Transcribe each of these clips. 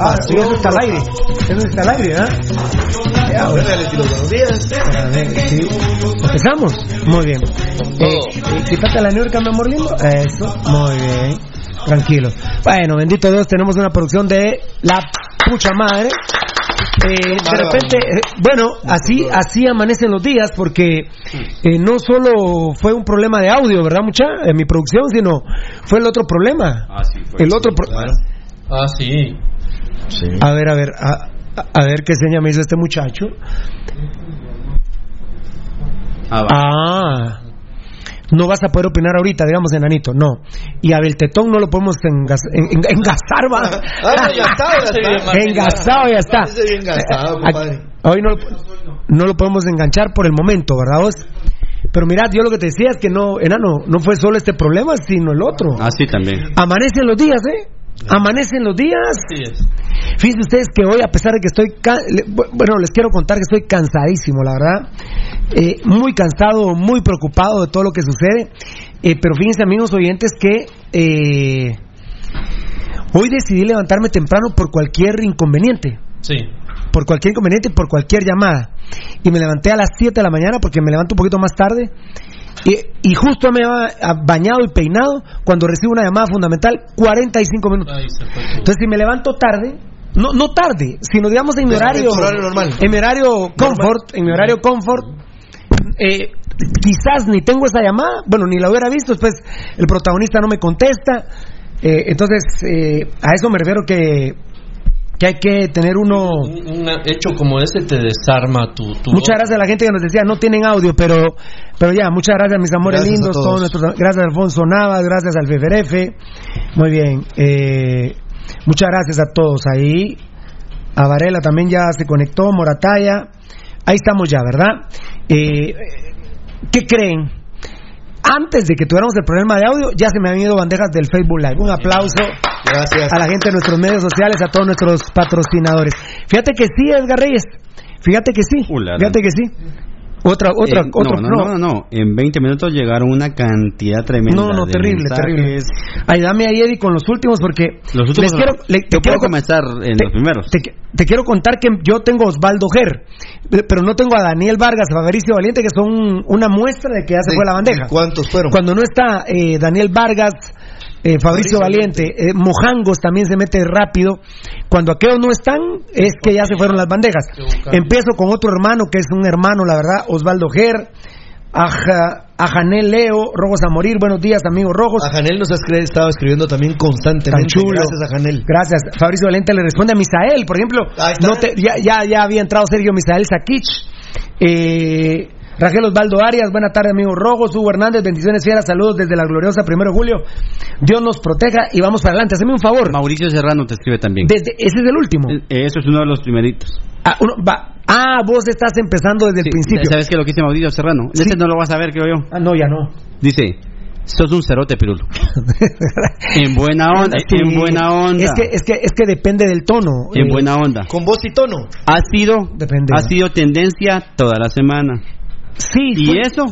Ah, sí, eso está al aire. Eso está al aire, ¿ah? Ya, bueno, les digo buenos días. A ver, sí. ¿Empezamos? Muy bien. Eh, eh, quítate la neurca, mi amor lindo. Eso, muy bien. Tranquilo. Bueno, bendito Dios, tenemos una producción de La Pucha Madre. Eh, de repente, eh, bueno, así así amanecen los días porque eh, no solo fue un problema de audio, ¿verdad, mucha? En mi producción, sino fue el otro problema. Ah, sí, fue. El otro pro- Ah, sí. A ver, a ver, a, a- ver qué seña me hizo este muchacho. Ah, va. Ah, no vas a poder opinar ahorita, digamos, enanito, no. Y a Beltetón no lo podemos engas- en- en- engasar, va. Ah, ya está, ya está. Engasado, ya está. Eh, compadre. Hoy no, no lo podemos enganchar por el momento, ¿verdad vos? Pero mirad, yo lo que te decía es que no, enano, no fue solo este problema, sino el otro. Ah, sí, también. Amanecen los días, ¿eh? Amanecen los días. Así es. Fíjense ustedes que hoy, a pesar de que estoy. Bueno, les quiero contar que estoy cansadísimo, la verdad. Eh, muy cansado, muy preocupado de todo lo que sucede. Eh, pero fíjense, amigos oyentes, que. eh, hoy decidí levantarme temprano por cualquier inconveniente. Sí. Por cualquier inconveniente, por cualquier llamada. Y me levanté a las 7 de la mañana porque me levanto un poquito más tarde. Y, y justo me había bañado y peinado cuando recibo una llamada fundamental, 45 minutos. Entonces, si me levanto tarde, no, no tarde, sino digamos en mi horario, horario normal. en mi horario comfort, en mi horario comfort, eh, quizás ni tengo esa llamada, bueno, ni la hubiera visto, después el protagonista no me contesta, eh, entonces eh, a eso me refiero que, que hay que tener uno... Un, un hecho como ese te desarma tu. tu Muchas gracias a la gente que nos decía, no tienen audio, pero pero ya, muchas gracias mis amores Gracias a lindos, todos. todos nuestros, gracias a Alfonso Navas, gracias al FFRF, muy bien, eh, muchas gracias a todos ahí, a Varela también ya se conectó, Morataya, ahí estamos ya, ¿verdad? Eh, ¿Qué creen? Antes de que tuviéramos el problema de audio, ya se me han ido bandejas del Facebook Live. Un aplauso Gracias. a la gente de nuestros medios sociales, a todos nuestros patrocinadores. Fíjate que sí, Edgar Reyes. Fíjate que sí. Fíjate que sí. Otra, otra, Eh, otro. no, no, no, no, En 20 minutos llegaron una cantidad tremenda. No, no, de terrible, mensajes. terrible. Ayúdame ahí, Eddie, con los últimos, porque Los últimos. les quiero, le- yo te quiero puedo comenzar en te- los primeros. Te, te quiero contar que yo tengo a Osvaldo Ger, pero no tengo a Daniel Vargas, a Fabricio Valiente, que son una muestra de que ya se ¿De- fue la bandeja. de ¿Cuántos fueron? Cuando no está eh, Daniel Vargas, eh, Fabricio Valiente, eh, Mojangos también se mete rápido. Cuando aquellos no están, es que ya se fueron las bandejas. Empiezo con otro hermano, que es un hermano, la verdad, Osvaldo Ger, Aja, Ajanel Leo, Rojos a Morir, buenos días, amigos rojos. A Janel nos has cre- estado escribiendo también Tan constantemente. chulo. Gracias a Janel. Gracias. Fabricio Valente le responde a Misael, por ejemplo. No te- ya, ya, ya había entrado Sergio Misael Sakich. Eh, Rangel Osvaldo Arias, buena tarde, amigos rojos. Hugo Hernández, bendiciones fieras, saludos desde la gloriosa primero de julio. Dios nos proteja y vamos para adelante. Haceme un favor. Mauricio Serrano te escribe también. Desde, ese es el último. Eh, Eso es uno de los primeritos. Ah, uno- va. Ah, vos estás empezando desde el principio. ¿Sabes qué es lo que dice Mauricio Serrano? Sí. Este no lo vas a ver, creo yo. Ah, no, ya no. Dice, sos un cerote, Pirulo. En buena onda, Sí. en buena onda. Es que, es que, es que depende del tono. En Eh, buena onda. Con voz y tono. Ha sido, Depende. ha sido tendencia toda la semana. Sí, Y fue- eso,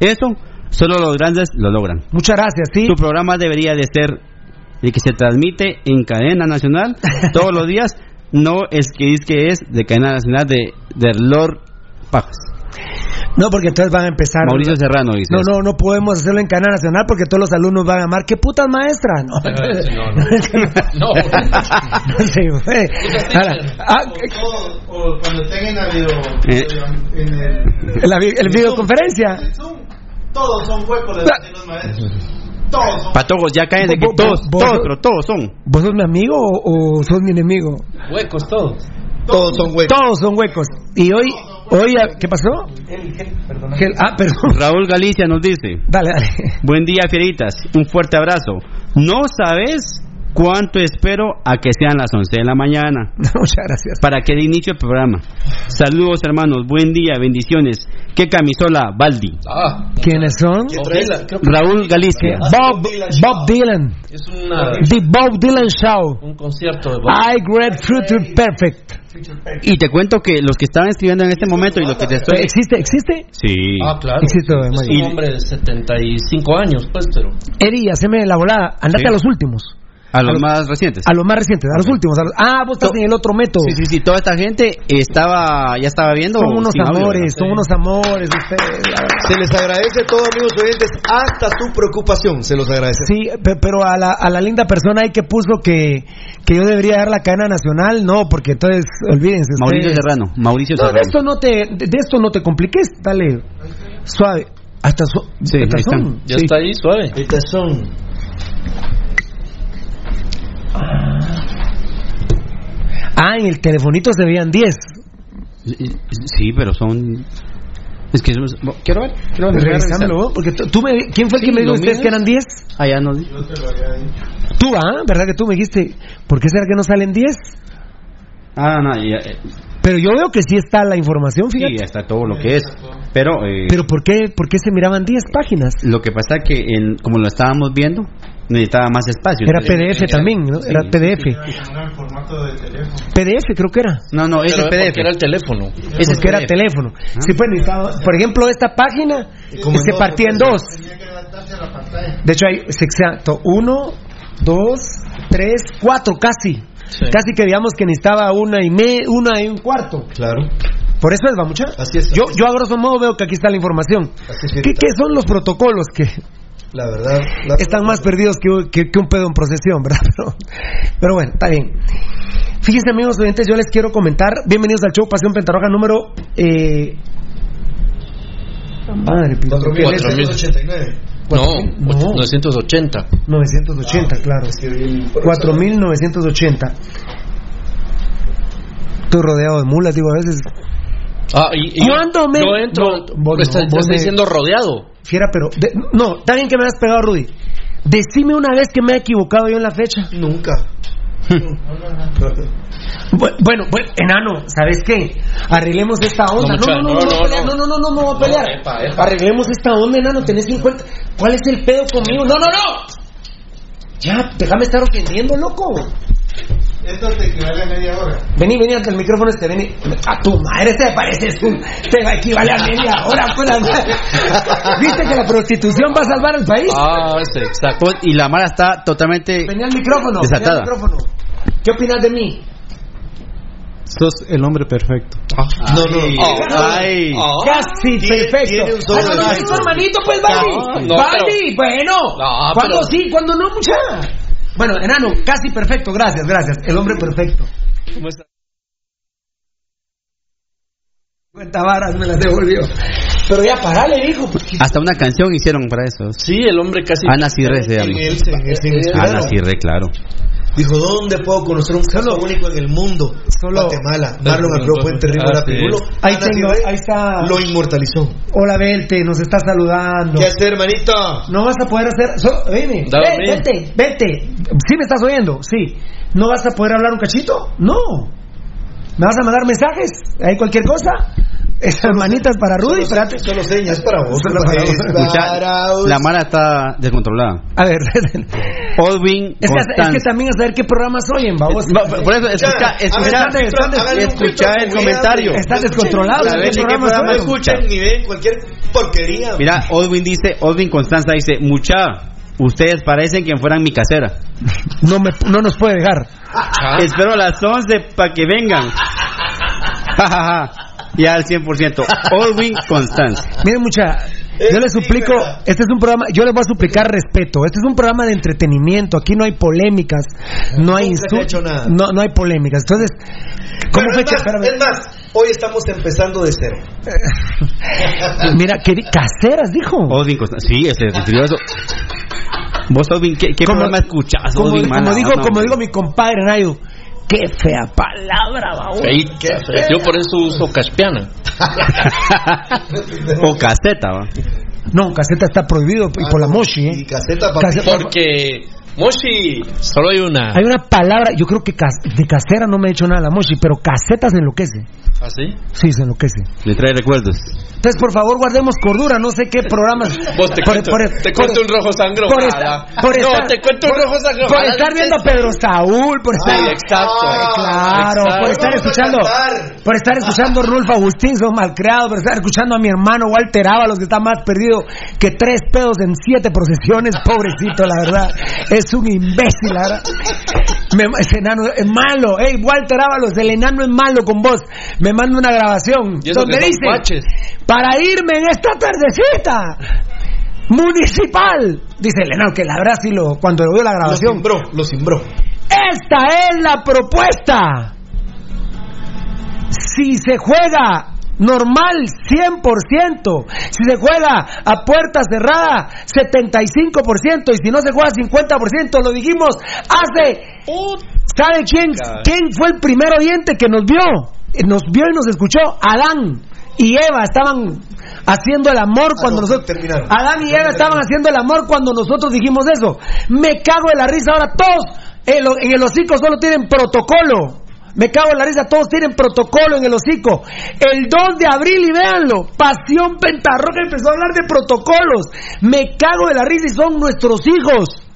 eso, solo los grandes lo logran. muchas gracias, sí. Tu programa debería de ser el que se transmite en cadena nacional todos los días, no es que dice que es de cadena nacional de, de Lord Pajas. No, porque entonces van a empezar. Mauricio Serrano dice. No, no, no podemos hacerlo en cadena nacional porque todos los alumnos van a llamar, ¿qué putas maestra? No, No, no. No. Sí, güey. Ahora, ah, O, o cuando estén en la video, Eh. en el, videoconferencia. todos son huecos de Ah. los maestros. Todos son Patojos, ya caen de que todos, todos, pero todos son. ¿Vos sos mi amigo o, o sos mi enemigo? Huecos todos. Todos son huecos. Todos son huecos. Y hoy, hoy, ¿qué pasó? Gel- ah, perdón. Raúl Galicia nos dice, Dale, dale. buen día fieritas, un fuerte abrazo. ¿No sabes ¿Cuánto espero a que sean las 11 de la mañana? Muchas gracias. Para que dé inicio el programa. Saludos, hermanos. Buen día, bendiciones. ¿Qué camisola, Baldi? Ah, ¿Quiénes son? Raúl Galicia. Bob, Bob Dylan. es una, The Bob Dylan Show. un concierto de Bob. I Great Future Perfect. Y te cuento que los que estaban escribiendo en este momento y lo que te estoy... ¿Existe? ¿Existe? Sí. Ah, claro. Existe, es un hombre de 75 años, pues, pero... Eddie, haceme la volada. Andate Sí. a los últimos. A los a los- más recientes. A los más recientes, a los últimos. a los- Ah, vos estás To- en el otro método. Sí, sí, sí. Toda esta gente estaba, ya estaba viendo. Son unos amores, son unos amores ustedes. Se les agradece a todos, amigos oyentes, hasta su preocupación. Se los agradece. Sí, pe- pero a la, a la linda persona ahí que puso que, que yo debería dar la cadena nacional, no, porque entonces, olvídense. Mauricio ustedes- Serrano. Mauricio No, de Serrano. esto no te, de, de esto no te compliques, dale, suave. Hasta su, Sí, hasta ahí están. son. Ya Sí. está ahí, suave. Estas son. Ah, en el telefonito se veían 10. Sí, pero son. Es que. Quiero ver. Quiero ver. Revisámelo, vos, porque tú, me, ¿quién fue el Sí, que me dijo a lo ustedes mío que eran 10? Allá no. Tú, ah, ¿verdad que tú me dijiste? ¿Por qué será que no salen 10? Ah, no, ya, eh, Pero yo veo que sí está la información, sí, fíjate. ya está todo lo que es. Pero. eh, Pero ¿por qué, ¿por qué se miraban 10 páginas? Lo que pasa que, en, como lo estábamos viendo, necesitaba más espacio. Era Entonces- PDF también, ¿no? Era PDF. Era en formato de teléfono. PDF creo que era. No, no, ese Pero es es PDF. era el teléfono. Ese es Porque era PDF. teléfono. Sí, pues necesitaba, por ejemplo, esta página como se dos, partía en dos. Tenía que adaptarse a la pantalla. De hecho, hay es exacto, uno, dos, tres, cuatro casi. Sí. Casi que digamos que necesitaba una y me, una y un cuarto. Claro. Por eso es, va mucha. Así es. Yo, yo a grosso modo veo que aquí está la información. Así es, ¿Qué, qué son los protocolos que La verdad. la- están más perdidos que, que- que un pedo en procesión, ¿verdad? Pero, pero bueno, está bien. Fíjense, amigos oyentes, yo les quiero comentar. Bienvenidos al show Pasión Pentarroja número. Eh... Madre, pinche, Cuatro mil Cuatro mil. ochenta y nueve. No, No. 980. 980, claro. Es que bien- por eso- 4980. Estoy rodeado de mulas, digo, a veces. Ah, y, y yo- ¿Cuándo me- Yo entro. No, vos no, está, vos me- diciendo rodeado. Fiera, pero. de- no, está bien que me has pegado, Rudy. Decime una vez que me he equivocado yo en la fecha. Nunca. Bu- Bueno, bueno, enano, ¿sabes qué? Arreglemos esta onda. No, No, no, no, no, no, no, no. voy a pelear. Arreglemos esta onda, enano, tenés 50. ¿Cuál es el pedo conmigo? No, no, no. Ya, déjame estar ofendiendo, loco. Esto te equivale a media hora. Vení, vení ante el micrófono este, vení. A tu madre te pareces un... Te va a equivale a media hora, pues la madre. ¿Viste que la prostitución va a salvar al país? Ah, exacto. Pues, Y la Mara está totalmente. Vení al micrófono, vení Desatada. al micrófono. ¿Qué opinas de mí? Sos el hombre perfecto. No, no. Ay. Casi Tiene- perfecto. tiene un Ah, hermanito, pues, Baldi. No, no, Baldi, bueno. No, ¿Cuándo pero- sí, cuándo no, mucha? Bueno, enano, casi perfecto, gracias, gracias. El hombre perfecto. ¿Cómo está? 50 varas me las devolvió. Pero ya parale, hijo. porque- Hasta una canción hicieron para eso. Sí, el hombre casi. Ana Cirre se llama. Ana Cirre, claro. Dijo, ¿dónde puedo conocer un caso único en el mundo? Solo- Guatemala. Marlon Alfredo Puente Río Ah. Pirulo. Ahí tengo, ahí está. Lo inmortalizó. Hola, Belte, nos está saludando. ¿Qué hacer, hermanito? No vas a poder hacer. So, vente, vente. ¿Sí me estás oyendo? Sí. ¿No vas a poder hablar un cachito? No. ¿Me vas a mandar mensajes? ¿Hay cualquier cosa? Esas manitas para Rudy, Solo, espérate. solo señas para vos. Para vos. Para vos. la Mara está descontrolada. A ver, Odwin es que, es que también a saber qué programas oyen, babos. No, por eso, escucha, escucha, ver, escucha el comentario. A ver, ¿qué ¿de qué programas programa oyen? escucha? Escuchen ni ven cualquier porquería. Mira, Odwin dice, Odwin Constanza dice, mucha, ustedes parecen que fueran mi casera. No, me, no nos puede dejar. Espero a las 11 para que vengan. Ya al 100%. Odwin Constanza. Miren, mucha. Yo les suplico, este es un programa, yo les voy a suplicar respeto. Este es un programa de entretenimiento. Aquí no hay polémicas, no hay insultos, no, no hay polémicas. Entonces, ¿cómo Pero fue es, más, espérame. es más, hoy estamos empezando de cero. Mira, di- caseras dijo. Odwin Constanza. Sí, ese refirió a eso. Vos, Odwin, ¿qué, qué Como- programa escuchás, como, como digo, como mi compadre Nayo, qué fea palabra. Ahí, yo por eso uso caspiana. o caseta, va. No, caseta está prohibido y por la moshi, Y ¿eh? caseta para Caseta- Porque Moshi, solo hay una. Hay una palabra, yo creo que cas- de casera no me ha hecho nada la Moshi, pero caseta se enloquece. ¿Así? Sí, se enloquece. Le trae recuerdos. Entonces, por favor, guardemos cordura. No sé qué programas. Vos te Por- cuento, por- te por- cuento un rojo por esta- por no, te cuento un rojo sangre. Por estar viendo a Pedro Saúl, por estar. Sí, exacto. Claro, Exacto. por estar escuchando, por estar escuchando a Rulfo Agustín, son malcriados, por estar escuchando a mi hermano Walter Ábalos, que está más perdido que tres pedos en siete procesiones, pobrecito, la verdad. Es un imbécil, verdad. Me- ese enano es malo, ey, Walter Ábalos, el enano es malo con vos. Me manda una grabación donde dice, para irme en esta tardecita municipal, dice el enano, que la verdad sí lo, cuando lo vio la Lo grabación, cimbró, lo cimbró. esta es la propuesta. Si se juega normal 100%, si se juega a puerta cerrada 75% y si no se juega 50%, lo dijimos hace ¿Sabe quién quién fue el primer oyente que nos vio? Eh, Nos vio y nos escuchó, Adán y Eva estaban haciendo el amor cuando no, nosotros terminaron. Adán y Eva estaban haciendo el amor cuando nosotros dijimos eso. Me cago en la risa ahora todos en, lo- en el hocico solo tienen protocolo. Me cago en la risa, todos tienen protocolo en el hocico. El 2 de abril, y véanlo, Pasión Pentarroja empezó a hablar de protocolos. Me cago en la risa y son nuestros hijos.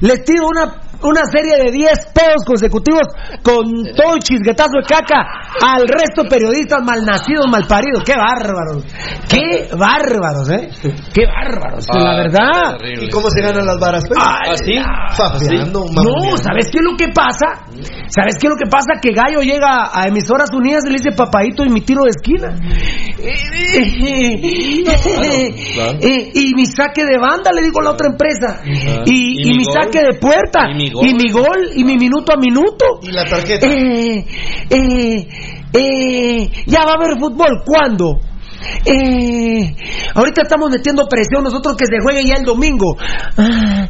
Les tiro una, una serie de 10 pedos consecutivos con todo el chisguetazo de caca al resto de periodistas malnacidos, malparidos. ¡Qué bárbaros! ¡Qué bárbaros, eh! ¡Qué bárbaros! Ah, la verdad. ¿Y cómo se ganan las varas? pues? Ay, ¿Así? Fapeando, No, mamoneando. ¿sabes qué es lo que pasa? ¿Sabes qué es lo que pasa? Que Gallo llega a emisoras unidas y le dice papadito y mi tiro de esquina. claro. Y mi saque de banda, le digo a la otra empresa. Y, Y y mi mi gol. saque de puerta. Y mi gol. Y mi gol. Y mi minuto a minuto. ¿Y la tarjeta? Eh, eh, eh, ya va a haber fútbol. ¿Cuándo? Eh, ahorita estamos metiendo presión nosotros que se juegue ya el domingo. Ah,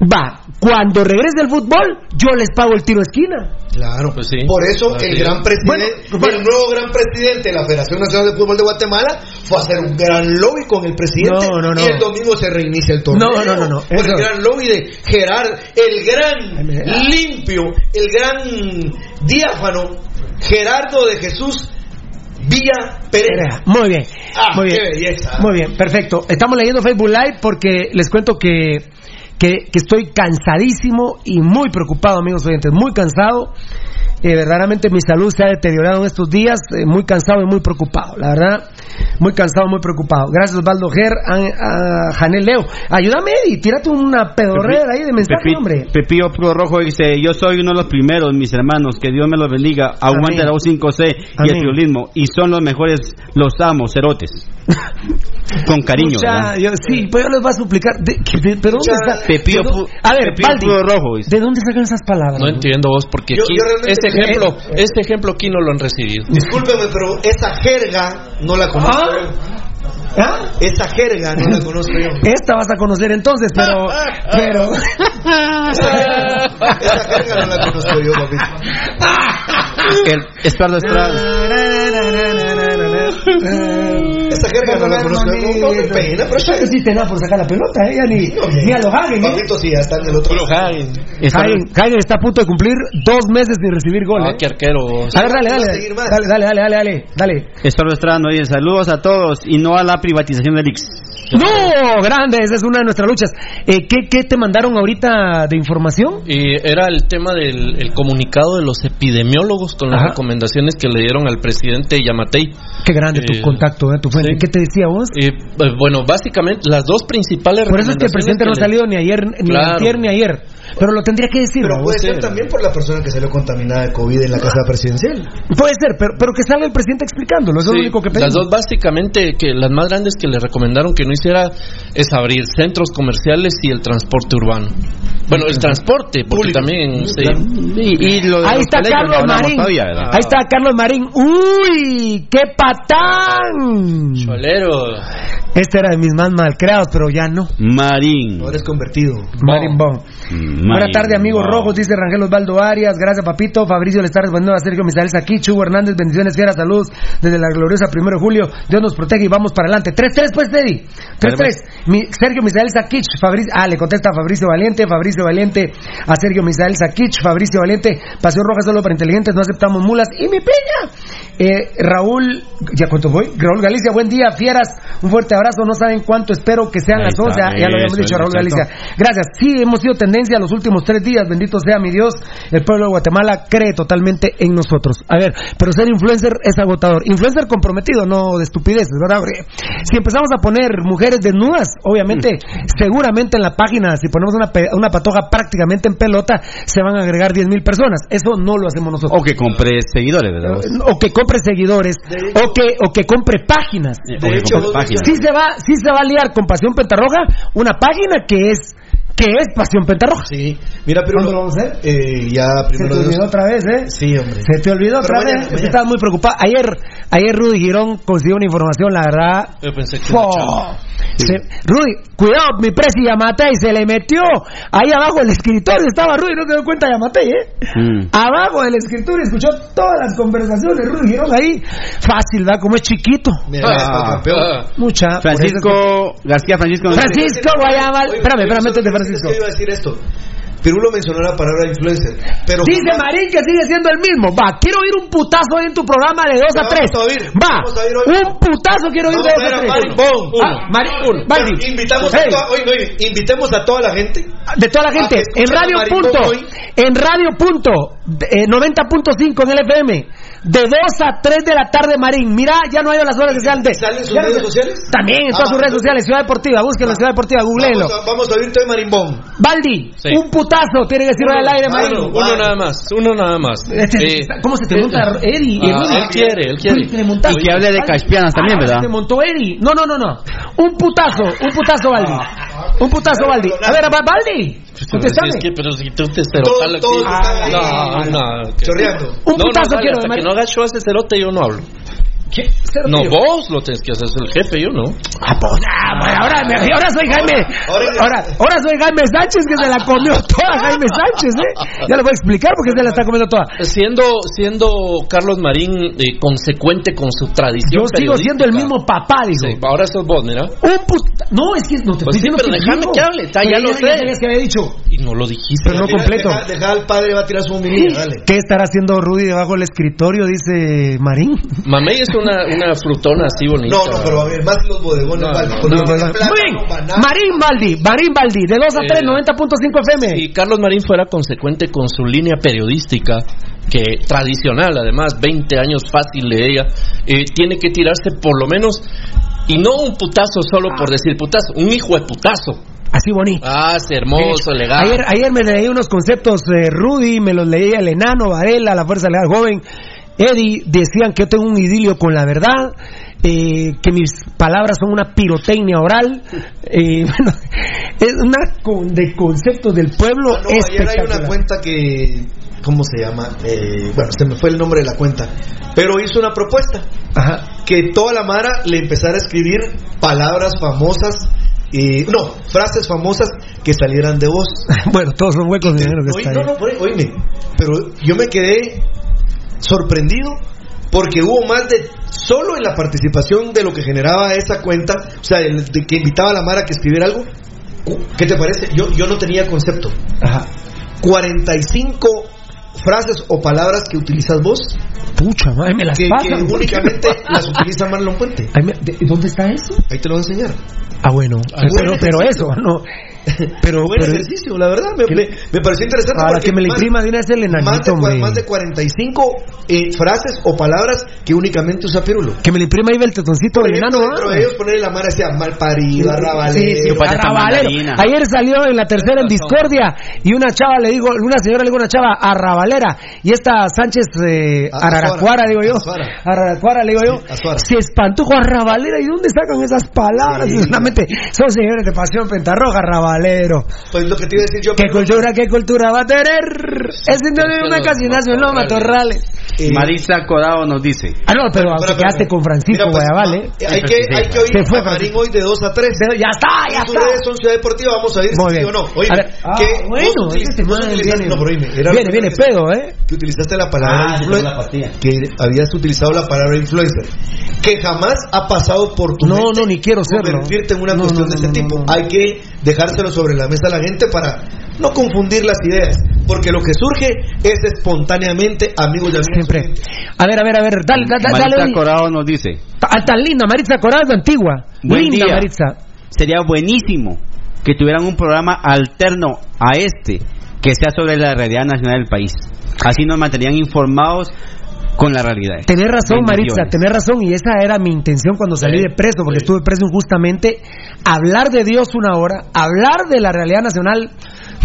va, cuando regrese el fútbol, yo les pago el tiro esquina. Claro, Pues sí. por eso el gran presidente, Bueno, bueno. el nuevo gran presidente de la Federación Nacional de Fútbol de Guatemala fue a hacer un gran lobby con el presidente No, no, no. y el domingo se reinicia el torneo. No, no, no, no. Pues el gran lobby de Gerard, el gran limpio, el gran diáfano Gerardo de Jesús Villa Pereira. Muy bien, Ah, muy qué bien, belleza. muy bien, perfecto. Estamos leyendo Facebook Live porque les cuento que, que, que estoy cansadísimo y muy preocupado, amigos oyentes, muy cansado. Eh, verdaderamente mi salud se ha deteriorado en estos días, eh, muy cansado y muy preocupado, la verdad, muy cansado, muy preocupado. Gracias Osvaldo Ger, a, a Janel Leo. Ayúdame Eddie, tírate una pedorrera ahí de mensaje, Pepi- hombre. Pepillo Pro Rojo dice, yo soy uno de los primeros, mis hermanos, que Dios me los bendiga, aguante la U5C y el triolismo, y son los mejores, los amo, cerotes. Con cariño, Mucha- yo- sí, pues yo les voy a suplicar. De, que- de- ¿Pero dónde está? Pepillo ¿De dó- Pu- a ver, Pepillo Baldi, Rojo, dice. ¿de dónde sacan esas palabras? No entiendo vos, porque Yo- aquí, yo realmente- este ejemplo, Eh, este ejemplo aquí no lo han recibido. Discúlpeme, pero esa jerga no la conozco. ¿Ah? yo. ¿Ah? Esa jerga no la conozco yo. Esta vas a conocer entonces, pero. pero Esa jerga no la conozco yo, papito. El Estrada. Esa jerga no la conozco. No, pena, pero sí te da por sacar la pelota, ella ni, ni a los Hagen. ¿eh? Papito, sí, ya está en el otro. Puro Hagen. Hagen, está a punto de cumplir dos meses sin recibir gol. Ah, ¿eh? qué arquero. A ver, dale, dale. Dale, dale, dale, dale, dale. Estrada nos dice, saludos a todos y no a la privatización del IX. ¡No! Grande, esa es una de nuestras luchas. Eh, ¿qué, ¿Qué te mandaron ahorita de información? Y era el tema del el comunicado de los epidemiólogos con las Ajá. recomendaciones que le dieron al presidente Yamatei. Qué grande tu Eh, contacto, ¿eh? tu fuente. ¿Qué te decía vos? Eh, eh, bueno, básicamente las dos principales Por eso es que el presidente no ha salido ni ayer, ni Claro. ayer, ni ayer. Pero lo tendría que decir. Pero puede ser ser. también por la persona que salió contaminada de COVID en la casa presidencial. Puede ser, pero, pero que salga el presidente explicándolo. Eso es lo único que las pedimos. dos básicamente que las más grandes que le recomendaron que no hiciera es abrir centros comerciales y el transporte urbano. Bueno, el transporte, porque Público. también sí. Y, y lo de Ahí está colegios Carlos no Marín. Ahí está Carlos Marín. ¡Uy! ¡Qué patán! Cholero. Este era de mis más malcreados, pero ya no. Marín. Ahora es convertido. Marín Bon. Mm, Buenas tardes, amigos Wow. rojos, dice Rangel Osvaldo Arias. Gracias, papito. Fabricio le está respondiendo a Sergio Misael aquí. Chugo Hernández, bendiciones, fieras, saludos desde la gloriosa primero de julio. Dios nos protege y vamos para adelante. 3-3, pues, Teddy. 3-3. Mi- Sergio Misael Saquich, Fabricio, ah, le contesta a Fabricio Valiente, Fabricio Valiente a Sergio Misael Saquich, Fabricio Valiente, Pasión Roja solo para inteligentes, no aceptamos mulas, y mi piña. Eh, Raúl, ¿ya cuánto voy? Raúl Galicia, buen día, fieras, un fuerte abrazo, no saben cuánto espero que sean Ahí las 11, está, ya lo habíamos dicho, Raúl. Galicia. Gracias, sí, hemos sido tendencia los últimos tres días, bendito sea mi Dios, el pueblo de Guatemala cree totalmente en nosotros. A ver, pero ser influencer es agotador. Influencer comprometido, no de estupideces, ¿verdad? Si empezamos a poner mujeres desnudas, obviamente, seguramente en la página, si ponemos una, pe- una patoja prácticamente en pelota, se van a agregar 10 mil personas. Eso no lo hacemos nosotros. O que compre seguidores, ¿verdad? O que compre seguidores, o que, o que compre páginas. De hecho, páginas. Sí se va, sí se va a liar con Pasión Pentarroja, una página que es, que es Pasión Pentarroja. Sí, mira, pero ¿Cuándo lo vamos a hacer? Eh, ya Se primero te Dios. olvidó otra vez, ¿eh? Sí, hombre. Se te olvidó Pero otra mañana, vez. Mañana. Estaba muy preocupado. Ayer, ayer Rudy Girón consiguió una información, la verdad. Yo pensé que. Se- Rudy, cuidado, mi presi Yamatei se le metió ahí abajo del escritorio. Estaba Rudy, no se dio cuenta Yamatei, ¿eh? Mm. Abajo del escritorio escuchó todas las conversaciones. Rudy Girón ahí. Fácil, ¿va? Como es chiquito. Mira, Ah. Ah, Mucha. Francisco García Francisco. Francisco Guayabal. Espérame, oye, espérame, de es Francisco. que iba a decir esto. Pirulo mencionó la palabra influencer. Pero Dice jamás- Marín que sigue siendo el mismo. Va, quiero oír un putazo hoy en tu programa de 2 a Vamos 3. a oír, Va, a oír hoy. un putazo quiero oír Vamos de a 2 ver a a 3. Marín. Ah, Marín, invitamos Hey, a toda, oye, oye, invitemos a toda la gente. de toda la gente, en radio punto, Bon hoy. en radio punto, eh, 90.5 en el FM, de 2 a 3 de la tarde, Marín. Mira, ya no hay las horas que sean de. ¿Salen sus no redes sociales? También en todas Ah, sus redes entonces- sociales, Ciudad Deportiva, búsquenlo en Ciudad Deportiva, googleenlo. Vamos a, vamos a oírte de Marimbón. Baldi, Sí. un putazo, tiene que decirlo Uno, al aire, claro. Marín. uno Vale. nada más, uno nada más. Este- Eh, ¿Cómo se te monta Eddie? ah, él quiere, él quiere. Y que hable de. Caspianas también, Ah, ¿verdad? Se montó Eddie. No, no, no, no. Un putazo, un putazo, Baldi. Un putazo, Baldi. A ver, Ba- Baldi. Contéstame. si es que, pero si tú te Todo- cerotal todo que haga No, no. Chorreando. Un putazo quiero hasta que no haga show ese cerote yo no hablo. ¿Qué? No, tío. vos lo tenés que hacer, es el jefe, yo no. Ah, pues, ah, pues, ahora, me- ahora soy Jaime. Ahora- Ahora, soy Jaime Sánchez que se la comió toda Jaime Sánchez, ¿eh? Ya le voy a explicar porque se la está comiendo toda. Siendo, siendo Carlos Marín eh, consecuente con su tradición. Yo sigo siendo el mismo papá, dijo. Sí, ahora sos vos, mira. Un puta... No, es que no te Pues estoy sí, diciendo pero que déjame que hable, está, ya lo sé. que había dicho. Y no lo dijiste. Pero no completo. Deja, deja al padre, va a tirar su homilía, dale. ¿Qué estará haciendo Rudy debajo del escritorio? Dice Marín. Mamey es una, una frutona así bonita. No, no, pero a ver, más los bodegones, No, vale, no, con no, los no, de no. plátano, Muy bien. banana. Marín Baldi, Marín Baldi, de 2 a 3, Eh, 90.5 FM. Si Carlos Marín fuera consecuente con su línea periodística, que tradicional, además, 20 años fácil de ella, eh, tiene que tirarse por lo menos, y no un putazo solo por decir putazo, un hijo de putazo. Así bonito. Ah, es hermoso, legal. Ayer, ayer me leí unos conceptos de Rudy, me los leía el enano, Varela, la Fuerza Legal Joven, Eddie, decían que yo tengo un idilio con la verdad, eh, que mis palabras son una pirotecnia oral, eh, bueno, es una con- de conceptos del pueblo Ah, no, ayer hay una cuenta que, ¿cómo se llama? Eh, bueno, se me fue el nombre de la cuenta, pero hizo una propuesta Ajá. que toda la mara le empezara a escribir palabras famosas, eh, no, frases famosas que salieran de vos. Bueno, todos son huecos, me imagino que Oí- está no, no, oíme, pero yo me quedé sorprendido porque hubo más de solo en la participación de lo que generaba esa cuenta, o sea, el de que invitaba a la Mara a que escribiera algo. ¿Qué te parece? Yo, yo no tenía concepto. Ajá. 45 frases o palabras que utilizas vos Pucha, madre, me las que, que únicamente las utiliza Marlon Puente. Ay, me- de- ¿Dónde está eso? Ahí te lo voy a enseñar. Ah, bueno, buen pero, pero eso, no. Pero, Buen pero ejercicio, la verdad, me, me, me pareció interesante. Ahora porque que me le más- imprima de una vez el más de, enanito, cua- hombre. más de 45 eh, frases o palabras que únicamente usa Pirulo. Que me le imprima ahí el tetoncito del enano. dentro ¿ah? de ellos ponerle la mano decía mal parido, arrabalero. Sí, para arrabalero. Ayer salió en la tercera en Discordia y una chava le digo, una señora le digo a una chava y esta Sánchez eh, Araracuara, digo yo. Araracuara le digo yo, se espantó con arrabalera y dónde sacan esas palabras, son señores de pasión pentarroja, arrabalero. Pues lo que te iba a decir yo. ¿Qué cultura, qué cultura va a tener? Es de una casi nació en los matorrales. eh, Marisa Codao nos dice. Ah, no, pero te quedaste con Francisco Mira, pues, Guayabal, ¿eh? Hay que, hay que oír Se fue, Marín hoy de 2 a 3. Pero ya está, ya está. redes son Ciudad Deportiva, vamos a ver Muy si bien. sí o no. Oye, ah, que bueno, este viene. Viene, dedo, ¿eh? que utilizaste la palabra Ah, influen- de la apatía. que habías utilizado la palabra influencer, que jamás ha pasado por tu No, mente no, ni quiero serlo. convertirte en una No, cuestión no, de ese no, tipo. no, no. Hay que dejárselo sobre la mesa a la gente para no confundir las ideas, porque lo que surge es espontáneamente, amigos y amigas. Siempre. A ver, a ver, a ver, dale, dale, dale. Marita dale. Corado nos dice, Ta- Tan linda, Maritza Corado, antigua. Buen linda, día. Maritza. sería buenísimo que tuvieran un programa alterno a este que sea sobre la realidad nacional del país. Así nos mantenían informados con la realidad. Tenés razón, Maritza, tenés razón, y esa era mi intención cuando salí Sí, de preso, porque sí. estuve preso injustamente. Hablar de Dios una hora, hablar de la realidad nacional.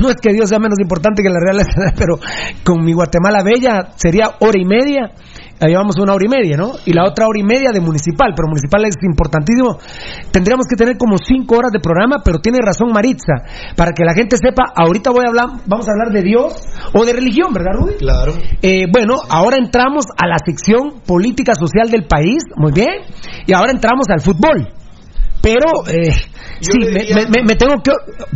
No es que Dios sea menos importante que la realidad nacional, pero con mi Guatemala Bella sería hora y media. Ahí llevamos una hora y media, ¿no? Y la otra hora y media de municipal, pero municipal es importantísimo. Tendríamos que tener como cinco horas de programa, pero tiene razón Maritza, para que la gente sepa, ahorita voy a hablar, vamos a hablar de Dios o de religión, ¿verdad, Rudy? Claro. Eh, bueno, ahora entramos a la sección política social del país, muy bien, y ahora entramos al fútbol. Pero, eh, sí, me, diría- me- me- me tengo que...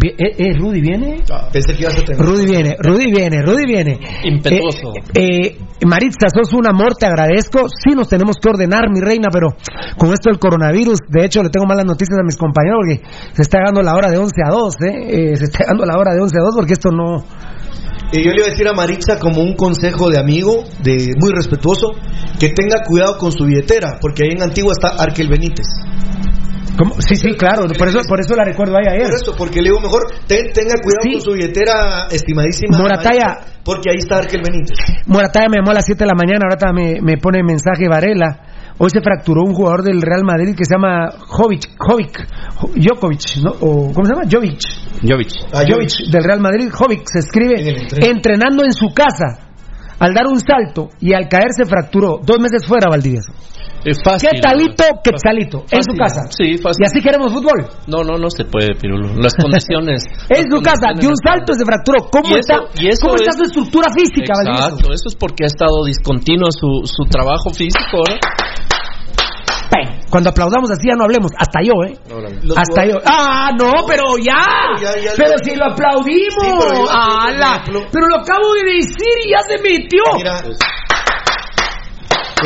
Eh, eh, Rudy viene. Pensé que ibas a tener. Rudy viene, Rudy viene, Rudy viene. Impetuoso. Eh, eh, Maritza, sos un amor, te agradezco. Sí nos tenemos que ordenar, mi reina, pero con esto del coronavirus, de hecho le tengo malas noticias a mis compañeros porque se está llegando la hora de 11 a 2, ¿eh? Eh, se está llegando la hora de 11 a 2 porque esto no... Y yo le iba a decir a Maritza como un consejo de amigo, de muy respetuoso, que tenga cuidado con su billetera, porque ahí en Antigua está Arkel Benítez. ¿Cómo? Sí, sí, claro, por eso, por eso la recuerdo ahí ayer. Por eso, porque le digo mejor, ten- tenga cuidado Sí. con su billetera estimadísima. Morataya. Porque ahí está Arkel Benítez. Morataya me llamó a las 7 de la mañana, ahorita me, me pone mensaje Varela. Hoy se fracturó un jugador del Real Madrid que se llama Jovic, Jovic, Jo- Djokovic, ¿no? O, ¿Cómo se llama? Jovic. Jovic. Ah, Jovic del Real Madrid, Jovic se escribe En entrenando en su casa. Al dar un salto y al caer se fracturó. Dos meses fuera, Valdivieso. Es fácil. ¿Qué talito, qué salito? En su casa. Sí, fácil. Y así queremos fútbol. No, no, no se puede, Pirulo. Las condiciones. En su casa, de un salto se fracturó. ¿Cómo eso- está, y eso ¿cómo está es- su estructura física, Valdivieso? Exacto, eso es porque ha estado discontinuo su, su trabajo físico, ¿no? Pen. Cuando aplaudamos así ya no hablemos. Hasta yo, ¿eh? Los Hasta yo. Ah, no, pero ya. Ya, ya, pero ya. si lo aplaudimos. Sí, pero pero lo acabo de decir y ya se metió. Mira,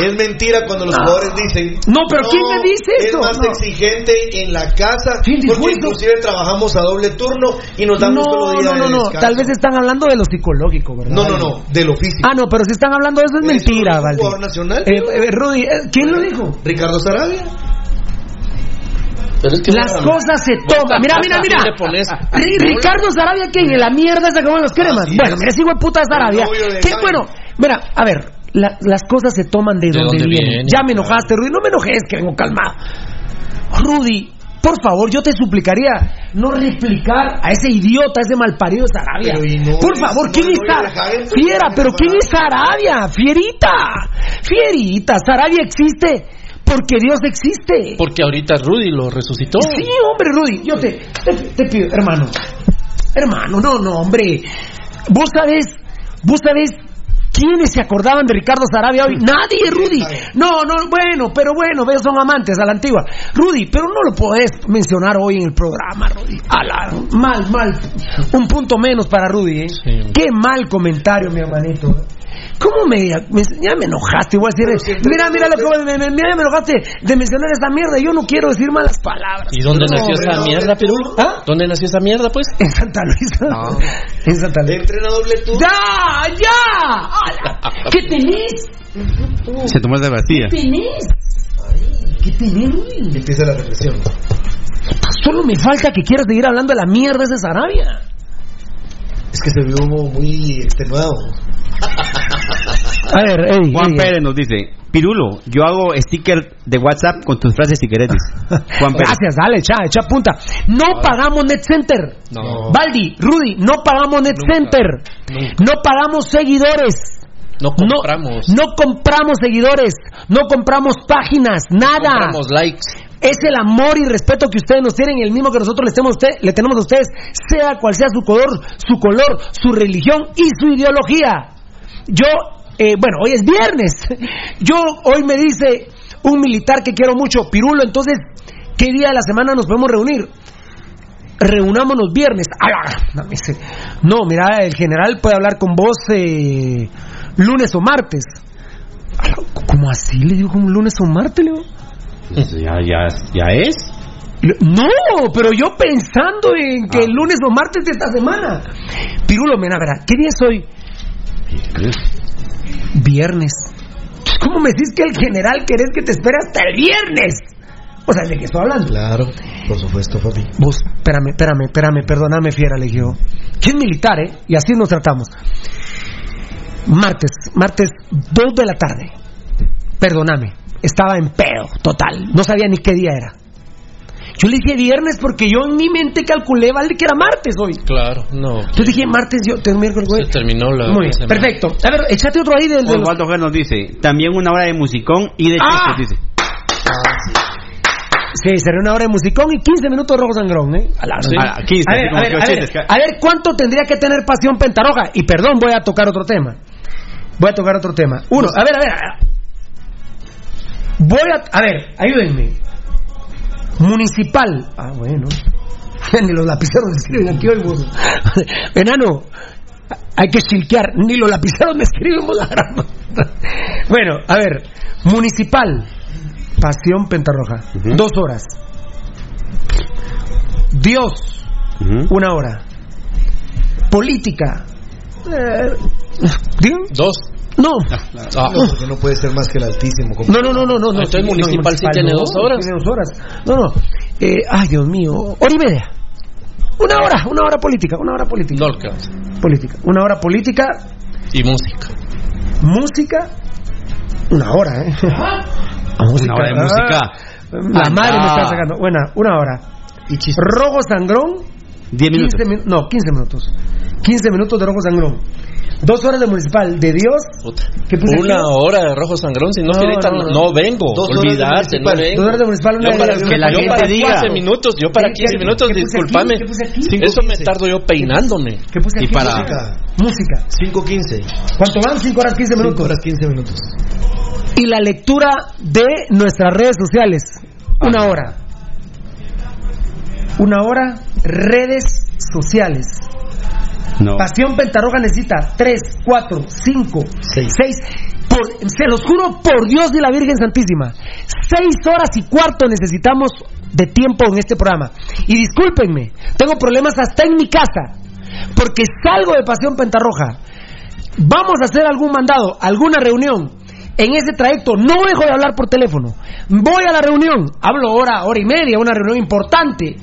es mentira cuando los No. jugadores dicen. No, pero ¿quién me dice Es eso? más No. exigente en la casa. ¿Quién dijo porque eso? inclusive trabajamos a doble turno y nos dan no, un solo día no, no, no. descanso. Tal vez están hablando de lo psicológico, ¿verdad? No, no, no, de lo físico. Ah, no, pero si están hablando de eso es mentira, Valdi. jugador nacional. Eh, eh, Rudy, eh, ¿quién lo dijo? Ricardo Sarabia. Pero es que Las bueno, cosas se toman. Mira, mira, mira. le pones- Ri- Ricardo Sarabia, que en la mierda se acaban los cremas. Bueno, es. mira, ese hijo de puta Sarabia. Qué bueno. Mira, a ver, la- las cosas se toman de, ¿De donde, vienen. Ya me enojaste, Rudy. No me enojes, que vengo calmado. Rudy, por favor, yo te suplicaría no replicar a ese idiota, a ese malparido de Sarabia. No por favor, no ¿quién es es Sarabia? Fiera, pero no ¿quién es Sarabia? Fierita. Fierita. Sarabia existe porque Dios existe. Porque ahorita Rudy lo resucitó. Sí, hombre, Rudy, yo te, te, te pido, hermano. Hermano, no, no, hombre. Vos sabés, vos sabés quiénes se acordaban de Ricardo Sarabia hoy. Nadie, Rudy. No, no, bueno, pero bueno, ellos son amantes a la antigua. Rudy, pero no lo podés mencionar hoy en el programa, Rudy. Mal, mal. Un punto menos para Rudy, ¿eh? Sí. Qué mal comentario, mi hermanito. ¿Cómo me, me- ya me enojaste? Voy a decir, mira, mira lo que me, me- mira, me enojaste de mencionar esta mierda. Yo no quiero decir malas palabras. ¿Y dónde No, nació hombre, esa no, mierda, Pirulo? ¿Ah? ¿Dónde nació esa mierda, pues? En Santa Luisa. En Santa Luisa. Entrena doble turno. ¡Ya! ¡Ya! ¡Ala! ¿Qué tenés? Se tomó esa vacía. ¿Tenés? ¿Qué tenés, Rudy? Empieza la reflexión. Solo me falta que quieras seguir hablando de la mierda de esa Sarabia. Es que se vio muy extenuado. A ver, Eddie. Juan. Pérez nos dice, Pirulo, yo hago sticker de WhatsApp con tus frases stickers. Juan Pérez. Gracias, dale, echa, echa punta. No pagamos Net Center. No. Baldi, Rudy, no pagamos Net Nunca, Center. nunca. No pagamos seguidores. No compramos. No, no compramos seguidores. No compramos páginas. Nada. compramos likes. Es el amor y respeto que ustedes nos tienen, el mismo que nosotros les tenemos, a usted- le tenemos a ustedes, sea cual sea su color, su color, su religión y su ideología. Yo, eh, bueno, hoy es viernes. Yo, hoy me dice un militar que quiero mucho, Pirulo, entonces, ¿qué día de la semana nos podemos reunir? reunámonos viernes. A la- me dice, no, mira, el general puede hablar con vos eh, lunes o martes. A la- ¿Cómo así? Le digo, ¿como lunes o martes? Le digo. Ya, ya, ya es. No, pero yo pensando en que el lunes o martes de esta semana. Pirulo, mira, verá, ¿qué día es hoy? Viernes. ¿Cómo me decís que el general querés que te espere hasta el viernes? O sea, ¿de qué estoy hablando? Claro, por supuesto, papi. Vos, espérame, espérame, espérame, perdóname, fiera, le dije yo. Que es militar, ¿eh? Y así nos tratamos. Martes, martes, 2 de la tarde. Perdóname, estaba en pedo, total. No sabía ni qué día era. Yo le dije viernes porque yo en mi mente calculé, vale, que era martes hoy. Claro, no. Entonces dije martes, yo tengo miércoles, güey. Se terminó la. Muy bien, semana. perfecto. A ver, échate otro ahí del. de los- Osvaldo Ger nos dice, también una hora de musicón y de Ah. chistes, dice. Sí, sería una hora de musicón y 15 minutos de rojo sangrón, ¿eh? A la- Sí. Ah, 15, A ver, así como a ver, a ver, 80, a ver, ¿cuánto tendría que tener pasión pentarroja? Y perdón, voy a tocar otro tema. Voy a tocar otro tema. Uno, a ver, a ver. a- Voy a. A ver, ayúdenme. Municipal. Ah, bueno. Ni los lapiceros me escriben aquí hoy, vos. Enano, hay que chilquear. Ni los lapiceros me escriben, vos. Bueno, a ver. Municipal. Pasión pentarroja. Dos horas. Dios. Una hora. Política. Eh. Dos. No. Ah, No, porque no puede ser más que el altísimo. como- No, no, no, no, no. no, Entonces, municipal sí tiene dos horas. Tiene dos horas. No, no. Eh, ay, Dios mío. Hora y media. Una hora, una hora política, una hora política. no. Política. Una hora política, Y música. música, una hora, ¿eh? Ah, música, Una hora de ah, música. La madre me Ah. está sacando. Buena, una hora. Y chiste. Rojo sangrón, 10 minutos. 15 minutos. No, 15 minutos. 15 minutos de rojo sangrón. Dos horas de municipal. De Dios, Puta. ¿Qué puse Una aquí? hora de rojo sangrón, si no, No, no, no, no. vengo. Dos horas de Olvidarte, no vengo. dos horas de municipal, una Yo de para, de- que la yo gente para diga. 15 minutos, yo para ¿Qué- 15 qué- minutos, discúlpame. Eso me 5:15. tardo yo peinándome. ¿Qué puse Y aquí? para- Música. Música. 5.15. ¿Cuánto van? 5 horas 15 5 minutos. horas 15 minutos. Y la lectura de nuestras redes sociales. Una hora. Una hora, redes sociales. No. Pasión Pentarroja necesita 3, 4, 5, Seis. 6. se los juro por Dios de la Virgen Santísima. 6 horas y cuarto necesitamos de tiempo en este programa. Y discúlpenme, tengo problemas hasta en mi casa. Porque salgo de Pasión Pentarroja. Vamos a hacer algún mandado, alguna reunión. En ese trayecto no dejo de hablar por teléfono. Voy a la reunión, hablo hora, hora y media, una reunión importante.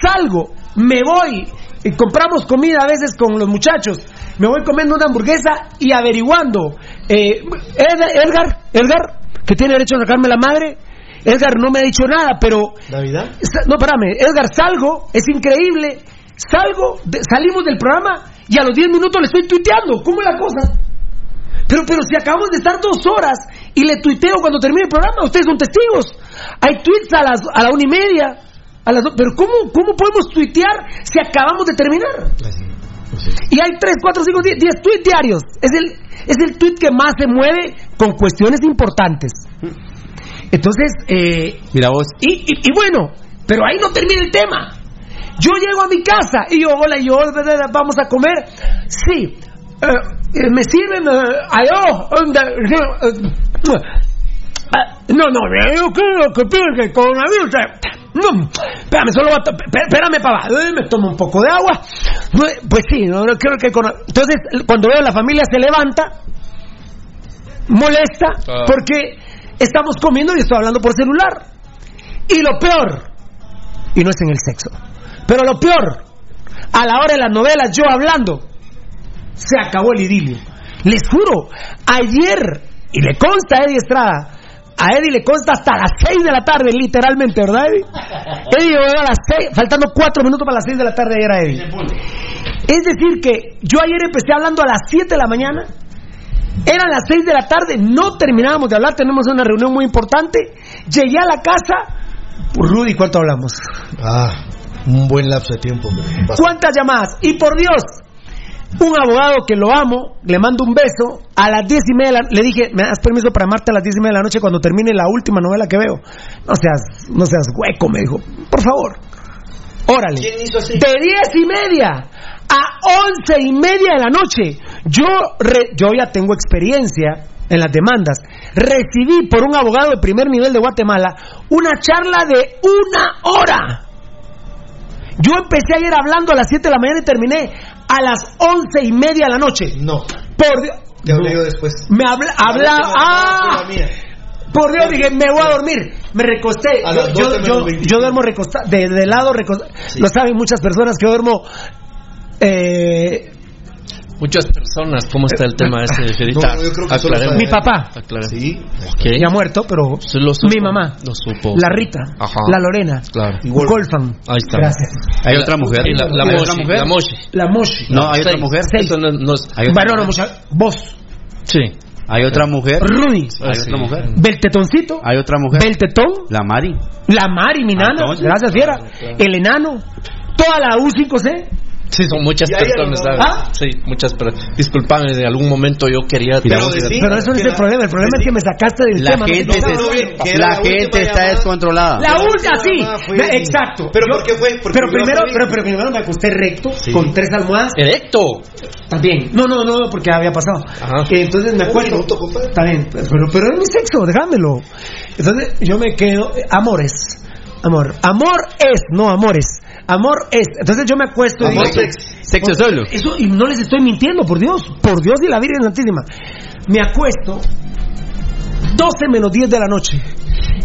Salgo, me voy, y compramos comida a veces con los muchachos. Me voy comiendo una hamburguesa y averiguando. Eh, Ed- Edgar, Edgar, que tiene derecho a sacarme la madre. Edgar no me ha dicho nada, pero ¿Navidad? No, espérame, Edgar, salgo, es increíble. Salgo, de- salimos del programa y a los 10 minutos le estoy tuiteando. ¿Cómo es la cosa? Pero, pero si acabamos de estar dos horas y le tuiteo cuando termine el programa, ustedes son testigos. Hay tweets a, las, a la una y media. A las do- pero ¿cómo, ¿cómo podemos tuitear si acabamos de terminar? Así. Y hay 3, 4, 5, 10, 10 tweets diarios. Es el, es el tweet que más se mueve con cuestiones importantes. Entonces, eh, Mira vos. y, y- y bueno, pero ahí no termina el tema. Yo llego a mi casa y yo, hola, yo, vamos a comer. Sí, eh, eh, me sirven. eh, no, no, yo creo que tiene que coronavirus. eh, No, espérame, solo va espérame para me tomo un poco de agua. Pues pues sí, no, no creo que corona- Entonces, cuando veo a la familia se levanta, molesta, Ah. porque estamos comiendo y estoy hablando por celular. Y lo peor, y no es en el sexo, pero lo peor, a la hora de las novelas, yo hablando, se acabó el idilio. Les juro, ayer, y le consta a Eddie Estrada, a Eddie le consta hasta las 6 de la tarde, literalmente, ¿verdad, Eddie? Eddie llegó a las 6, faltando 4 minutos para las 6 de la tarde, ayer a Eddie. Es decir, que yo ayer empecé hablando a las 7 de la mañana, eran las 6 de la tarde, no terminábamos de hablar, tenemos una reunión muy importante, llegué a la casa, Rudy, ¿cuánto hablamos? Ah, un buen lapso de tiempo. ¿Cuántas llamadas? Y por Dios, un abogado que lo amo, le mando un beso, a las diez y media, de la- le dije, ¿me das permiso para llamarte a las diez y media de la noche cuando termine la última novela que veo? No seas, no seas hueco, me dijo, por favor. Órale. ¿Quién hizo así? De diez y media a once y media de la noche. Yo, re- yo ya tengo experiencia en las demandas. Recibí por un abogado de primer nivel de Guatemala una charla de una hora. Yo empecé ayer hablando a las 7 de la mañana y terminé a las once y media de la noche. No, Por Dios. te hablé yo después. Me habla, habla, ah, por Dios, dije, me voy a dormir. Me recosté. A Yo, yo, 12 menos yo- 25. yo duermo recostado, de, de lado recostado. Sí. Lo saben muchas personas que duermo. Eh, Muchas personas, ¿cómo está el tema ese, Fierita? No, yo creo que Aclaremos. mi papá, Aclaremos. Sí. Ok. ya muerto, pero Se lo supo. mi mamá, Lo supo. la Rita, Ajá. la Lorena, Claro. Golfan. Ahí está. Gracias. Hay La- otra mujer. La, la ¿Hay Moshi, otra mujer? La Moshi. La Moshi. No, hay otra mujer. Eso no, no es- Hay otra Bueno, no, mujer. mucha- vos, Sí. Hay otra mujer. Rudy, Ah, Hay sí. otra mujer. Beltetoncito, Hay otra mujer. Beltetón, La Mari. la Mari, mi nana, gracias Fiera, el enano, toda la U5C. Sí, son muchas personas, ¿sabes? ¿Ah? Sí, muchas personas. Disculpame, de algún momento yo quería... Pero decí- Pero eso no es el problema, el problema es que me sacaste del La tema. gente, no, la la gente está llamada. descontrolada. La última, sí. Exacto. ¿Pero Yo- por qué fue? Porque pero primero, pero, pero primero me acosté recto Sí. con tres almohadas. ¡Erecto! También. No, no, no, porque había pasado. Ajá. Eh, Entonces me acuerdo. minuto. Está bien, pero, pero es mi sexo, déjamelo. Entonces yo me quedo. eh, Amores. Amor. Amor es, no amores. Amor es. Entonces yo me acuesto y Amor digo, es Sexo solo. Eso, y no les estoy mintiendo, por Dios. Por Dios y la Virgen Santísima. Me acuesto 12 menos 10 de la noche.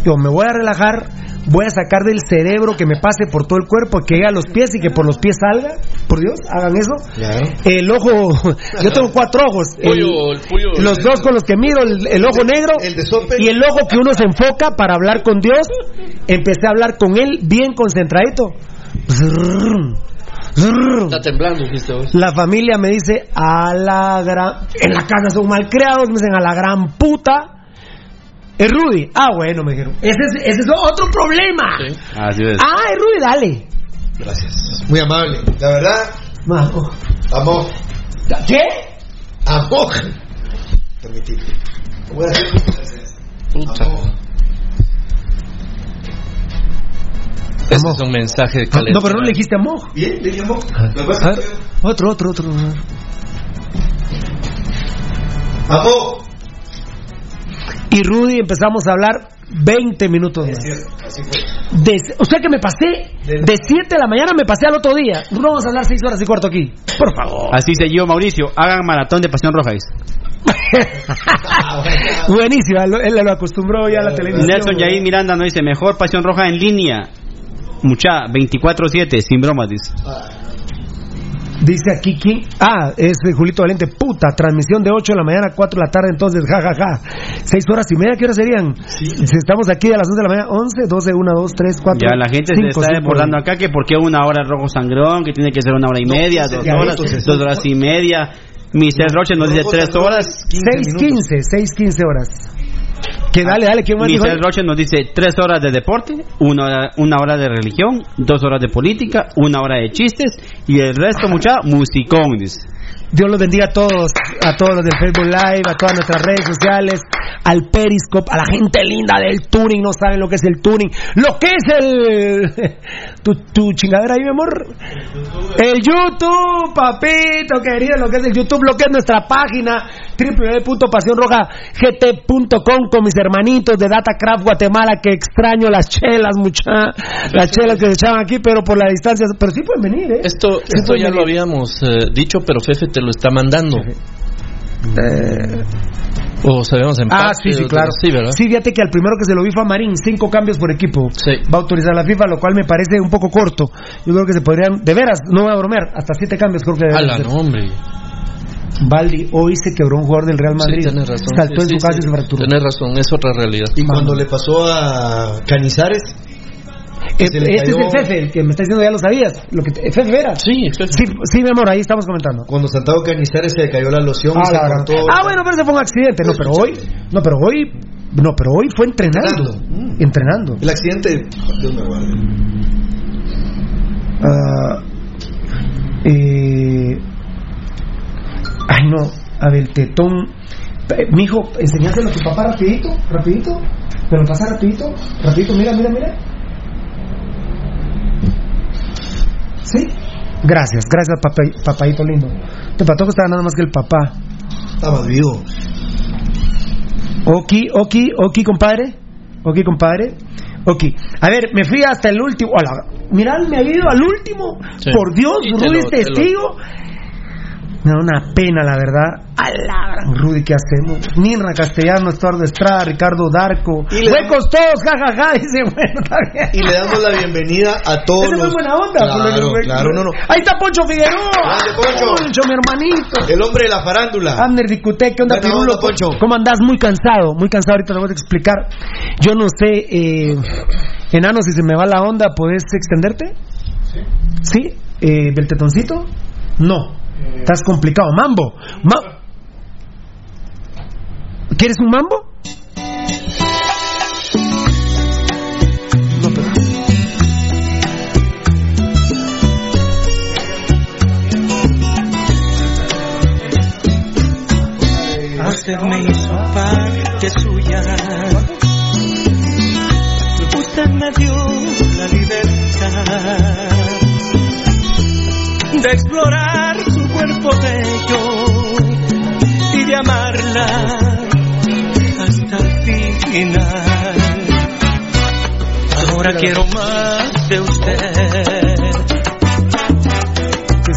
Yo me voy a relajar, voy a sacar del cerebro que me pase por todo el cuerpo, que llegue a los pies y que por los pies salga. Por Dios, hagan eso. Claro. El ojo, yo tengo cuatro ojos. El- Pollo, el pollo- los dos con los que miro, el, el ojo negro el de sope. y el ojo que uno se enfoca para hablar con Dios. Empecé a hablar con él bien concentradito. Está temblando, dijiste vos. La familia me dice a la gran. En la casa son malcriados, me dicen a la gran puta. Es Rudy. Ah, bueno, me dijeron. Ese es, ese es otro problema. Sí. Así es. Ah, es Rudy, dale. Gracias. Muy amable. La verdad, Majo. amor. ¿Qué? Amor. Permitidme. Voy a hacer Puta. Amor. Amor. es un mensaje de No, calentamiento. pero no le dijiste amor. Bien, le dije. A Lo que pasa ver, es que- otro, otro, otro. Amor. Y Rudy empezamos a hablar 20 minutos más. Es cierto, así fue. De- o sea que me pasé de 7 de la mañana, me pasé al otro día. No vamos a hablar 6 horas y cuarto aquí. Por favor. Así se yo, Mauricio. Hagan maratón de Pasión Roja. dice. Buenísima, lo- él lo acostumbró ya a la televisión. Nelson Yair Miranda nos dice, mejor Pasión Roja en línea. Mucha, 24-7, sin bromas, dice. Dice aquí quién. Ah, es Julito Valente. Puta, transmisión de 8 de la mañana a 4 de la tarde, entonces, ja, ja, ja. 6 horas y media, ¿qué horas serían? Si estamos aquí a las 11 de la mañana, 11, 12, 1, 2, 3, 4. Ya la gente se está desbordando acá que por qué una hora rojo sangrón, que tiene que ser una hora y media, dos ya, horas, entonces, dos horas y media. Michelle Roche nos dice Rojo tres sangrón, horas. 6, 15, 6, 15 horas. Que dale, dale, ¿quién más? Michelle Roche nos dice tres horas de deporte, una hora, una hora de religión, dos horas de política, una hora de chistes y el resto mucha musicón, dice. Dios los bendiga a todos, a todos los del Facebook Live, a todas nuestras redes sociales, al Periscope, a la gente linda del tuning, no saben lo que es el tuning, lo que es el... tu, tu chingadera ahí, mi amor. El YouTube, papito querido, lo que es el YouTube, lo que es nuestra página, www.pasionrojagt.com con mis hermanitos de Datacraft Guatemala, que extraño las chelas, mucha, las chelas que se echaban aquí, pero por la distancia, pero sí pueden venir, ¿eh? Esto, Sí esto ya lo habíamos eh, dicho, pero Fefe te lo está mandando. Eh, O sabemos en Ah, parte, sí, sí, claro. Sí, ¿verdad? Sí, fíjate que al primero que se lo vi fue a Marín, cinco cambios por equipo. Sí. Va a autorizar la FIFA, lo cual me parece un poco corto. Yo creo que se podrían, de veras, no voy a bromear, hasta siete cambios creo que ser. no, hombre. Baldi, hoy se quebró un jugador del Real Madrid. Sí, tienes razón. Saltó Sí, en su sí, casa y se fracturó. Tienes razón, es otra realidad. Y cuando le pasó a Canizares, este cayó- es el Fefe, el que me está diciendo ya lo sabías. Lo que te- Fefe era. Sí, Fefe. Sí, sí, mi amor, ahí estamos comentando. cuando Santiago Canizares se le cayó la loción y Ah, se la gran- cortó. ah, bueno, pero ese fue un accidente. No, pero hoy, no, pero hoy, no, pero hoy fue entrenando. Entrenando. Mm. Entrenando. El accidente, Dios me guarde. Ah, eh, ay, no. A ver, tetón. Eh, Mijo, enseñáselo a tu papá rapidito, rapidito. Me lo pasa rapidito, rapidito. Mira, mira, mira. ¿Sí? Gracias, gracias, papá- papadito lindo. Te patojo está nada más que el papá. Más vivo. Oki, Oki, Oki, compadre. Oki, compadre. Oki. A ver, me fui hasta el último. Hola, mirad, me había ido al último. Sí. Por Dios, Rudy te lo- testigo. Me da una pena, la verdad. A la gran Rudy, ¿qué hacemos? Mirna Castellano, Estuardo Estrada, Ricardo Darco. Y Huecos todos, jajaja. Dice, bueno, está bien. Y le damos la bienvenida a todos fue los... buena onda. Claro, Fulano. claro, no, no. Ahí está Poncho Figueroa. Grande, Poncho. mi hermanito. El hombre de la farándula. Abner Dicute, ¿qué onda, Buena Pirulo? onda, Poncho. ¿Cómo andás? Muy cansado, muy cansado. Ahorita te voy a explicar. Yo no sé, eh, enano, si se me va la onda, ¿puedes extenderte? Sí. Eh, ¿Del tetoncito? No. Estás complicado. Mambo. Ma- ¿Quieres un mambo? Usted me hizo parte suya. Usted me dio la libertad de explorar bello y de amarla hasta el final. Ahora quiero más de usted.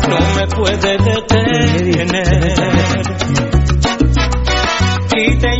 No me puede detener. Quite ya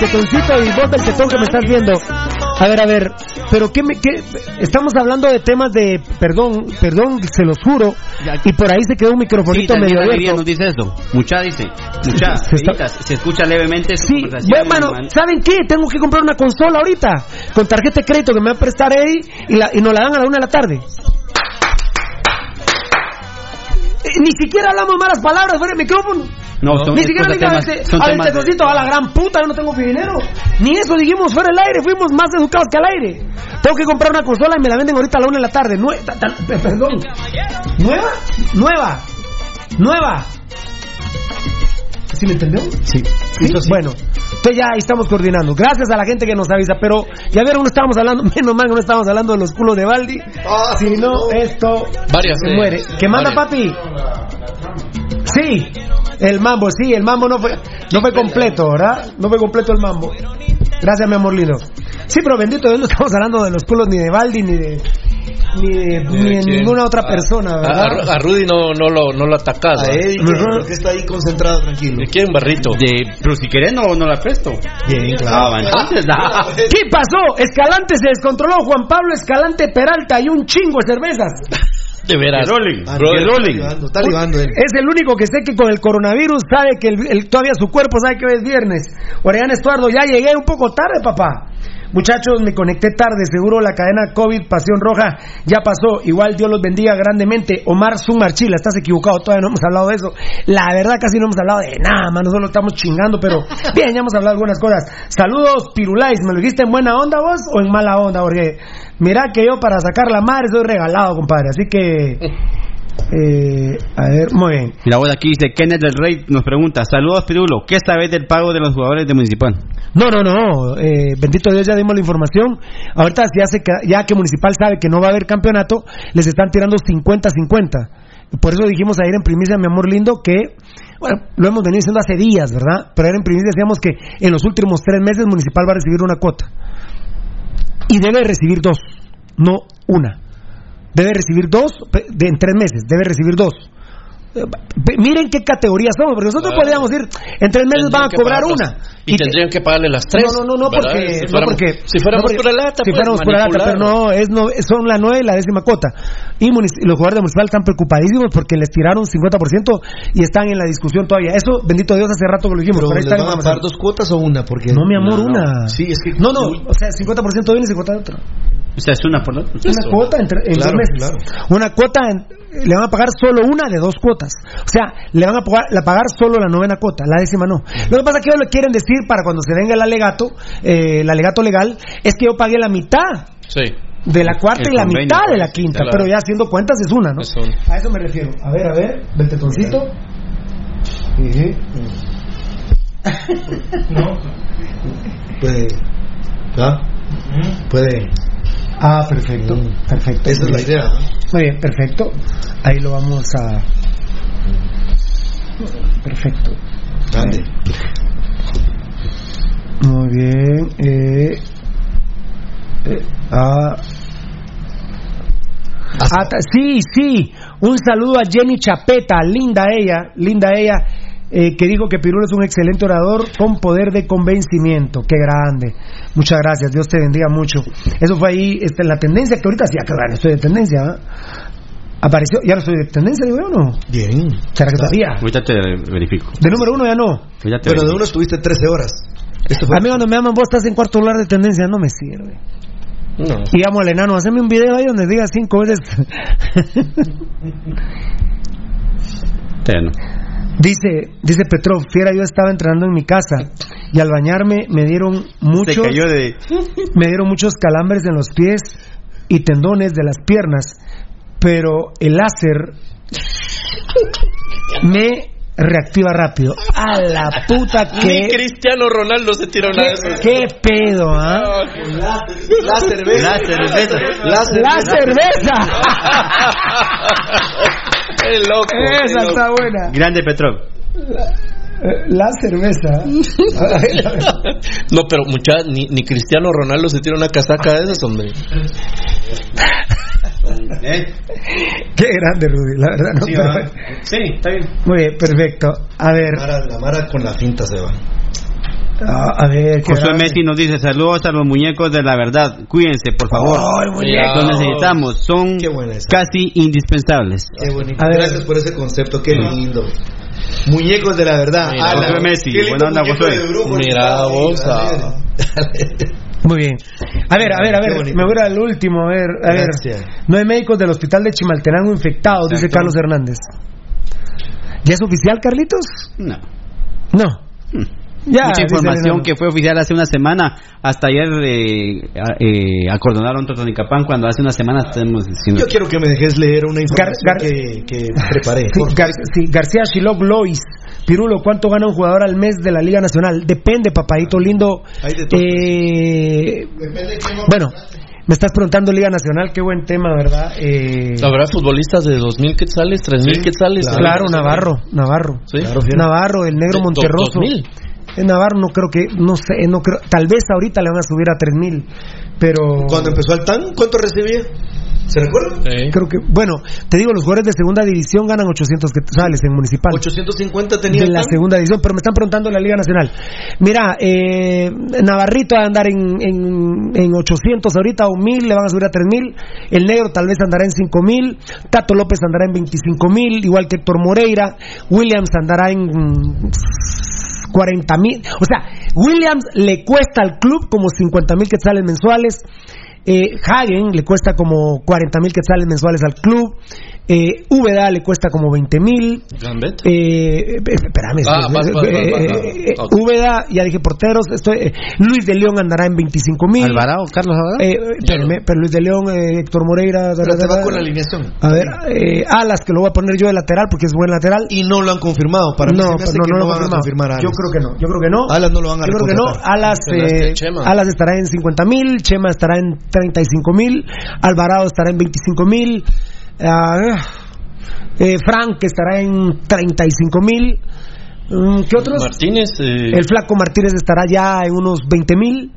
Oíme, Beltetoncito y vos, Beltetón, que me estás viendo. A ver, a ver, pero ¿qué me, qué? Estamos hablando de temas de, perdón, perdón, se los juro, y por ahí se quedó un Sí, microfonito también medio abierto. nos dice esto. Mucha dice. Mucha. Se está- Se escucha levemente su Sí, bueno, hermano. ¿saben qué? Tengo que comprar una consola ahorita, con tarjeta de crédito que me va a prestar Eddie, y, la, y nos la dan a la una de la tarde. Eh, Ni siquiera hablamos malas palabras fuera del micrófono. No, son, Ni siquiera le estos dije a temas- este- son a temas de- a la gran puta, yo no tengo dinero. Ni eso dijimos fuera del aire, fuimos más educados que al aire. Tengo que comprar una consola y me la venden ahorita a la una de la tarde. Nue- ta- ta- perdón. ¿Nueva? Nueva. Nueva. ¿Sí me entendió? Sí. ¿Sí? Bueno, entonces ya estamos coordinando. Gracias a la gente que nos avisa, pero ya vieron, no estábamos hablando, menos mal que no estábamos hablando de los culos de Baldi. Ah, si no, esto Varias, se eh, muere. ¿Qué manda, varias. papi? Sí, el mambo, sí, el mambo no fue, no fue completo, ¿verdad? No fue completo el mambo. Gracias, mi amor lindo. Sí, pero bendito Dios, no estamos hablando de los culos ni de Baldi, ni de, ni de, ni de ninguna otra persona, ¿verdad? a- a Rudy no, no lo, no lo atacas. A. Eddie, que, está ahí concentrado, tranquilo. ¿De quién, Barrito? De, pero si querés no, no la presto. Bien, Ah, entonces, ah. ¿Qué pasó? Escalante se descontroló, Juan Pablo Escalante Peralta y un chingo de cervezas. De veras. Está libando, él. Es el único que sé que con el coronavirus sabe que el- el- todavía su cuerpo sabe que hoy es viernes. Orellana Estuardo, ya llegué un poco tarde, papá. Muchachos, me conecté tarde, seguro la cadena COVID Pasión Roja ya pasó. Igual Dios los bendiga grandemente. Omar Sumarchila, estás equivocado, todavía no hemos hablado de eso. La verdad casi no hemos hablado de nada, mano, solo estamos chingando, pero bien, ya hemos hablado de algunas cosas. Saludos, Pirulais, ¿me lo dijiste en buena onda vos o en mala onda? Porque mira que yo para sacar la madre soy regalado, compadre, así que... Eh, a ver, muy bien. La voz aquí dice Kenneth del Rey nos pregunta, saludos Pirulo, ¿qué sabes del pago de los jugadores de Municipal? No, no, no. eh, bendito Dios, ya dimos la información. Ahorita ya, se, ya que Municipal sabe que no va a haber campeonato, les están tirando 50-50. Por eso dijimos ayer en primicia, mi amor lindo, que, bueno, lo hemos venido diciendo hace días, ¿verdad? Pero ayer en primicia decíamos que en los últimos tres meses Municipal va a recibir una cuota. Y debe recibir dos, no una. Debe recibir dos pe- de, en tres meses, debe recibir dos. Eh, Miren qué categoría somos, porque nosotros Claro. podríamos ir, en tres meses van a cobrar una. Y, te- tendrían que pagarle las tres. no, no, no, no, porque, Si no fuéramos, porque si fuéramos no porque- pura lata, si pues, fuéramos pura lata, pero no, es no, son la nueve y la décima cuota. Y los jugadores de municipal están preocupadísimos porque les tiraron 50% y están en la discusión todavía. Eso, bendito Dios, hace rato que lo dijimos. Pero pero ahí ¿les está la van a pagar dos cuotas o una? Porque No, mi amor, No, no. una. Sí, es que- No, no, o sea, 50% de una y 50% de otra. O sea, es una por la otra. Una cuota entre, en Claro, dos meses. claro. Una cuota, en- le van a pagar solo una de dos cuotas. O sea, le van a pagar, la pagar solo la novena cuota, la décima no. Lo que pasa es que ellos le quieren decir para cuando se venga el alegato, eh, el alegato legal, es que yo pagué la mitad Sí. de la cuarta El y la convenio, mitad de la pues, quinta, pero ya haciendo cuentas es una, ¿no? Es. A eso me refiero. A ver, a ver, Beltetoncito. Ujú. Puede. ¿Ah? Puede. Ah, perfecto, Mm. perfecto. Esa es la idea. Muy bien, perfecto. Ahí lo vamos a. Perfecto. Grande. Muy bien. Eh, eh, ah, ah, sí, sí. Un saludo a Jenny Chapeta, linda ella, linda ella, eh, que dijo que Pirulo es un excelente orador con poder de convencimiento. Qué grande. Muchas gracias. Dios te bendiga mucho. Eso fue ahí, este, la tendencia que ahorita sí, ya que bueno, estoy de tendencia. ¿ah? Apareció, ya no estoy de tendencia, digo yo, ¿no? Bien. ¿Será que todavía? Ahorita te verifico. De número uno ya no. Pero de uno estuviste 13 horas. Esto fue. A mí cuando me llaman vos estás en cuarto lugar de tendencia, no me sirve. No. Y llamo al enano, haceme un video ahí donde diga cinco veces. Te no. Dice, dice Petrov, fiera, yo estaba entrenando en mi casa y al bañarme me dieron muchos, Se cayó de. me dieron muchos calambres en los pies y tendones de las piernas, pero el láser me reactiva rápido. A la puta Ni que Cristiano Ronaldo se tiró una de esas. qué pedo, ¿ah? La cerveza. La cerveza. La La cerveza. Loco. Esa loco. está buena. Grande Petrov. Eh, La cerveza. No, pero mucha, ni, ni Cristiano Ronaldo se tira una casaca de esas, hombre. ¿Eh? Qué grande, Rudy, la verdad. ¿no? Sí. Sí, está bien. Muy bien, perfecto. A ver, La Mara, la Mara con la finta se va. A, a ver. Josué. Messi nos dice saludos a los muñecos de la verdad. Cuídense, por favor. Muñeco. Los necesitamos. Son casi indispensables. Qué bonito. A ver. Gracias por ese concepto, qué lindo. Muñecos de la verdad. Mira, Josué Messi, buena onda, Josué. Mira vos, ah. Muy bien. A ver, a ver, a ver. Me voy al último. A ver, a ver. No hay médicos del hospital de Chimaltenango infectados, dice. Carlos Hernández. ¿Ya es oficial, Carlitos? No. No. Ya, Mucha información que fue oficial hace una semana. Hasta ayer eh, eh, acordonaron Totonicapán cuando hace una semana estamos diciendo. Yo quiero que me dejes leer una información Gar- que, que preparé. Sí, Gar- sí, García Shilog Lois. Pirulo, ¿cuánto gana un jugador al mes de la Liga Nacional? Depende, papadito lindo. Hay de todo. Eh, bueno, me estás preguntando Liga Nacional, qué buen tema, ¿verdad? Eh, ¿Habrá futbolistas de 2.000 quetzales, 3.000 Sí, quetzales? claro, Navarro, Navarro. Sí. Navarro, el negro Monterroso. 2.000. En Navarro no creo que, no sé, no creo, tal vez ahorita le van a subir a 3000, pero Cuando empezó el TAN, ¿cuánto recibía? ¿Se recuerdan? Sí. creo que, bueno, te digo, los jugadores de segunda división ganan 800 quetzales en municipal. 850 tenía el la segunda división, pero me están preguntando de la Liga Nacional. Mira, eh, Navarrito va a andar en, en, en 800 ahorita o 1000, le van a subir a 3000. El negro tal vez andará en 5000. Tato López andará en 25000, igual que Héctor Moreira. Williams andará en mm, 40.000. O sea, Williams le cuesta al club como 50.000 quetzales mensuales. Eh, Hagen le cuesta como 40.000 quetzales mensuales al club. Eh, Úbeda le cuesta como 20.000. Gambet. Eh, espérame. Ah, vas, vas, vas, eh, Ok. Úbeda, ya dije porteros. Estoy, eh, Luis de León andará en 25 mil. Alvarado, Carlos Alvarado. Eh, espérame, pero Luis de León, eh, Héctor Moreira. Pero te va con la alineación. A ver, eh, Alas, que lo voy a poner yo de lateral porque es buen lateral. Y no lo han confirmado. Para mí no, hace no, que no, lo van a confirmar a Yo Alas. creo que no, yo creo que no. Alas no lo van a Yo creo que no. Alas. Alas estará en 50 mil, Chema estará en 35 mil, Alvarado estará en 25 mil. Eh, Frank, estará en 35 mil. Mm, ¿Qué otros? Martínez. eh, El Flaco Martínez estará ya en unos 20 mil.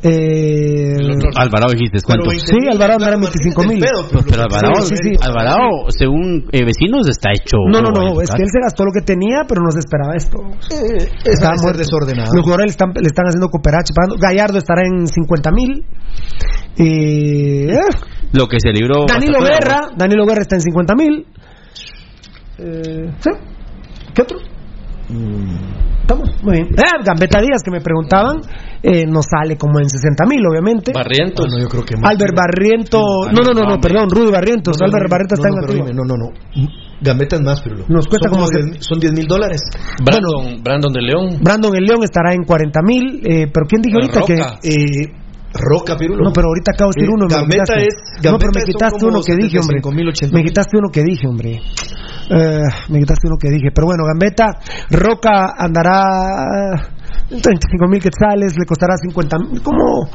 Eh, Alvarado dijiste, ¿cuánto? Pero Sí, Alvarado andará en 25 mil. Pero, pero Alvarado, Sí, sí, sí. Alvarado, según eh, vecinos, está hecho. no, no, no, es que él se gastó lo que tenía, pero no se esperaba esto. Está Estaba ser muerto. desordenado. Los jugadores le están, le están haciendo cooperache. Gallardo estará en 50 mil. Eh, Lo que se libró. Danilo Guerra, Danilo Guerra está en 50 mil. Eh, ¿sí? ¿Qué otro? Estamos, muy bien. Eh, Gambetta Díaz, que me preguntaban, eh, no sale como en 60 mil, obviamente. Barrientos. No, yo creo que más. Albert Barriento, no, no, no, no, perdón, Rudy Barrientos. No, no, Albert no, Barriento está no, en dime, No, no, no. Gambetta es más, pero Nos cuesta son como como se- 10 son 10 mil dólares. Brandon, Brandon de León. Brandon el León estará en 40 mil, eh, pero ¿quién dijo ahorita que...? Roca. Eh, Roca, Pirulo. No, pero ahorita acabo de decir Eh, uno. me lo Gambetta quitaste. es- no, pero me Gambetta quitaste uno que dije, hombre. 75,000, 80,000. Me quitaste uno que dije, hombre. Eh, me quitaste uno que dije. Pero bueno, Gambetta, Roca andará 35 mil quetzales, le costará 50 mil, como,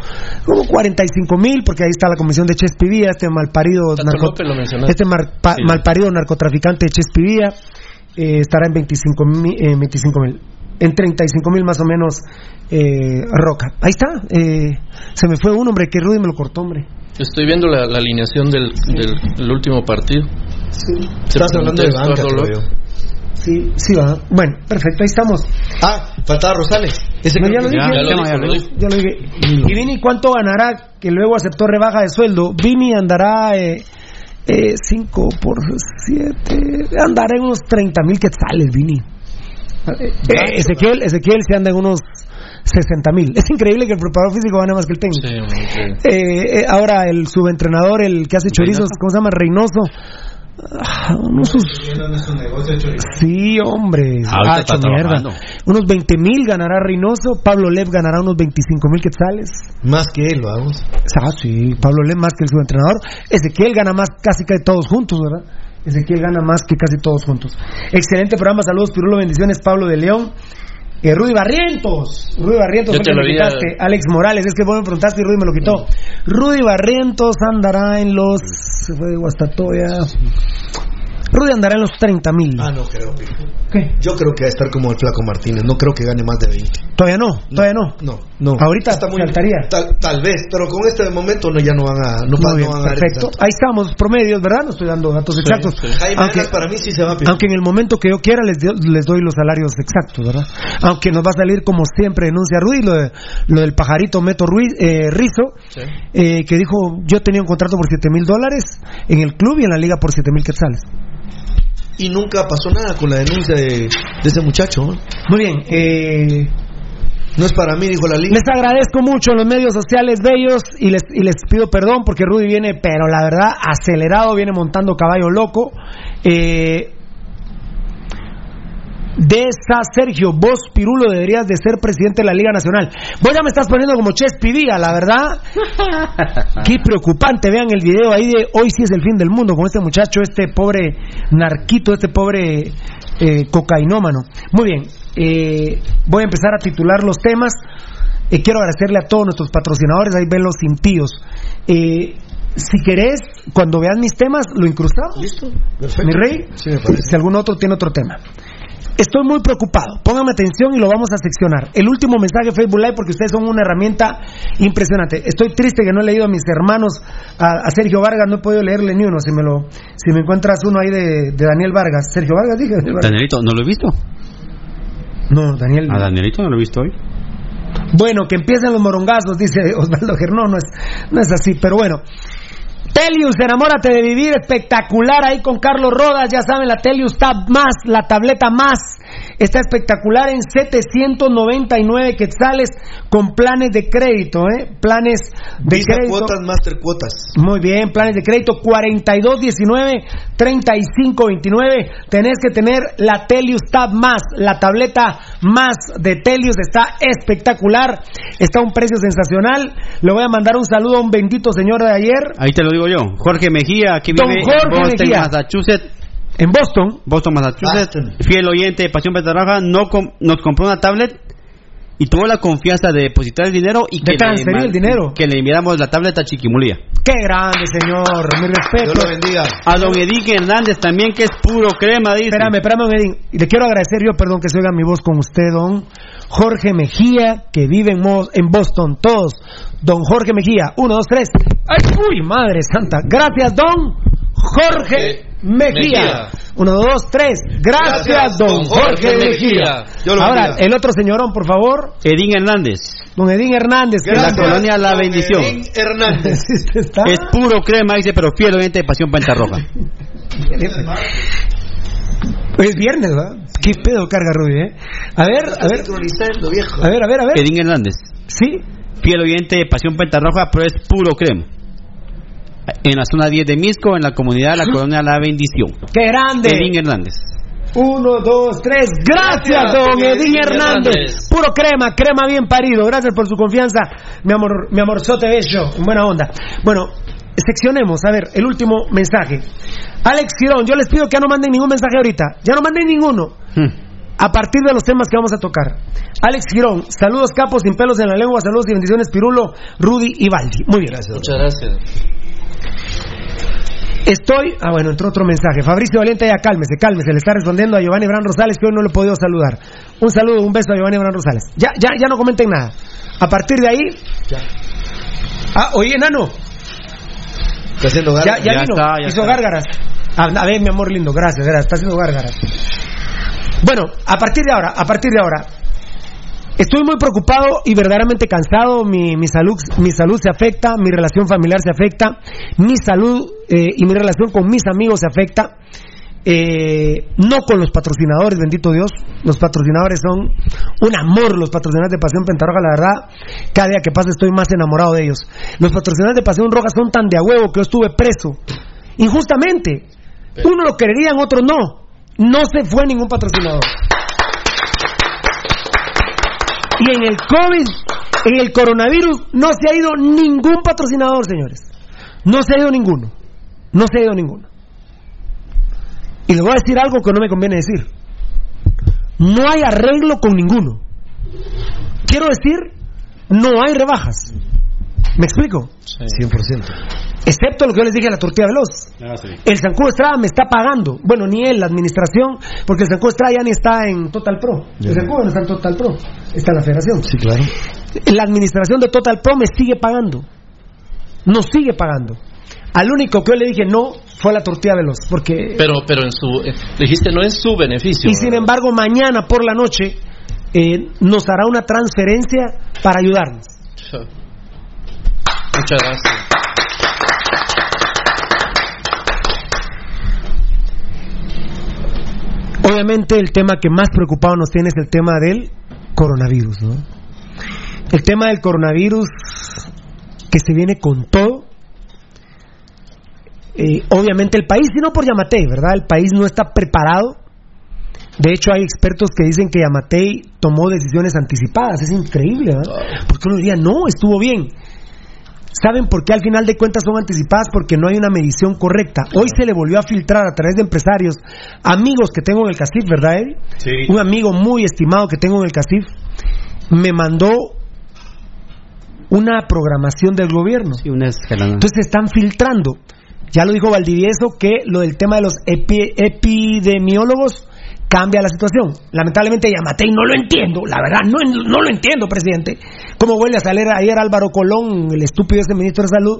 como 45 mil, porque ahí está la comisión de Chespivía, este malparido, narco- este mar- pa- Sí. malparido narcotraficante de Chespivía, eh, estará en 25 mil. eh, 25 mil. En 35 mil más o menos eh, Roca. Ahí está. eh, se me fue uno, hombre, que Rudy me lo cortó, hombre. Estoy viendo la, la alineación del, del, del último partido. Estás hablando de banca. Sí, sí va. Bueno, perfecto, ahí estamos. Ah, faltaba Rosales. Ese No, ya lo Ya, dije. Ya lo tema, dijo, ya lo lo dijo. Ya lo dije. ¿Y Vini cuánto ganará? Que luego aceptó rebaja de sueldo. Vini andará 5 por 7. Andará en unos 30 mil quetzales, Vini. Eh, Ezequiel, Ezequiel se anda en unos 60 mil. Es increíble que el preparador físico gane más que el técnico. Sí. Eh, eh, ahora el subentrenador, el que hace chorizos, ¿cómo se llama? Reynoso. Ah, unos sus-. Sí, hombre. Ah, Ah, está mierda. Unos 20 mil ganará Reynoso. Pablo Lev ganará unos 25 mil quetzales. Más que él, vamos. Ah, sí. Pablo Lev más que el subentrenador. Ezequiel gana más casi que todos juntos, ¿verdad? Ezequiel gana más que casi todos juntos. Excelente programa. Saludos, Pirulo. Bendiciones, Pablo de León. Eh, Rudy Barrientos. Rudy Barrientos, Yo te lo me quitaste. Alex Morales, es que vos me preguntaste y Rudy me lo quitó. Rudy Barrientos andará en los. Se fue de Guastatoya. Rudy andará en los 30 mil. Ah, no creo, Pico. ¿Qué? Yo creo que va a estar como el Flaco Martínez. No creo que gane más de 20. Todavía no, todavía no. No, no. Ahorita faltaría. Tal, tal vez, pero con este momento no, ya no van a. No, Muy bien, no van perfecto. Ahí estamos, promedios, ¿verdad? No estoy dando datos exactos. sí. Jaime Aunque, para mí sí se va a Pico. aunque en el momento que yo quiera les, les doy los salarios exactos, ¿verdad? Aunque nos va a salir como siempre denuncia Ruiz, lo, de- lo del pajarito Meto Ruiz, eh, Rizo, Sí. eh, que dijo, yo tenía un contrato por 7 mil dólares en el club y en la liga por 7 mil quetzales. Y nunca pasó nada con la denuncia de, de ese muchacho. ¿no? Muy bien, eh, No es para mí, dijo la liga. Les agradezco mucho los medios sociales bellos y les, y les pido perdón porque Rudy viene, pero la verdad, acelerado, viene montando caballo loco. Eh, de esa Sergio, vos Pirulo deberías de ser presidente de la Liga Nacional. Vos ya me estás poniendo como Chespidía, la verdad. Qué preocupante, vean el video ahí de hoy sí es el fin del mundo con este muchacho, este pobre narquito, este pobre eh, cocainómano. Muy bien, eh, voy a empezar a titular los temas. Eh, quiero agradecerle a todos nuestros patrocinadores, ahí ven los impíos. Eh, si querés, cuando veas mis temas, lo incrustamos. Listo, perfecto. Mi rey, Sí, si algún otro tiene otro tema. Estoy muy preocupado. Pónganme atención y lo vamos a seccionar. El último mensaje de Facebook Live porque ustedes son una herramienta impresionante. Estoy triste que no he leído a mis hermanos, a, a Sergio Vargas, no he podido leerle ni uno. Si me lo, si me encuentras uno ahí de, de Daniel Vargas, Sergio Vargas, dije. Daniel Vargas. Danielito, ¿no lo he visto? No, Daniel. A Danielito no lo he visto hoy. Bueno, que empiecen los morongazos, dice Osvaldo Gernón, no es, no es así, pero bueno. Telius, enamórate de vivir, espectacular ahí con Carlos Rodas, ya saben, la Telius Tab más, la tableta más, está espectacular en 799 quetzales con planes de crédito, ¿eh? Planes de Visa crédito. cuotas, master cuotas. Muy bien, planes de crédito 4219 3529. Tenés que tener la Telius Tab más, la tableta más de Telius está espectacular, está a un precio sensacional. Le voy a mandar un saludo a un bendito señor de ayer Ahí te lo digo yo. Jorge Mejía, que Don vive Jorge en Boston, Mejía. Massachusetts. en Boston. Boston, Massachusetts. Boston. Fiel oyente de Pasión Petarraja. No com- nos compró una tablet y tuvo la confianza de depositar el dinero y De que, transferir le, el dinero. que le enviáramos la tableta a Chiquimulía. Qué grande, señor. Mi Dios respeto. lo bendiga. A don Edique Hernández también, que es puro crema, dice. Espérame, espérame, Edín. Y le quiero agradecer yo, perdón que se oiga mi voz con usted, don Jorge Mejía, que vive en, Mo- en Boston. Todos. Don Jorge Mejía. Uno, dos, tres. ¡Ay, uy, madre santa! Gracias, don Jorge Mejía. Mejía. Uno, dos, tres. Gracias, Gracias, don don Jorge Jorge Mejía. Mejía. Dios lo Ahora, el otro señorón, por favor. Edín Hernández. Don Edín Hernández. anda- La colonia La Bendición. Edín Hernández. Este está- Es puro crema, dice, pero fiel oyente de Pasión Penta Roja. Es viernes, ¿verdad? ¿Qué pedo carga Rudy, eh? A ver, a ver, a ver, a ver, a ver. Edín Hernández. Sí. Fiel oyente de Pasión Penta Roja, pero es puro crema. En la zona 10 de Misco, en la comunidad La Colonia La Bendición. ¡Qué grande! Edín Hernández. Uno, dos, tres. Gracias, Gracias, don Edín Edín Hernández. Hernández. Puro crema, crema bien parido. Gracias por su confianza, mi amor, mi amorzote bello. En buena onda. Bueno, seccionemos. A ver, el último mensaje. Alex Girón, yo les pido que ya no manden ningún mensaje ahorita. Ya no manden ninguno. Hmm. A partir de los temas que vamos a tocar. Alex Girón, saludos capos sin pelos en la lengua, saludos y bendiciones Pirulo, Rudy y Valdi. Muy bien. Muchas gracias. Estoy. Ah, bueno, entró otro mensaje. Fabricio Valiente, ya cálmese, cálmese. Le está respondiendo a Giovanni Bran Rosales, que hoy no lo he podido saludar. Un saludo, un beso a Giovanni Bran Rosales. Ya, ya, ya no comenten nada. A partir de ahí. Ah, oye, enano. Está haciendo Ya, garra. ya, Ya vino. está, ya Hizo está. gárgaras. A, a ver, mi amor lindo, gracias, gracias. Está haciendo gárgaras. Bueno, a partir de ahora, a partir de ahora. Estoy muy preocupado y verdaderamente cansado. Mi, mi salud, mi salud se afecta, mi relación familiar se afecta, mi salud eh, y mi relación con mis amigos se afecta. Eh, no con los patrocinadores, bendito Dios. Los patrocinadores son un amor, los patrocinadores de Pasión Pentarroja, la verdad. Cada día que pasa estoy más enamorado de ellos. Los patrocinadores de Pasión Roja son tan de a huevo que yo estuve preso. Injustamente. Uno lo querían, otro no. No se fue ningún patrocinador. Y en el COVID, en el coronavirus, no se ha ido ningún patrocinador, señores. No se ha ido ninguno. No se ha ido ninguno. Y les voy a decir algo que no me conviene decir. No hay arreglo con ninguno. Quiero decir, no hay rebajas. ¿Me explico? 100%. Excepto lo que yo les dije a la tortilla veloz. El Zancudo Estrada me está pagando. Bueno, ni él, la administración, porque el Zancudo Estrada ya ni está en Total Pro. Ya. El Zancudo no está en Total Pro, está en la federación. Sí, claro. La administración de Total Pro me sigue pagando. Nos sigue pagando. Al único que yo le dije no fue la tortilla veloz, porque... Pero, pero en su. eh, dijiste, no es su beneficio. y sin embargo, mañana por la noche eh, nos hará una transferencia para ayudarnos. Muchas gracias. Obviamente el tema que más preocupado nos tiene es el tema del coronavirus, ¿no? El tema del coronavirus que se viene con todo. Eh, obviamente el país, y no por Yamatei, ¿verdad? El país no está preparado. De hecho hay expertos que dicen que Yamatei tomó decisiones anticipadas. Es increíble, ¿verdad? Porque uno diría, no, estuvo bien. ¿Saben por qué al final de cuentas son anticipadas? Porque no hay una medición correcta. Hoy se le volvió a filtrar a través de empresarios, amigos que tengo en el CACIF, ¿verdad, Eddie? Sí. Un amigo muy estimado que tengo en el CACIF me mandó una programación del gobierno. Sí, una. Entonces se están filtrando. Ya lo dijo Valdivieso que lo del tema de los epi- epidemiólogos cambia la situación. Lamentablemente Yamatei no lo entiendo, la verdad, no, no lo entiendo, presidente. ¿Cómo vuelve a salir ayer Álvaro Colón, el estúpido ese ministro de Salud,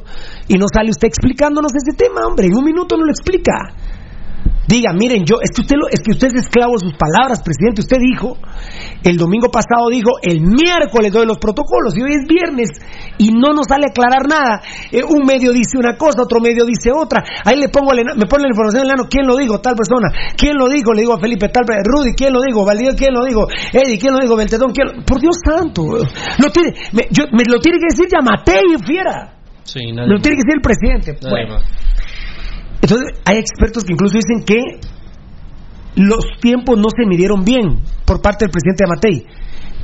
y no sale usted explicándonos ese tema, hombre? En un minuto no lo explica. Diga, miren, yo, es que usted lo, es que usted es esclavo de sus palabras, presidente. Usted dijo, el domingo pasado dijo, el miércoles doy los protocolos y hoy es viernes y no nos sale a aclarar nada. Eh, un medio dice una cosa, otro medio dice otra. Ahí le pongo, me pone la información el enano, ¿quién lo dijo? Tal persona. ¿Quién lo dijo? Le digo a Felipe tal, Rudy, ¿quién lo dijo? Valdivia, ¿quién lo dijo? Eddie, ¿quién lo dijo? Beltetón, ¿quién lo- Por Dios santo, lo tiene, me, yo- me lo tiene que decir Yamatei, fiera. Sí, nadie lo tiene que decir el presidente. Nadie Bueno. más. Entonces, hay expertos que incluso dicen que los tiempos no se midieron bien por parte del presidente Amatei,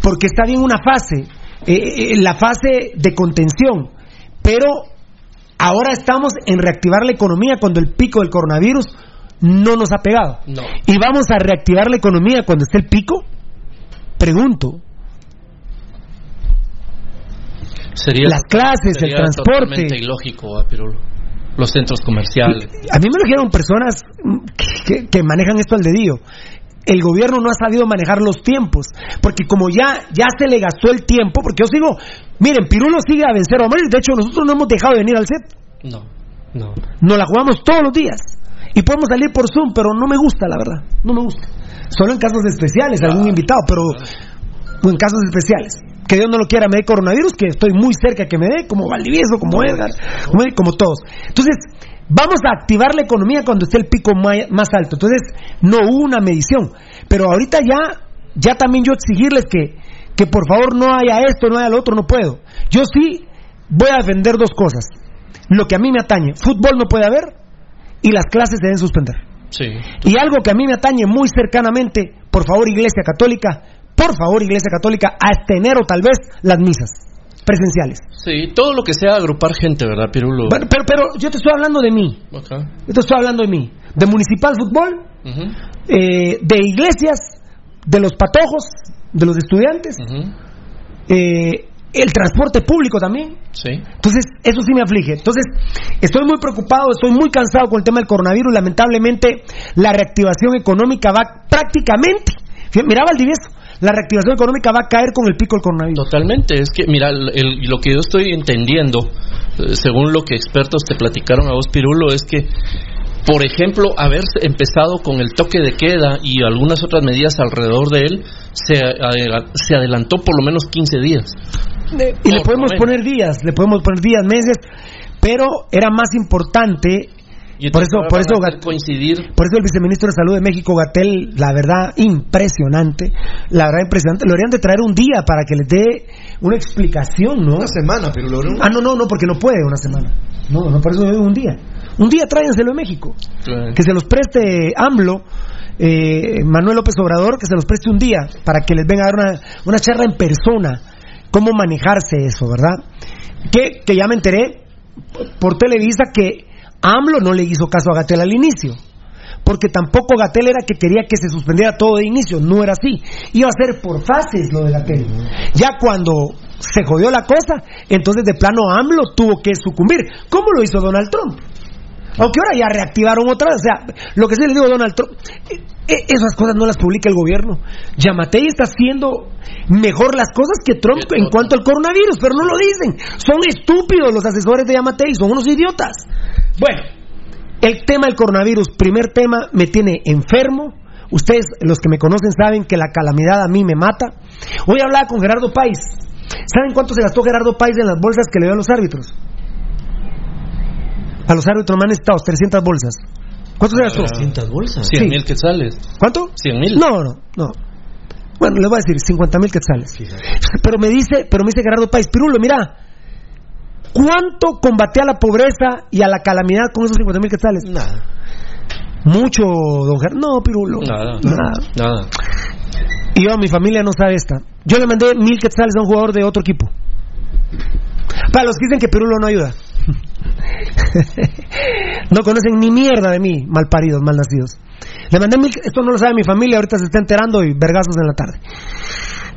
porque está bien una fase, eh, eh, la fase de contención, pero ahora estamos en reactivar la economía cuando el pico del coronavirus no nos ha pegado. No. Y vamos a reactivar la economía cuando esté el pico. Pregunto, Sería las clases, el transporte. totalmente ilógico, ah, Pirulo. Los centros comerciales. A mí me lo dijeron personas que, que manejan esto al dedillo. El gobierno no ha sabido manejar los tiempos, porque como ya, ya se le gastó el tiempo, porque yo sigo, miren, Pirulo sigue a vencer a morir, de hecho nosotros no hemos dejado de venir al set, No, no. nos la jugamos todos los días, y podemos salir por Zoom, pero no me gusta, la verdad, no me gusta. Solo en casos especiales, algún invitado, pero en casos especiales. Que Dios no lo quiera, me dé coronavirus, que estoy muy cerca que me dé, como Valdivieso, como Edgar, como, como todos. Entonces, vamos a activar la economía cuando esté el pico más alto. Entonces, no hubo una medición. Pero ahorita ya, ya también yo exigirles que, que por favor no haya esto, no haya lo otro, no puedo. Yo sí voy a defender dos cosas. Lo que a mí me atañe, fútbol no puede haber y las clases deben suspender. Sí. Y algo que a mí me atañe muy cercanamente, por favor, Iglesia Católica, por favor, Iglesia Católica, hasta enero tal vez las misas presenciales. Sí, todo lo que sea agrupar gente, ¿verdad, Pirulo? Bueno, pero, pero yo te estoy hablando de mí, Acá. yo te estoy hablando de mí, de municipal fútbol, eh, de iglesias, de los patojos, de los estudiantes, eh, el transporte público también. Sí. Entonces, eso sí me aflige. Entonces, estoy muy preocupado, estoy muy cansado con el tema del coronavirus. Lamentablemente, la reactivación económica va prácticamente, mira Valdivieso, la reactivación económica va a caer con el pico del coronavirus. Totalmente, es que, mira, el- lo que yo estoy entendiendo, eh, según lo que expertos te platicaron a vos, Pirulo, es que, por ejemplo, haber empezado con el toque de queda y algunas otras medidas alrededor de él, se, adela- se adelantó por lo menos 15 días. Y le podemos poner días, le podemos poner días, meses, pero era más importante, Y Por eso- por eso Gat- coincidir. por eso el viceministro de Salud de México, Gatel, la verdad, impresionante, la verdad, impresionante, lo deberían de traer un día para que les dé una explicación, ¿no? Una semana, pero lo Ah, no, no, no, porque no puede una semana. No, no, por eso digo un día. Un día tráiganselo a México. Que se los preste AMLO, eh, Manuel López Obrador, que se los preste un día para que les venga a dar una, una charla en persona. Cómo manejarse eso, ¿verdad? Que, que ya me enteré por Televisa que AMLO no le hizo caso a Gatel al inicio. Porque tampoco Gatel era que quería que se suspendiera todo de inicio, no era así. Iba a ser por fases lo de Gatel. Ya cuando se jodió la cosa, entonces de plano AMLO tuvo que sucumbir. ¿Cómo lo hizo Donald Trump? Aunque ahora ya reactivaron otra vez. O sea, lo que sí le digo a Donald Trump, eh, eh, esas cosas no las publica el gobierno. Yamatei está haciendo mejor las cosas que Trump en cuanto al coronavirus, pero no lo dicen. Son estúpidos los asesores de Yamatei, son unos idiotas. Bueno, el tema del coronavirus, primer tema, me tiene enfermo. Ustedes, los que me conocen, saben que la calamidad a mí me mata. Hoy hablaba con Gerardo Páez. ¿Saben cuánto se gastó Gerardo Páez en las bolsas que le dio a los árbitros? A los árbitros me han estado 300 bolsas. ¿Cuánto se gastó? 300 bolsas. 100 sí. mil quetzales. ¿Cuánto? 100 mil. No, no, no. Bueno, les voy a decir 50 mil quetzales. Pero me dice, pero me dice Gerardo Páez, Pirulo, mira, ¿cuánto combate a la pobreza y a la calamidad con esos 50 mil quetzales? Nada. Mucho, don Gerardo. No, Pirulo. Nada. Nada. Nada. Y yo, mi familia no sabe esta. Yo le mandé mil quetzales a un jugador de otro equipo. Para los que dicen que Pirulo no ayuda. no conocen ni mierda de mí, malparidos, malnacidos. Le mandé mil, esto no lo sabe mi familia, ahorita se está enterando y vergazos en la tarde.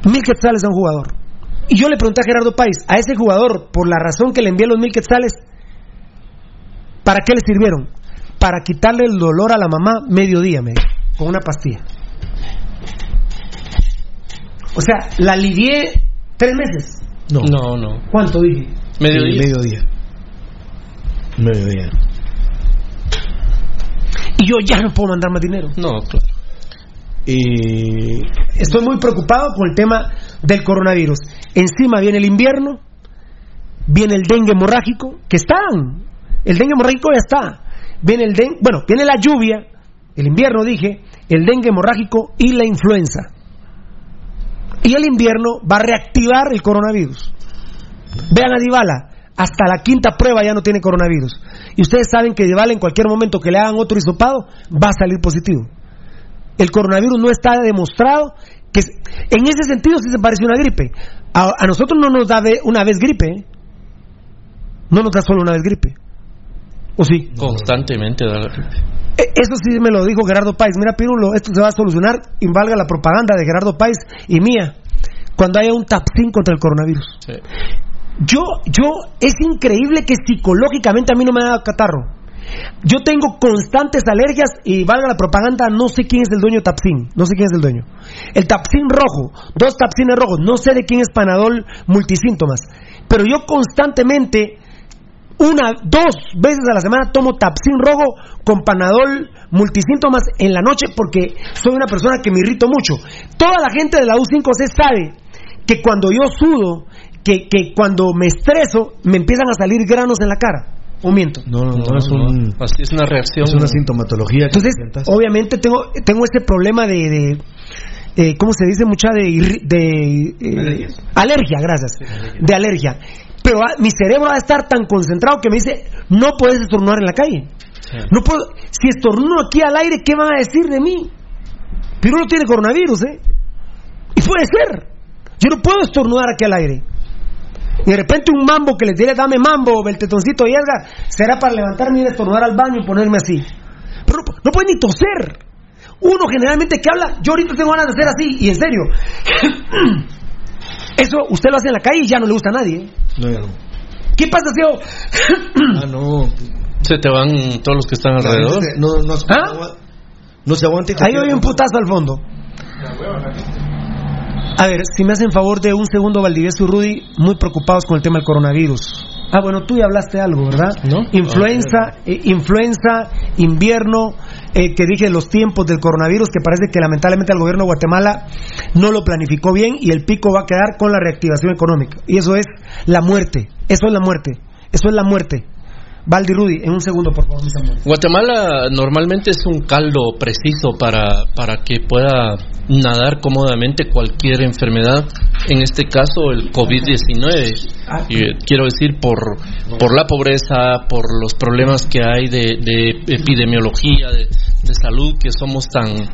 Mil quetzales a un jugador. Y yo le pregunté a Gerardo Páez, a ese jugador, por la razón que le envié los mil quetzales, ¿para qué le sirvieron? Para quitarle el dolor a la mamá mediodía, me dijo, con una pastilla. O sea, la alivié tres meses. No. No, no. ¿Cuánto dije? Mediodía. Mediodía. Mediodía. Y yo ya no puedo mandar más dinero. No, claro. Y Estoy muy preocupado con el tema del coronavirus. Encima viene el invierno, viene el dengue hemorrágico, que están. El dengue hemorrágico ya está. Viene el dengue, bueno, viene la lluvia, el invierno dije, el dengue hemorrágico y la influenza. Y el invierno va a reactivar el coronavirus. Vean a Dybala, hasta la quinta prueba ya no tiene coronavirus. Y ustedes saben que Dybala en cualquier momento que le hagan otro hisopado va a salir positivo. El coronavirus no está demostrado que en ese sentido sí se parece a una gripe. A, a nosotros no nos da de- una vez gripe, ¿eh? no nos da solo una vez gripe. ¿O sí? Constantemente da la E- Eso sí me lo dijo Gerardo Páez. Mira, Pirulo, esto se va a solucionar y valga la propaganda de Gerardo Páez y mía cuando haya un tapsín contra el coronavirus. Sí. Yo, yo, es increíble que psicológicamente a mí no me da catarro. Yo tengo constantes alergias y valga la propaganda, no sé quién es el dueño de Tapsin, no sé quién es el dueño. El Tapsin rojo, dos Tapsines rojos, no sé de quién es Panadol multisíntomas, pero yo constantemente una, dos veces a la semana tomo Tapsin rojo con Panadol multisíntomas en la noche porque soy una persona que me irrito mucho. Toda la gente de la U5C sabe que cuando yo sudo, que, que cuando me estreso, me empiezan a salir granos en la cara. ¿O miento? No, no, no, es, un, Así es una reacción. es una sintomatología. que Entonces, presentas. obviamente tengo, tengo este problema de, de eh, ¿cómo se dice? Mucha de, irri- de eh, alergia, gracias, de alergia. Pero ah, mi cerebro va a estar tan concentrado que me dice, no puedes estornudar en la calle. No puedo, si estornudo aquí al aire, ¿qué van a decir de mí? Pero no tiene coronavirus, ¿eh? Y puede ser. Yo no puedo estornudar aquí al aire. Y de repente un mambo que les diré, dame mambo, beltetoncito y Edgar, será para levantarme y ir a estornudar al baño y ponerme así. Pero no, no puede ni toser. Uno generalmente que habla, yo ahorita tengo ganas de hacer así, y en serio. Eso usted lo hace en la calle y ya no le gusta a nadie. ¿eh? No, ya no. ¿Qué pasa yo... Ah, no. Se te van todos los que están alrededor. No, no, se- ¿Ah? no se aguanta y te Ahí oye un la putazo al fondo. A ver, si me hacen favor de un segundo, Valdivieso y Rudy, muy preocupados con el tema del coronavirus. Ah, bueno, tú ya hablaste algo, ¿verdad? ¿No? Influenza, eh, influenza, invierno, eh, que dije los tiempos del coronavirus, que parece que lamentablemente el gobierno de Guatemala no lo planificó bien y el pico va a quedar con la reactivación económica. Y eso es la muerte, eso es la muerte, eso es la muerte. Valdi Rudy, en un segundo, por favor, mis. Guatemala normalmente es un caldo preciso para, para que pueda nadar cómodamente cualquier enfermedad, en este caso el COVID-19. Y, eh, quiero decir, por, por la pobreza, por los problemas que hay de, de epidemiología, de, de salud, que somos tan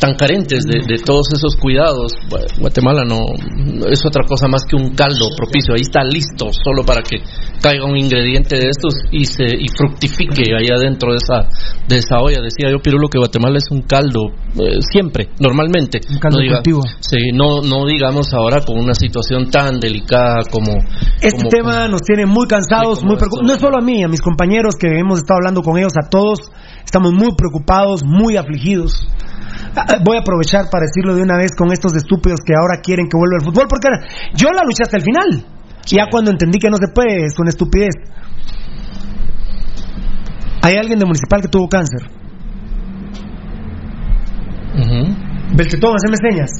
tan carentes de, de todos esos cuidados. Bueno, Guatemala no, no es otra cosa más que un caldo propicio. Ahí está listo, solo para que caiga un ingrediente de estos y se y fructifique allá dentro de esa de esa olla. Decía yo Pirulo que Guatemala es un caldo eh, siempre, normalmente. Un caldo no diga- cultivo. Sí, no no digamos ahora con una situación tan delicada como Este como- tema nos tiene muy cansados, muy preocupados. No es solo a mí, a mis compañeros que hemos estado hablando con ellos, a todos, estamos muy preocupados, muy afligidos. Ah, Voy a aprovechar para decirlo de una vez con estos estúpidos que ahora quieren que vuelva el fútbol, porque yo la luché hasta el final. Ya cuando entendí que no se puede, es una estupidez. Hay alguien de municipal que tuvo cáncer. Beltetón, haceme señas.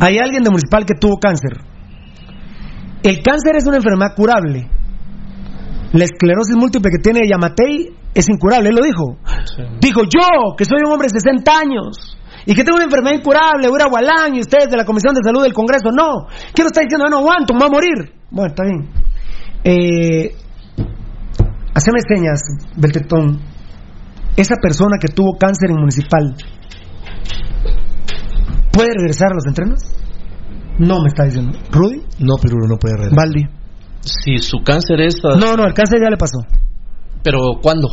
Hay alguien de municipal que tuvo cáncer. El cáncer es una enfermedad curable. La esclerosis múltiple que tiene Yamatei es incurable, él lo dijo. Sí. Dijo yo, que soy un hombre de 60 años y que tengo una enfermedad incurable, voy a ir a Gualán y ustedes de la Comisión de Salud del Congreso, no. ¿Qué no está diciendo? No aguanto, me voy a morir. Bueno, está bien. Eh, haceme señas, Beltetón. Esa persona que tuvo cáncer en municipal, ¿puede regresar a los entrenos? No me está diciendo. ¿Rudy? No, Pirulo no puede regresar. ¿Baldi? Si su cáncer es ah, No, no, el cáncer ya le pasó. Pero ¿cuándo?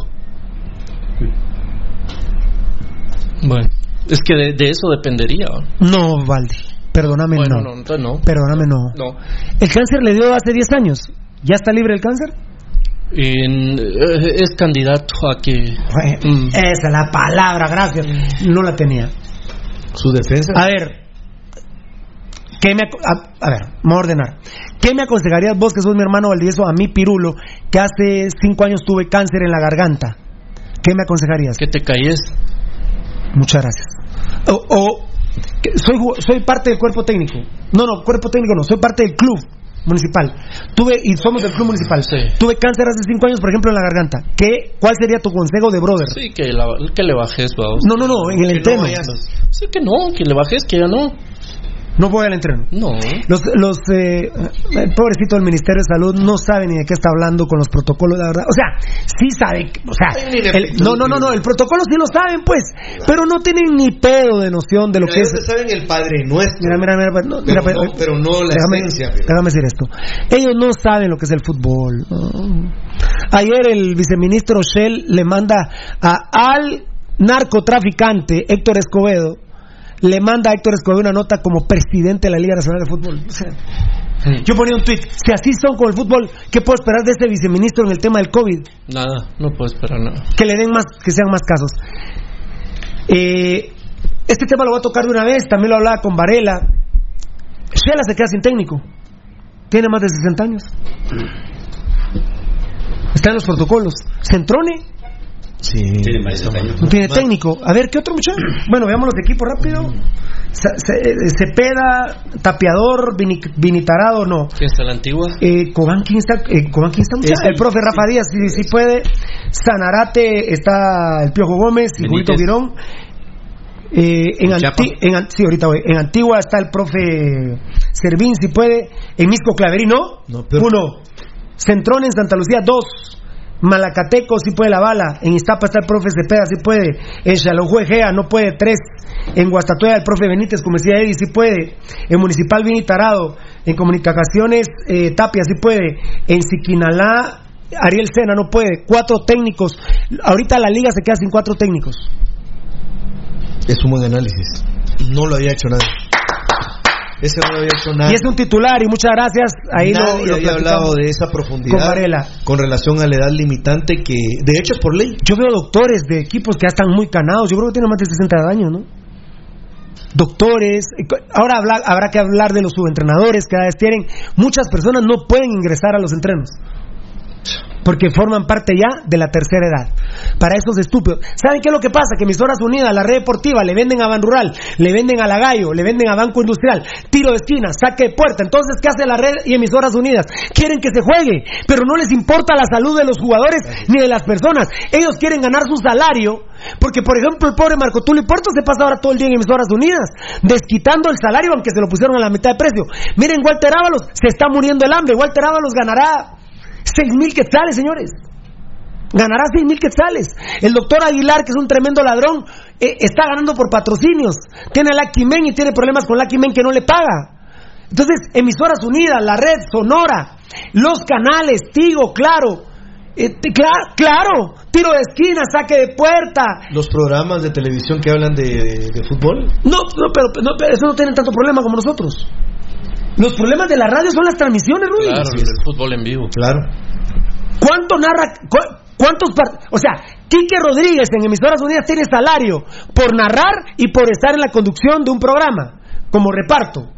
Bueno, es que de, de eso dependería. ¿no? Baldi. Perdóname, Bueno, no. no, entonces no. Perdóname, no. No. El cáncer le dio hace 10 años. ¿Ya está libre el cáncer? En- eh, es candidato a que Mm. Esa es la palabra, gracias. No la tenía. Su defensa. A ver. ¿Qué me, a, a ver, me voy a ordenar. ¿Qué me aconsejarías vos, que sos mi hermano Valdivieso, a mí, Pirulo, que hace 5 años tuve cáncer en la garganta? ¿Qué me aconsejarías? que te calles. Muchas gracias. O, o soy, soy parte del cuerpo técnico. No, no, cuerpo técnico no, soy parte del club municipal. Tuve, y somos del club municipal. Sí. Tuve cáncer hace cinco años, por ejemplo, en la garganta. ¿Qué, ¿Cuál sería tu consejo de brother? Sí, que, la- que le bajes, vamos. No, no, no, en el Que no entreno. vayas. Sí, que no, que le bajes, que ya no. No voy al entreno. No. Los, los eh, el pobrecito del Ministerio de Salud no sabe ni de qué está hablando con los protocolos, la verdad. O sea, sí sabe, o sea, el- no, no, no, no, el protocolo sí lo saben, pues, pero no tienen ni pedo de noción de lo Mira, que ellos es. saben el Padre Nuestro. Mira, mira, mira, no, mira, pero, no, pero no la déjame, esencia. pero- déjame decir esto. Ellos no saben lo que es el fútbol. Ayer el viceministro Shell le manda a, al narcotraficante Héctor Escobedo, le manda a Héctor Escobedo una nota como presidente de la Liga Nacional de Fútbol. O sea, Yo ponía un tweet, si así son con el fútbol, ¿qué puedo esperar de este viceministro en el tema del COVID? Nada, no puedo esperar nada. Que le den más, que sean más casos. Eh, este tema lo voy a tocar de una vez, también lo hablaba con Varela. Shela se queda sin técnico. Tiene más de 60 años. Está en los protocolos. Centrone Sí. no tiene técnico. A ver, ¿qué otro muchacho? Bueno, veamos los equipos rápido. Eh, Cepeda, Tapeador, Vini- Vinitarado, no. ¿Quién está en la antigua? Eh, Cobán, ¿quién está? Eh, Cobán, ¿quién está? muchacho? El- profe Rafa Díaz, si, si puede. Sanarate, está el Piojo Gómez y Julito. Girón. Eh, en. Anti- en sí, ahorita voy. En Antigua está el profe Servín, si puede. En Misco Claverino, No, pero- uno. Centrón en Santa Lucía, dos. Malacateco, si puede la bala. En Iztapa está el profe Cepeda, si puede. En Xalojue no puede, tres. En Guastatoya, el profe Benítez, como decía Eddie, si puede. En Municipal Vini Tarado. En Comunicaciones, eh, Tapia, si puede. En Siquinalá, Ariel Sena, no puede. Cuatro técnicos. Ahorita la liga se queda sin cuatro técnicos. Es un buen análisis. No lo había hecho nadie. Ese no había hecho nadie. Y es un titular, y muchas gracias. Ahí Nadie lo había hablado de esa profundidad con Varela. con relación a la edad limitante que de hecho es por ley. Yo veo doctores de equipos que ya están muy canados. Yo creo que tienen más de 60 años, ¿no? Doctores. Ahora habla- habrá que hablar de los subentrenadores que cada vez tienen. Muchas personas no pueden ingresar a los entrenos. Porque forman parte ya de la tercera edad. Para esos estúpidos. ¿Saben qué es lo que pasa? Que Emisoras Unidas, la red deportiva, le venden a Ban Rural, le venden a La Gallo, le venden a Banco Industrial, tiro de esquina, saque de puerta. Entonces, ¿qué hace la red y Emisoras Unidas? Quieren que se juegue, pero no les importa la salud de los jugadores ni de las personas. Ellos quieren ganar su salario, porque por ejemplo el pobre Marco Tulio Puerto se pasa ahora todo el día en Emisoras Unidas, desquitando el salario aunque se lo pusieron a la mitad de precio. Miren, Walter Ábalos, se está muriendo el hambre. Walter Ábalos ganará seis mil quetzales, señores. Ganará seis mil quetzales. El doctor Aguilar, que es un tremendo ladrón, eh, está ganando por patrocinios. Tiene a Lucky Men y tiene problemas con Lucky Men que no le paga. Entonces, emisoras unidas, la red, Sonora, los canales, Tigo, claro. Eh, claro, tiro de esquina, saque de puerta. Los programas de televisión que hablan de, de- de fútbol. No, no, pero, no, pero eso no tienen tanto problema como nosotros. Los problemas de la radio son las transmisiones, Rudy. Claro, el fútbol en vivo. Claro. ¿Cuánto narra? cu- ¿Cuántos O sea, Quique Rodríguez en Emisoras Unidas tiene salario por narrar y por estar en la conducción de un programa como reparto.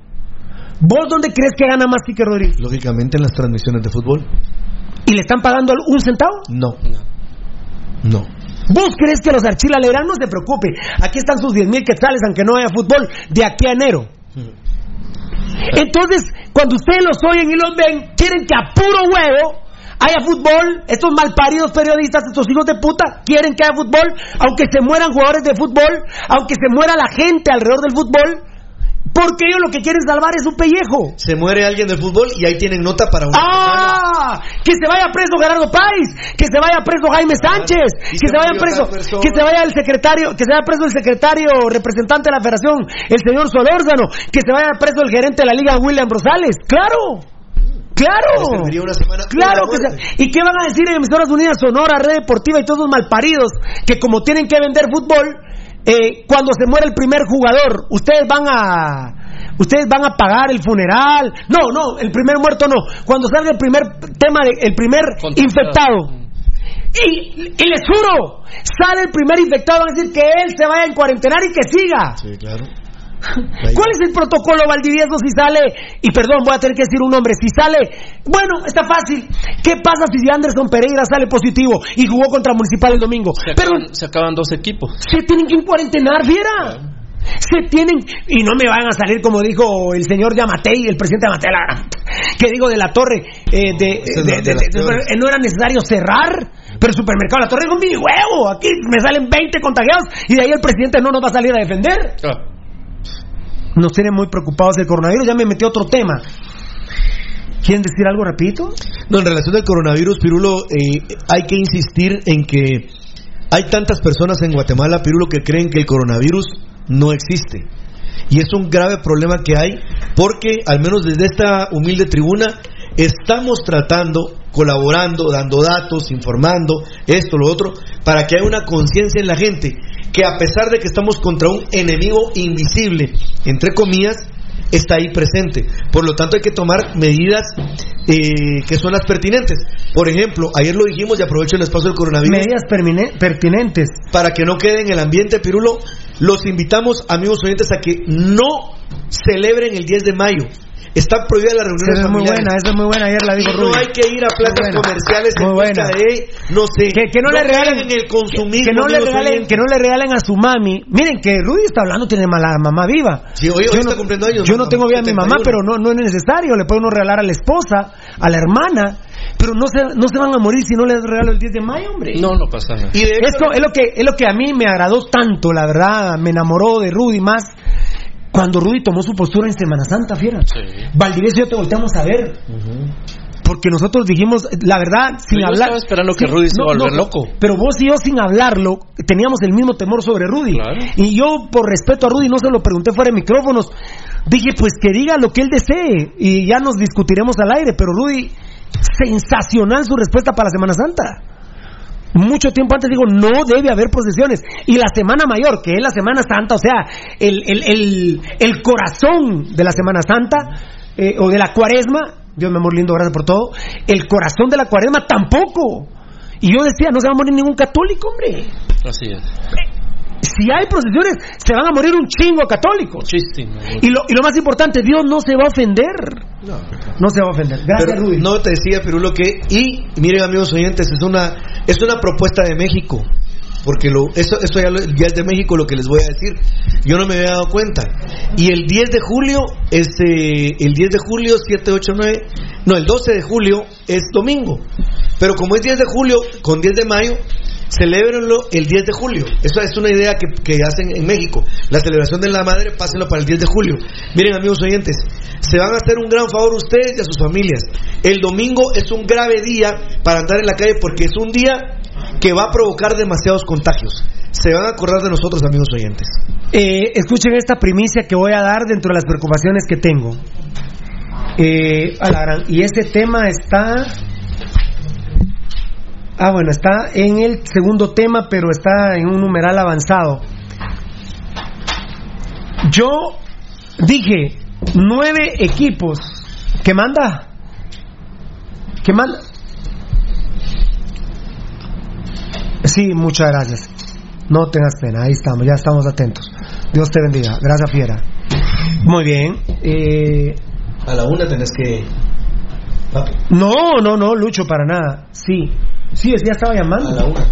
¿Vos dónde crees que gana más Quique Rodríguez? Lógicamente en las transmisiones de fútbol. ¿Y le están pagando un centavo? No. No. ¿Vos crees que los Archila? No se preocupe, aquí están sus 10 mil quetzales aunque no haya fútbol de aquí a enero. Entonces, cuando ustedes los oyen y los ven, quieren que a puro huevo haya fútbol. Estos malparidos periodistas, estos hijos de puta, quieren que haya fútbol, aunque se mueran jugadores de fútbol, aunque se muera la gente alrededor del fútbol, porque ellos lo que quieren salvar es su pellejo. Se muere alguien del fútbol y ahí tienen nota para una semana. ¡Ah! Que se vaya preso Gerardo Páez, que se vaya preso Jaime Sánchez, y que se se vaya preso, que se vaya el secretario, que se vaya preso el secretario representante de la Federación, el señor Solórzano, que se vaya preso el gerente de la Liga William Rosales. ¡Claro! ¡Claro! una semana Claro que se-. ¿Y qué van a decir en emisoras unidas Sonora, Red Deportiva y todos los malparidos que como tienen que vender fútbol, eh, cuando se muere el primer jugador, ustedes van a ustedes van a pagar el funeral? No, no, el primer muerto no. Cuando salga el primer tema de, el primer infectado. Y, y les juro, sale el primer infectado, van a decir que él se vaya a cuarentenar y que siga. Sí, claro. ¿Cuál es el protocolo Valdivieso si sale, y perdón, voy a tener que decir un nombre, si sale, bueno, está fácil, ¿qué pasa si Anderson Pereira sale positivo y jugó contra Municipal el domingo? Se Pero acaban, se acaban dos equipos. se tienen que cuarentenar, viera. Se tienen, y no me van a salir como dijo el señor Yamatei, el presidente Yamatei, la- que digo de la torre, eh, de, es eh, no era necesario cerrar, pero el supermercado La Torre dijo, mi huevo, aquí me salen 20 contagiados y de ahí el presidente no nos va a salir a defender. Ah, nos tienen muy preocupados del coronavirus. Ya me metí a otro tema. ¿Quieren decir algo, repito? No, en relación al coronavirus, Pirulo, eh, hay que insistir en que hay tantas personas en Guatemala, Pirulo, que creen que el coronavirus no existe. Y es un grave problema que hay porque, al menos desde esta humilde tribuna, estamos tratando, colaborando, dando datos, informando, esto, lo otro, para que haya una conciencia en la gente que a pesar de que estamos contra un enemigo invisible, entre comillas, está ahí presente. Por lo tanto, hay que tomar medidas eh, que son las pertinentes. Por ejemplo, ayer lo dijimos y aprovecho el espacio del coronavirus. Medidas pertinentes. Para que no quede en el ambiente, Pirulo, los invitamos, amigos oyentes, a que no celebren el 10 de mayo. Están prohibidas las reuniones Esa es muy buena, esa es muy buena. Ayer la dijo no hay que ir a plazas comerciales en Muy busca buena. de, no sé, que, que no, le regalen en el consumismo. que, que no le regalen que no le regalen a su mami miren que Rudy está hablando tiene mala mamá viva Sí, hoy- hoy yo está no, cumpliendo años, yo no mamá, tengo vida a mi mamá 71. pero no no es necesario le puede uno regalar a la esposa a la hermana pero no se no se van a morir si no les regalo el 10 de mayo hombre No, no pasa nada. Y de hecho, esto es lo que es lo que a mí me agradó tanto la verdad me enamoró de Rudy más cuando Rudy tomó su postura en Semana Santa fiera Sí. Valdivieso y yo te volteamos a ver porque nosotros dijimos, la verdad, sin Yo hablar. estaba esperando que Rudy se volver loco. Pero vos y yo, sin hablarlo, teníamos el mismo temor sobre Rudy. Claro. Y yo, por respeto a Rudy, no se lo pregunté fuera de micrófonos. Dije, pues que diga lo que él desee. Y ya nos discutiremos al aire. Pero Rudy, sensacional su respuesta para la Semana Santa. Mucho tiempo antes digo, no debe haber procesiones. Y la Semana Mayor, que es la Semana Santa, o sea, el, el, el, el corazón de la Semana Santa, eh, o de la cuaresma, Dios mi amor lindo, gracias por todo, el corazón de la cuaresma tampoco. Y yo decía, no se va a morir ningún católico, hombre. Así es. Si hay procesiones, se van a morir un chingo de católicos. Muchísimo. Y lo, y lo más importante, Dios no se va a ofender. No se va a ofender. Gracias, Pero Rudy. no te decía, Pirulo, que, y miren amigos oyentes, es una, es una propuesta de México. Porque lo, eso, eso ya, lo- ya es de México lo que les voy a decir. Yo no me había dado cuenta. Y el 10 de julio, este, el 10 de julio, 7, 8, 9, no, el 12 de julio es domingo. Pero como es 10 de julio, con 10 de mayo, celébrenlo el 10 de julio. Eso es una idea que, que hacen en México. La celebración de la madre, pásenlo para el 10 de julio. Miren, amigos oyentes, se van a hacer un gran favor ustedes y a sus familias. El domingo es un grave día para andar en la calle porque es un día que va a provocar demasiados contagios. Se van a acordar de nosotros, amigos oyentes. Eh, escuchen esta primicia que voy a dar dentro de las preocupaciones que tengo. Eh, y ese tema está. Ah, bueno, está en el segundo tema, pero está en un numeral avanzado. Yo dije nueve equipos. ¿Qué manda? ¿Qué manda? Sí, muchas gracias. No tengas pena, ahí estamos, ya estamos atentos. Dios te bendiga. Gracias, Fiera. Muy bien. Eh, A la una tenés que. No, no, no, Lucho, para nada. Sí, sí, ya estaba llamando. a la una.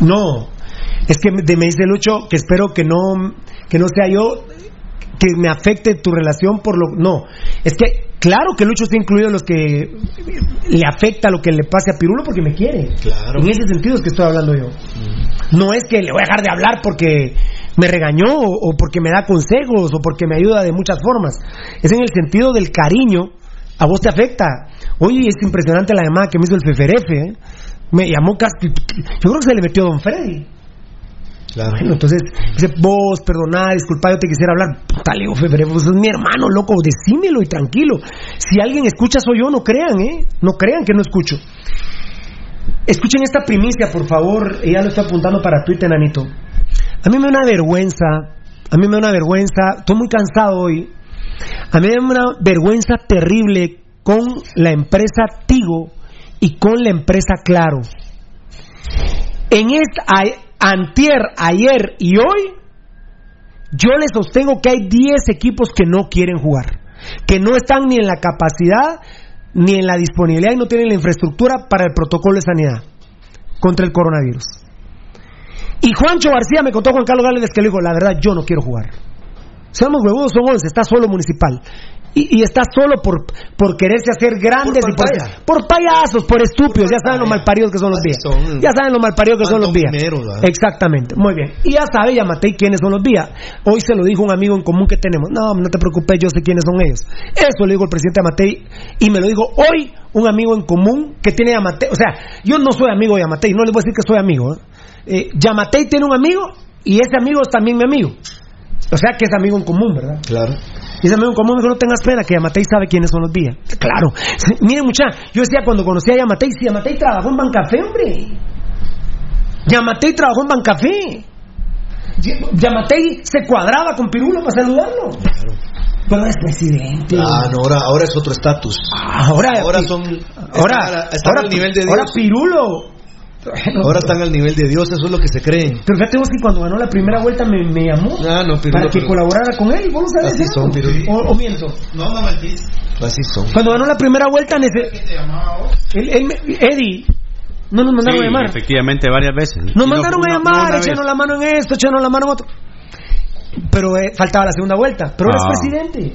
No, es que me, me dice Lucho que espero que no, que no sea yo que me afecte tu relación por lo. No, es que claro que Lucho está incluido en los que le afecta lo que le pase a Pirulo porque me quiere. Claro. En ese sentido es que estoy hablando yo. No es que le voy a dejar de hablar porque me regañó o, o porque me da consejos o porque me ayuda de muchas formas. Es en el sentido del cariño. A vos te afecta. Oye, es impresionante la llamada que me hizo el Feferefe. ¿eh? Me llamó casi. Yo creo que se le metió Don Freddy. Claro. Bueno, entonces, dice, vos, perdona, disculpa, yo te quisiera hablar. Puta, le digo, Feferefe, vos sos mi hermano, loco, decímelo y tranquilo. Si alguien escucha soy yo, no crean, ¿eh? No crean que no escucho. Escuchen esta primicia, por favor. Ya lo estoy apuntando para Twitter, Nanito. A mí me da una vergüenza. A mí me da una vergüenza. Estoy muy cansado hoy. A mí me da una vergüenza terrible con la empresa Tigo y con la empresa Claro. En esta, a- antier, ayer y hoy, yo les sostengo que hay 10 equipos que no quieren jugar, que no están ni en la capacidad ni en la disponibilidad y no tienen la infraestructura para el protocolo de sanidad contra el coronavirus. Y Juancho García me contó Juan Carlos Gálvez que le dijo, la verdad, yo no quiero jugar. Seamos huevudos, son 11, está solo municipal. Y, y está solo por, por quererse hacer grandes Por y por, payasos, por estúpidos. Por ya saben lo malparidos que son los días. Son- Ya saben lo malparidos que son los ¿verdad? Exactamente, muy bien. Y ya sabe, ya maté quiénes son los días. Hoy se lo dijo un amigo en común que tenemos. No, no te preocupes, yo sé quiénes son ellos. Eso le dijo el presidente Amatei y me lo dijo hoy un amigo en común que tiene Yamatei. O sea, yo no soy amigo de Yamatei, no les voy a decir que soy amigo. ¿eh? Eh, Yamatei tiene un amigo y ese amigo es también mi amigo. O sea que es amigo en común, ¿verdad? Claro. Y ese amigo en común me dijo, no tengas pena, que Yamatei sabe quiénes son los días. Claro. Miren, mucha, yo decía cuando conocí a Yamatei, si Yamatei trabajó en Bancafé, hombre. Yamatei trabajó en Bancafé. Yamatei se cuadraba con Pirulo para saludarlo. Pero es presidente. Ah, no, ahora, ahora es otro estatus. Ahora, Ahora son. ahora, ahora- al nivel de ahora Dios. Ahora están al nivel de Dios, eso es lo que se creen. Pero fíjate vos que cuando ganó la primera vuelta me, me llamó Ah, no, Pirulo, para que pero- colaborara con él. ¿Vos lo sabés? Así son, o, o miento. No, no mentís. Así son. Cuando ganó la primera vuelta, ¿Qué te llamaba vos? él- él me- Eddie, no nos mandaron Sí, a llamar. efectivamente, varias veces. Nos no mandaron a no llamar, echaron la mano en esto, echaron la mano en otro. Pero eh, faltaba la segunda vuelta. Pero ahora Ah. es presidente.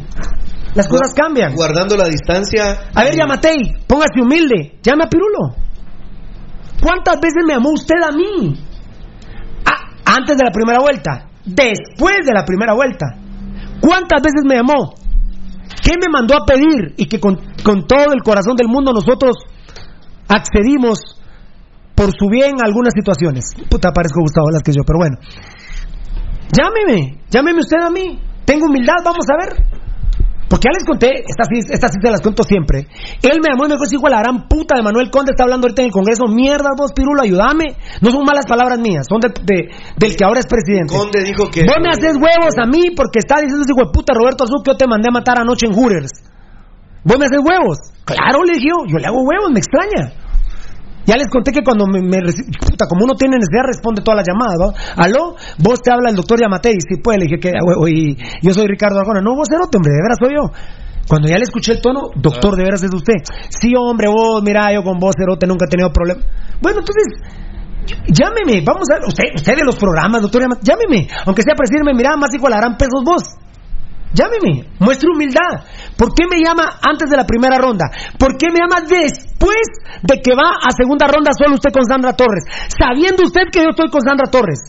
Las cosas cambian. Guardando la distancia. A ver, Yamatei, póngase humilde. Llame a Pirulo. ¿Cuántas veces me llamó usted a mí? Antes de la primera vuelta. Después de la primera vuelta. ¿Cuántas veces me llamó? ¿Qué me mandó a pedir? Y que con, con todo el corazón del mundo nosotros accedimos por su bien a algunas situaciones. Puta, parezco Gustavo Velázquez yo, pero bueno. Llámeme, llámeme usted a mí. Tengo humildad, vamos a ver. Porque ya les conté, estas sí, estas sí se las cuento siempre. Él me llamó y me dijo, "Ese hijo de la gran puta de Manuel Conde está hablando ahorita en el Congreso. Mierda, vos, Pirulo, ayúdame. No son malas palabras mías, son de- de- del que ahora es presidente. Conde dijo que. Vos me haces huevos a mí porque está diciendo ese hijo de puta Roberto Azul que yo te mandé a matar anoche en Hooters. Vos me haces huevos. Claro, le dije yo, yo le hago huevos, me extraña. Ya les conté que cuando me, puta, como uno tiene necesidad, responde todas las llamadas, ¿va? Aló, vos te habla el doctor Yamatei, sí, pues, le dije que, y yo soy Ricardo Arjona. No, vos eres hombre, de veras soy yo. Cuando ya le escuché el tono, doctor, de veras es usted. Sí, hombre, vos, mira, yo con vos, Cerote, nunca he tenido problema. Bueno, entonces, llámeme, vamos a ver, usted, usted de los programas, doctor, Yamatei, llámeme, aunque sea para decirme, mira, más la gran pesos vos. Llámeme, muestre humildad. ¿Por qué me llama antes de la primera ronda? ¿Por qué me llama después de que va a segunda ronda solo usted con Sandra Torres? Sabiendo usted que yo estoy con Sandra Torres.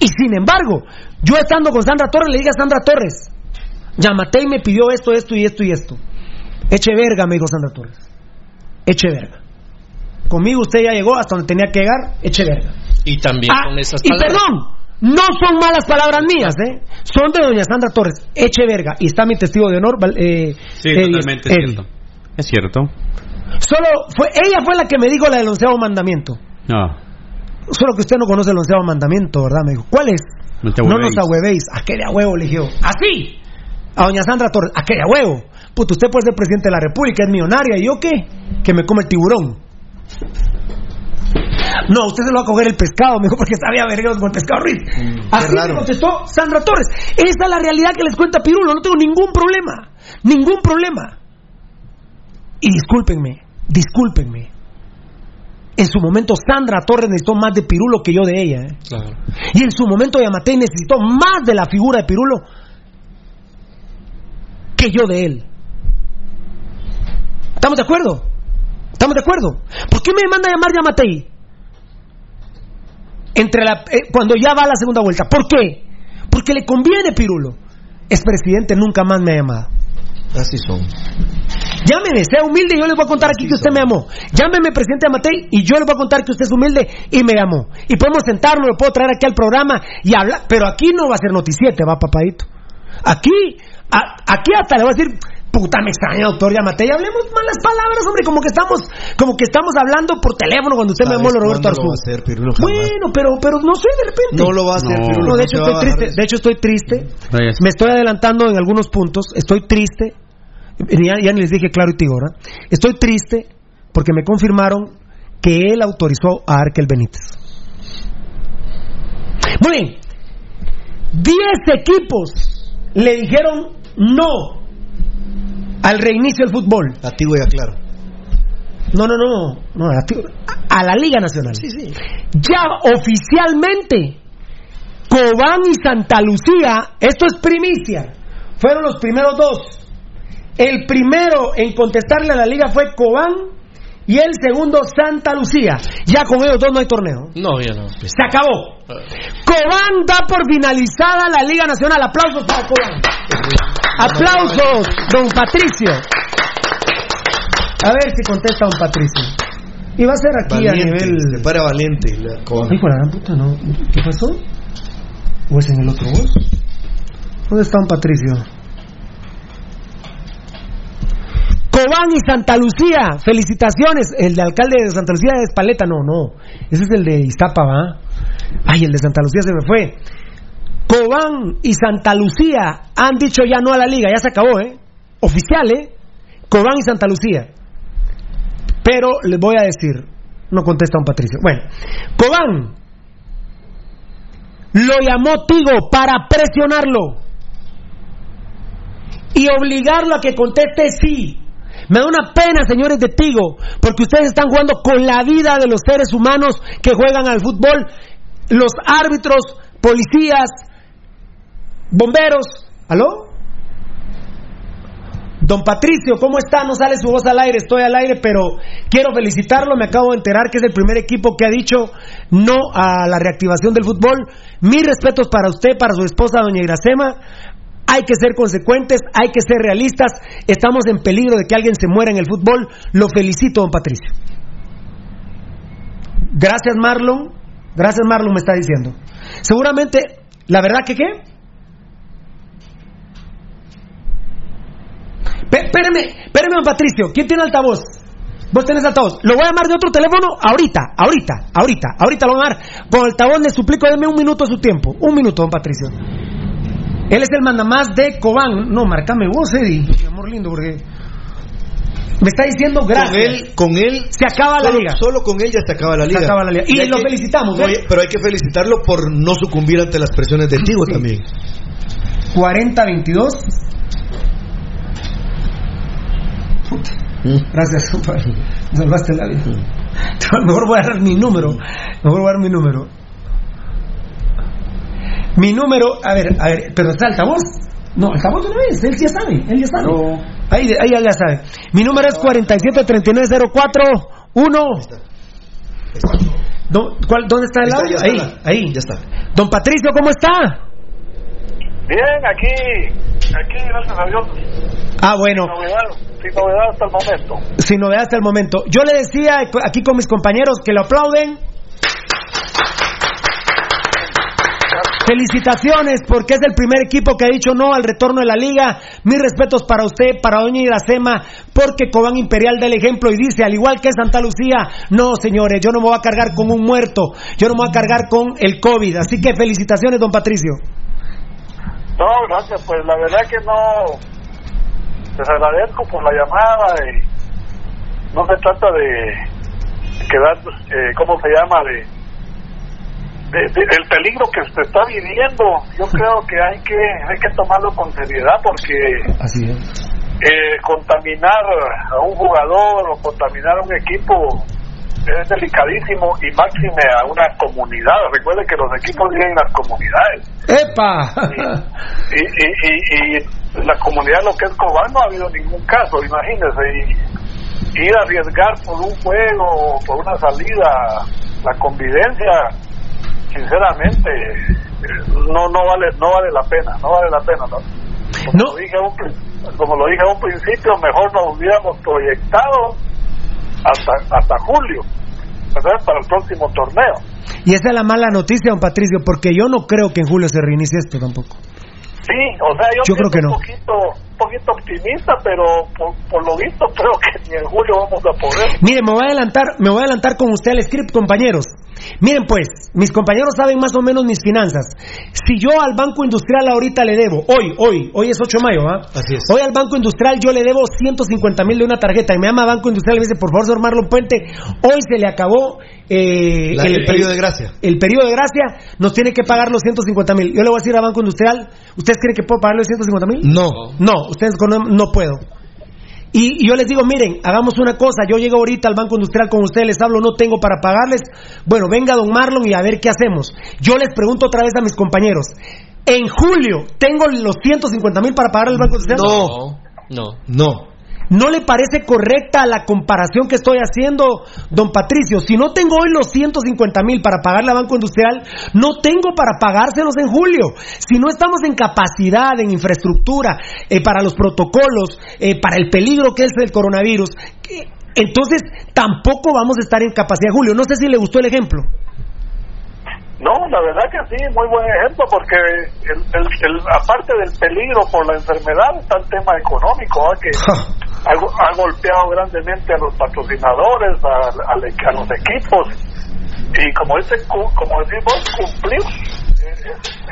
Y sin embargo, yo estando con Sandra Torres le dije a Sandra Torres, Yamatei me pidió esto, esto y esto y esto. Eche verga, me dijo Sandra Torres. Eche verga. Conmigo usted ya llegó hasta donde tenía que llegar, eche verga. Y también Ah, con esas y palabras. perdón, no son malas palabras mías, ¿eh? Son de doña Sandra Torres. Eche verga. Y está mi testigo de honor, eh, Sí, totalmente es cierto. Es cierto. Solo fue, ella fue la que me dijo la del onceavo mandamiento. No. Solo que usted no conoce el onceavo mandamiento, ¿verdad? Me dijo, ¿cuál es? No no nos ahuevéis. ¿A qué de a huevo? Le dije. ¿Así? A doña Sandra Torres. ¿A qué de a huevo? Puto, usted puede ser presidente de la República, es millonaria. ¿Y yo qué? Que me come el tiburón. No, usted se lo va a coger el pescado, me dijo, porque sabía vergueros con el pescado Ruiz. Así me contestó Sandra Torres. Esa es la realidad que les cuenta Pirulo, no tengo ningún problema. Ningún problema. Y discúlpenme, discúlpenme. En su momento Sandra Torres necesitó más de Pirulo que yo de ella. ¿eh? Claro. Y en su momento Yamatei necesitó más de la figura de Pirulo que yo de él. ¿Estamos de acuerdo? ¿Estamos de acuerdo? ¿Por qué me manda a llamar Yamatei? Entre la, eh, cuando ya va a la segunda vuelta. ¿Por qué? Porque le conviene Pirulo. Es presidente, nunca más me ha llamado. Así son. Llámeme, sea humilde y yo les voy a contar aquí que usted me llamó. Llámeme, presidente Amatei, y yo les voy a contar que usted es humilde y me llamó. Y podemos sentarnos, lo puedo traer aquí al programa y hablar, pero aquí no va a ser noticiete, va papadito. Aquí, a- aquí hasta le voy a decir, puta me extraña, doctor Yamatei, hablemos malas palabras, hombre, como que estamos, como que estamos hablando por teléfono cuando usted me llamó ¿Sabes Roberto cuándo lo va Arzú. a hacer, Pirulo? Jamás. Bueno, pero, pero no sé, de repente. No lo va a hacer, No. Pirulo. No, de hecho estoy triste, de hecho estoy triste. Me estoy adelantando en algunos puntos, estoy triste. Ya, ya les dije claro y tigo, ¿verdad? Estoy triste porque me confirmaron que él autorizó a Arkel Benítez. Muy bien. Diez equipos le dijeron no al reinicio del fútbol. Activo y aclaro. No, no, no, no, a, a la Liga Nacional. Sí, sí. Ya oficialmente, Cobán y Santa Lucía, esto es primicia, fueron los primeros dos. El primero en contestarle a la liga fue Cobán y el segundo Santa Lucía. Ya con ellos dos no hay torneo. No, ya no. Se acabó. Cobán da por finalizada la Liga Nacional. Aplausos para Cobán. Aplausos, don Patricio. A ver si contesta don Patricio. Y va a ser aquí a nivel. Se para valiente. La Cobán. Hijo de la gran puta, ¿no? ¿Qué pasó? ¿O es en el otro bus? ¿Dónde está don Patricio? Cobán y Santa Lucía, felicitaciones. El de alcalde de Santa Lucía es Paleta, no, no. Ese es el de Iztapa. Ay, el de Santa Lucía se me fue. Cobán y Santa Lucía han dicho ya no a la liga, ya se acabó, ¿eh? Oficial, ¿eh? Cobán y Santa Lucía. Pero les voy a decir, no contesta un Patricio. Bueno, Cobán lo llamó Tigo para presionarlo y obligarlo a que conteste sí. Me da una pena, señores de Tigo, porque ustedes están jugando con la vida de los seres humanos que juegan al fútbol, los árbitros, policías, bomberos. ¿Aló? Don Patricio, ¿cómo está? No sale su voz al aire, estoy al aire, pero quiero felicitarlo. Me acabo de enterar que es el primer equipo que ha dicho no a la reactivación del fútbol. Mis respetos para usted, para su esposa, doña Iracema. Hay que ser consecuentes, hay que ser realistas. Estamos en peligro de que alguien se muera en el fútbol. Lo felicito, don Patricio. Gracias, Marlon. Gracias, Marlon, me está diciendo. Seguramente, la verdad que qué? Espéreme, espéreme, don Patricio. ¿Quién tiene altavoz? Vos tenés altavoz. Lo voy a llamar de otro teléfono ahorita, ahorita, ahorita, ahorita lo voy a llamar. Con altavoz le suplico, denme un minuto de su tiempo. Un minuto, don Patricio. Él es el mandamás de Cobán. No, marcame vos, Eddie. Mi amor lindo, porque. Me está diciendo Con gracias. él, con él. Se acaba la liga. Solo con él ya se acaba la liga. acaba la liga. Y hay lo felicitamos, ¿eh? Oye, pero hay que felicitarlo por no sucumbir ante las presiones del Tigo Sí. también. 40-22. Gracias, compadre. Salvaste la vida. Mejor voy a dar mi número. Mejor voy a dar mi número. Mi número, a ver, a ver, pero está altavoz. No, altavoz una vez, él ya sabe, él ya sabe. Ahí, ahí ya sabe. Mi número es 473904-1. ¿Dó- cuál- ¿Dónde está el Ahí audio? está, Ahí, ahí. Ya está. Don Patricio, ¿cómo está? Bien, aquí, aquí, gracias a Dios, Ah, bueno. sin novedad, sin novedad hasta el momento. sin novedad hasta el momento. Yo le decía aquí con mis compañeros que lo aplauden. Felicitaciones porque es el primer equipo que ha dicho no al retorno de la liga. Mis respetos para usted, para Doña Iracema, porque Cobán Imperial da el ejemplo y dice, al igual que Santa Lucía, no señores, yo no me voy a cargar con un muerto, yo no me voy a cargar con el COVID. Así que felicitaciones, don Patricio. No, gracias, pues la verdad que no, les agradezco por la llamada y no se trata de quedar, eh, ¿cómo se llama? De, de- de- el peligro que se está viviendo. Yo creo que hay que hay que tomarlo con seriedad porque Así es. eh, contaminar a un jugador o contaminar a un equipo es delicadísimo y máxime a una comunidad. Recuerde que los equipos viven en las comunidades ¡Epa! y, y, y, y la comunidad lo que es Cobán no ha habido ningún caso, imagínese, y ir a arriesgar por un juego o por una salida, la convivencia, sinceramente, no no vale no vale la pena, no vale la pena, ¿no? Como, No. Lo dije a un, como lo dije a un principio, mejor nos hubiéramos proyectado hasta hasta julio, ¿verdad? Para el próximo torneo. Y esa es la mala noticia, don Patricio, porque yo no creo que en julio se reinicie esto tampoco. Sí, o sea, yo, Yo creo que no. un poquito, un poquito optimista, pero por, por lo visto creo que ni en julio vamos a poder. Mire, me voy a adelantar, me voy a adelantar con usted al script, compañeros. Miren pues, mis compañeros saben más o menos mis finanzas. Si yo al Banco Industrial ahorita le debo, hoy, hoy, hoy es 8 de mayo, ¿ah? Así es. Hoy al Banco Industrial yo le debo 150 mil de una tarjeta y me llama Banco Industrial y me dice, por favor, señor Marlon Puente, hoy se le acabó eh, La- el periodo de gracia. El periodo de gracia nos tiene que pagar los 150 mil. Yo le voy a decir a Banco Industrial, ¿ustedes creen que puedo pagar los 150 mil? No. No, ustedes con- no puedo. Y, y yo les digo, miren, hagamos una cosa, yo llego ahorita al Banco Industrial con ustedes, les hablo, no tengo para pagarles. Bueno, venga don Marlon y a ver qué hacemos. Yo les pregunto otra vez a mis compañeros, en julio, ¿tengo los 150 mil para pagar al Banco Industrial? No. No. No. ¿No le parece correcta la comparación que estoy haciendo, don Patricio? Si no tengo hoy los 150 mil para pagarle a Banco Industrial, no tengo para pagárselos en julio. Si no estamos en capacidad, en infraestructura, eh, para los protocolos, eh, para el peligro que es el coronavirus, eh, entonces tampoco vamos a estar en capacidad en julio. No sé si le gustó el ejemplo. No, la verdad que sí, muy buen ejemplo, porque el, el- el- aparte del peligro por la enfermedad está el tema económico, ¿ah? que ha, go- ha golpeado grandemente a los patrocinadores, a, a le- a los equipos. Y como dice, como decimos, cumplir es,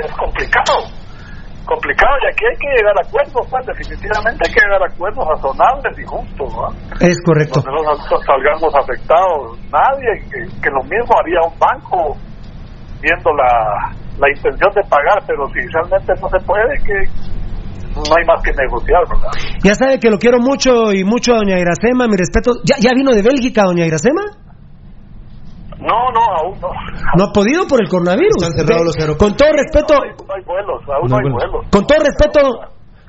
es complicado. Complicado, y aquí hay que llegar a acuerdos, pues definitivamente hay que llegar a acuerdos razonables y justos, ¿no? Es correcto. donde no sal- salgamos afectados nadie, que, que lo mismo haría un banco viendo la, la intención de pagar, pero si realmente no se puede, que no hay más que negociar, ¿verdad? Ya sabe que lo quiero mucho y mucho a doña Iracema, mi respeto. ¿Ya, ya vino de Bélgica doña Iracema? No, no, aún no. No ha podido por el coronavirus. Están cerrados los aeropuertos. Con todo respeto, No hay, no hay vuelos, aún no, hay vuelos. con todo respeto,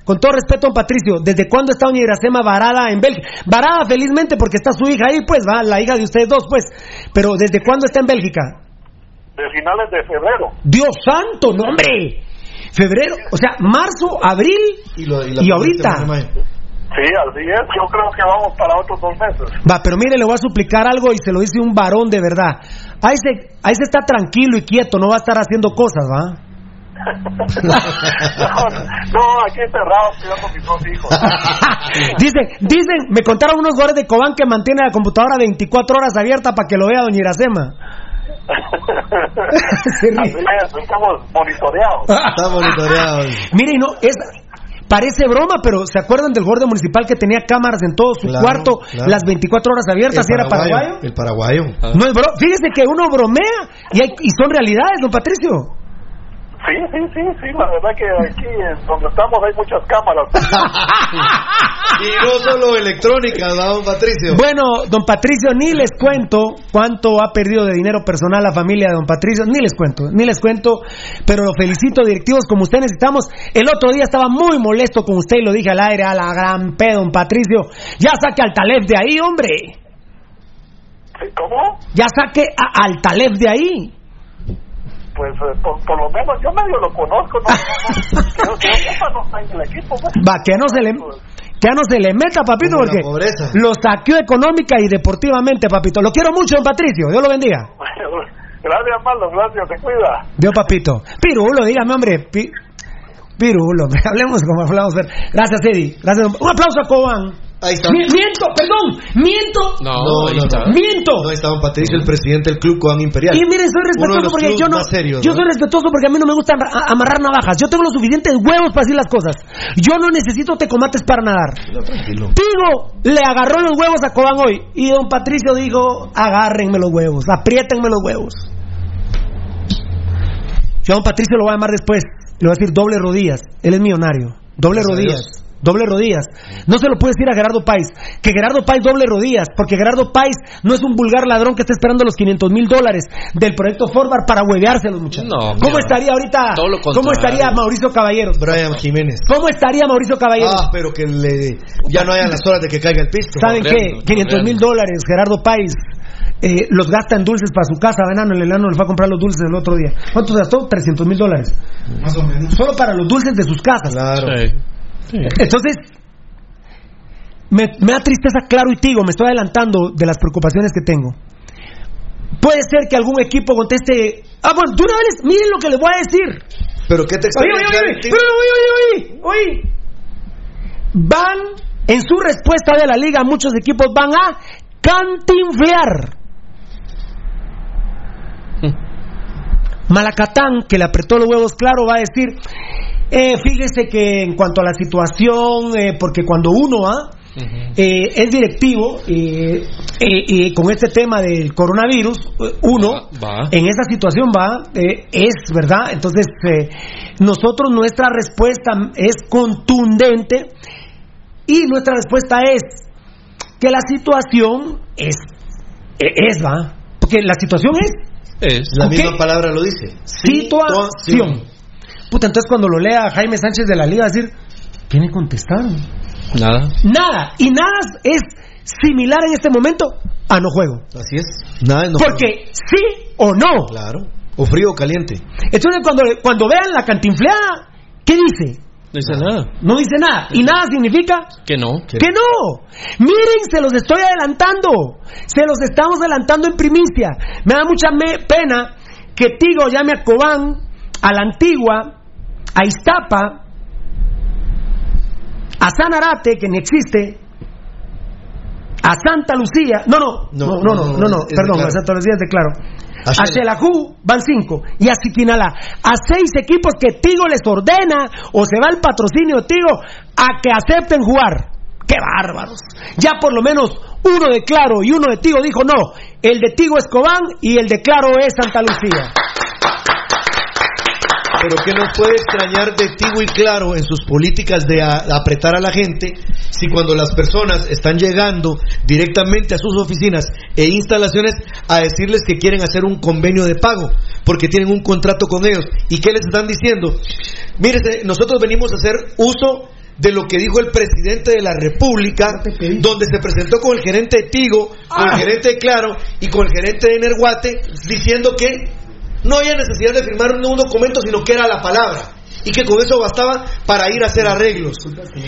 con todo respeto, don Patricio, ¿desde cuándo está doña Iracema varada en Bélgica? Varada felizmente porque está su hija ahí, pues, va, la hija de ustedes dos, pues. Pero ¿desde cuándo está en Bélgica? De finales de febrero. Dios santo, no hombre. Febrero, o sea, marzo, abril Y, lo, y ahorita. Sí, así es. Yo creo que vamos para otros dos meses. Va, pero mire, le voy a suplicar algo y se lo dice un varón de verdad. Ahí se, ahí se está tranquilo y quieto, no va a estar haciendo cosas, ¿va? no, no, aquí cerrado cuidando a mis dos hijos. dicen, dicen, me contaron unos jugadores de Cobán que mantiene la computadora 24 horas abierta para que lo vea doña Iracema. Se ríe. Así es, estamos monitoreados. Está monitoreado. Mire, y no, es, parece broma, pero ¿se acuerdan del gordo municipal que tenía cámaras en todo su Claro, cuarto, claro. las 24 horas abiertas, y era paraguayo? El paraguayo. No es bro, fíjese que uno bromea y, hay- y son realidades, don Patricio. Sí, sí, sí, sí, la verdad que aquí en donde estamos hay muchas cámaras. Y no solo electrónica, ¿verdad, don Patricio? Bueno, don Patricio, ni les cuento cuánto ha perdido de dinero personal la familia de don Patricio, ni les cuento, ni les cuento, pero lo felicito, directivos, como usted necesitamos. El otro día estaba muy molesto con usted y lo dije al aire, a la gran P, don Patricio. Ya saque al Taleb de ahí, hombre. ¿Cómo? Ya saque a- al Taleb de ahí. Pues eh, por, por lo menos yo medio lo conozco, no, que no está en el equipo. pues. Va, que no se le, que no se le meta, papito, Como porque lo saqueó económica y deportivamente, papito. Lo quiero mucho, don Patricio. Dios lo bendiga. Gracias, Marlon, gracias, te cuida. Dios, papito. Pirulo, dígame, hombre. Pi- Pirulo. Hablemos como hablamos. Gracias, Eddie. Gracias. Un aplauso a Cobán. Ahí está. Mi- Miento, perdón. Miento. No, No, ahí no, está. no. Miento. No, está don Patricio, el presidente del Club Cobán Imperial. Y miren, soy respetuoso porque yo no, serios, yo ¿no? soy respetuoso porque a mí no me gusta amarrar navajas. Yo tengo los suficientes huevos para decir las cosas. Yo no necesito tecomates para nadar. No, tranquilo. Tigo le agarró los huevos a Cobán hoy y don Patricio dijo, agárrenme los huevos, apriétenme los huevos. Yo a don Patricio lo voy a llamar después, le voy a decir doble rodillas, él es millonario, doble Gracias rodillas. Doble rodillas. No se lo puede decir a Gerardo Páez. Que Gerardo Páez doble rodillas. Porque Gerardo Páez no es un vulgar ladrón que está esperando los 500 mil dólares del proyecto Forward para huevearse a los muchachos. No, ¿Cómo mira, estaría ahorita? todo lo ¿Cómo estaría Mauricio Caballeros? Brian Jiménez. ¿Cómo estaría Mauricio Caballeros? Ah, pero que le, ya no hayan las horas de que caiga el pisto. ¿Saben qué? 500 mil dólares, Gerardo Páez. eh, los gasta en dulces para su casa, enano. El enano le fue a comprar los dulces el otro día. ¿Cuánto gastó? 300 mil dólares. Más o menos. Solo para los dulces de sus casas. Claro. Sí. Entonces, me, me da tristeza claro y tigo, me estoy adelantando de las preocupaciones que tengo. Puede ser que algún equipo conteste, ah, bueno, de una vez, miren lo que les voy a decir. Pero ¿qué te Oye, oye, oye, oye, pero, oye, oye, oye, oye. Van, en su respuesta de la liga, muchos equipos van a cantinflear. Malacatán, que le apretó los huevos claro, va a decir, eh, fíjese que en cuanto a la situación, eh, porque cuando uno ah, eh, es directivo eh, eh, eh, con este tema del coronavirus, uno Va, va. en esa situación va, eh, es verdad, entonces eh, nosotros nuestra respuesta es contundente y nuestra respuesta es que la situación es, eh, es va, porque la situación es Es. La misma palabra lo dice. situación. Puta, entonces cuando lo lea Jaime Sánchez de la Liga va a decir, ¿qué me contestaron? Nada. Nada, y nada es similar en este momento a no juego. Así es. Nada, no. Porque sí o no. Claro. O frío o caliente. Entonces cuando, cuando vean la cantinfleada, ¿qué dice? No dice nada. No dice nada. Y nada significa Que no. Que no. Miren, se los estoy adelantando. Se los estamos adelantando en primicia. Me da mucha me- pena que Tigo llame a Cobán, a la Antigua, a Iztapa, a Sanarate, que ni existe, a Santa Lucía, no, no, no, no, no, no, no, perdón, a Santa Lucía es de claro. A. Xelajú van cinco y a Siquinalá, a seis equipos que Tigo les ordena o se va el patrocinio de Tigo a que acepten jugar. ¡Qué bárbaros! Ya por lo menos uno de Claro y uno de Tigo dijo no. El de Tigo es Cobán y el de Claro es Santa Lucía. Pero ¿qué nos puede extrañar de Tigo y Claro en sus políticas de a- apretar a la gente si cuando las personas están llegando directamente a sus oficinas e instalaciones a decirles que quieren hacer un convenio de pago porque tienen un contrato con ellos? ¿Y qué les están diciendo? Mírese, nosotros venimos a hacer uso de lo que dijo el presidente de la República, donde se presentó con el gerente de Tigo, con el gerente de Claro y con el gerente de Energuate, diciendo que no había necesidad de firmar un documento, sino que era la palabra. Y que con eso bastaba para ir a hacer arreglos.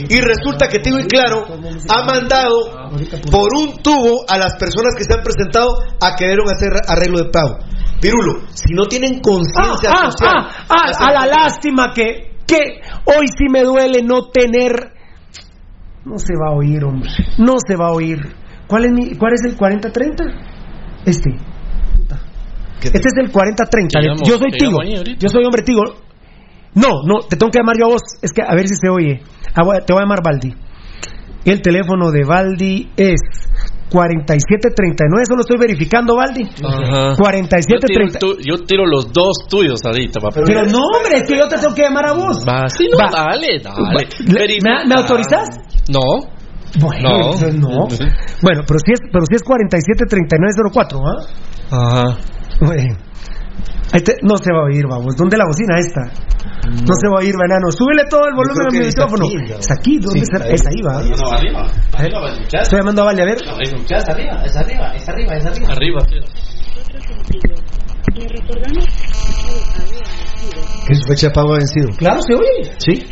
Y resulta que Tigo y Claro ha mandado por un tubo a las personas que se han presentado a querer hacer arreglo de pago. Pirulo, si no tienen Ah, conciencia ah, social, ah, ah, a la lástima que, que hoy sí me duele no tener. No se va a oír, hombre. No se va a oír. ¿Cuál es, mi, cuál es el 40-30? Este. Puta. ¿Qué- Este es el 40-30. Te llamo- Yo soy Tigo. Yo soy hombre Tigo. No, no, te tengo que llamar yo a vos. Es que a ver si se oye. Ah, Te voy a llamar Baldi. El teléfono de Baldi es 4739. Eso lo estoy verificando, Baldi. Ajá. Yo tiro, 4730. el tu- yo tiro los dos tuyos ahorita, papá. Pero no, hombre, es que yo te tengo que llamar a vos. Va, sí, no, Va. dale, dale. Va. ¿me- me autorizás? No. Bueno, No. Bueno, pero si es, pero si es 473904, ¿ah? Ajá. Bueno. Este no se va a oír, vamos. ¿Dónde la bocina esta? No, se va a oír, banano. Súbele todo el volumen creo a mi que está micrófono. aquí. Está aquí, ¿dónde Sí, será? ahí. Es ahí, va. No, arriba. Arriba, va a escuchar. Estoy llamando a Vale, a ver. No, escuchar, es arriba, es arriba, es arriba, es arriba. Arriba, que su fecha de pago ha vencido. Claro, se oye. ¿Sí?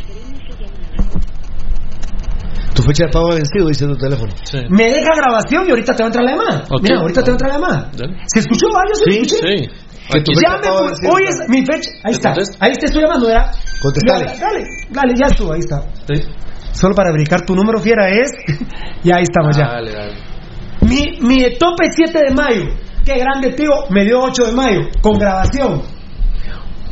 Tu fecha de pago ha vencido, dice tu teléfono. Sí. Me deja grabación y ahorita te va a entrar la llamada. Mira, ahorita te va a entrar la llamada. Dale. ¿Se escuchó? Ah, yo se Sí, escuché. Sí. Que tu por- vencido. hoy es mi fecha. Ahí ¿Te está. Ahí te estoy llamando, ¿verdad? Contestale. Ya, Dale, dale, ya estuvo, ahí está. Sí. Solo para verificar tu número fiera es. y ahí estamos ya. Dale, dale. Mi, mi tope es 7 de mayo. Qué grande, tío. Me dio 8 de mayo. Con grabación.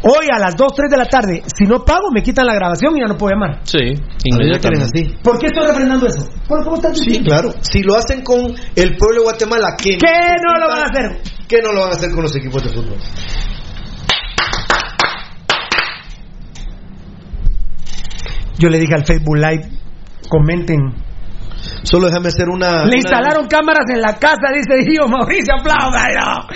Hoy a las 2, 3 de la tarde. Si no pago, me quitan la grabación y ya no puedo llamar. Sí, inmediatamente. ¿Por qué estoy refrendando eso? ¿Por cómo estás Sí, claro. Si lo hacen con el pueblo de Guatemala, ¿qué, ¿Qué no lo van a hacer? ¿Qué no lo van a hacer con los equipos de fútbol? Yo le dije al Facebook Live, comenten. Solo déjame hacer una. Le una- instalaron cámaras en la casa, dice Dios Mauricio, aplauda. no.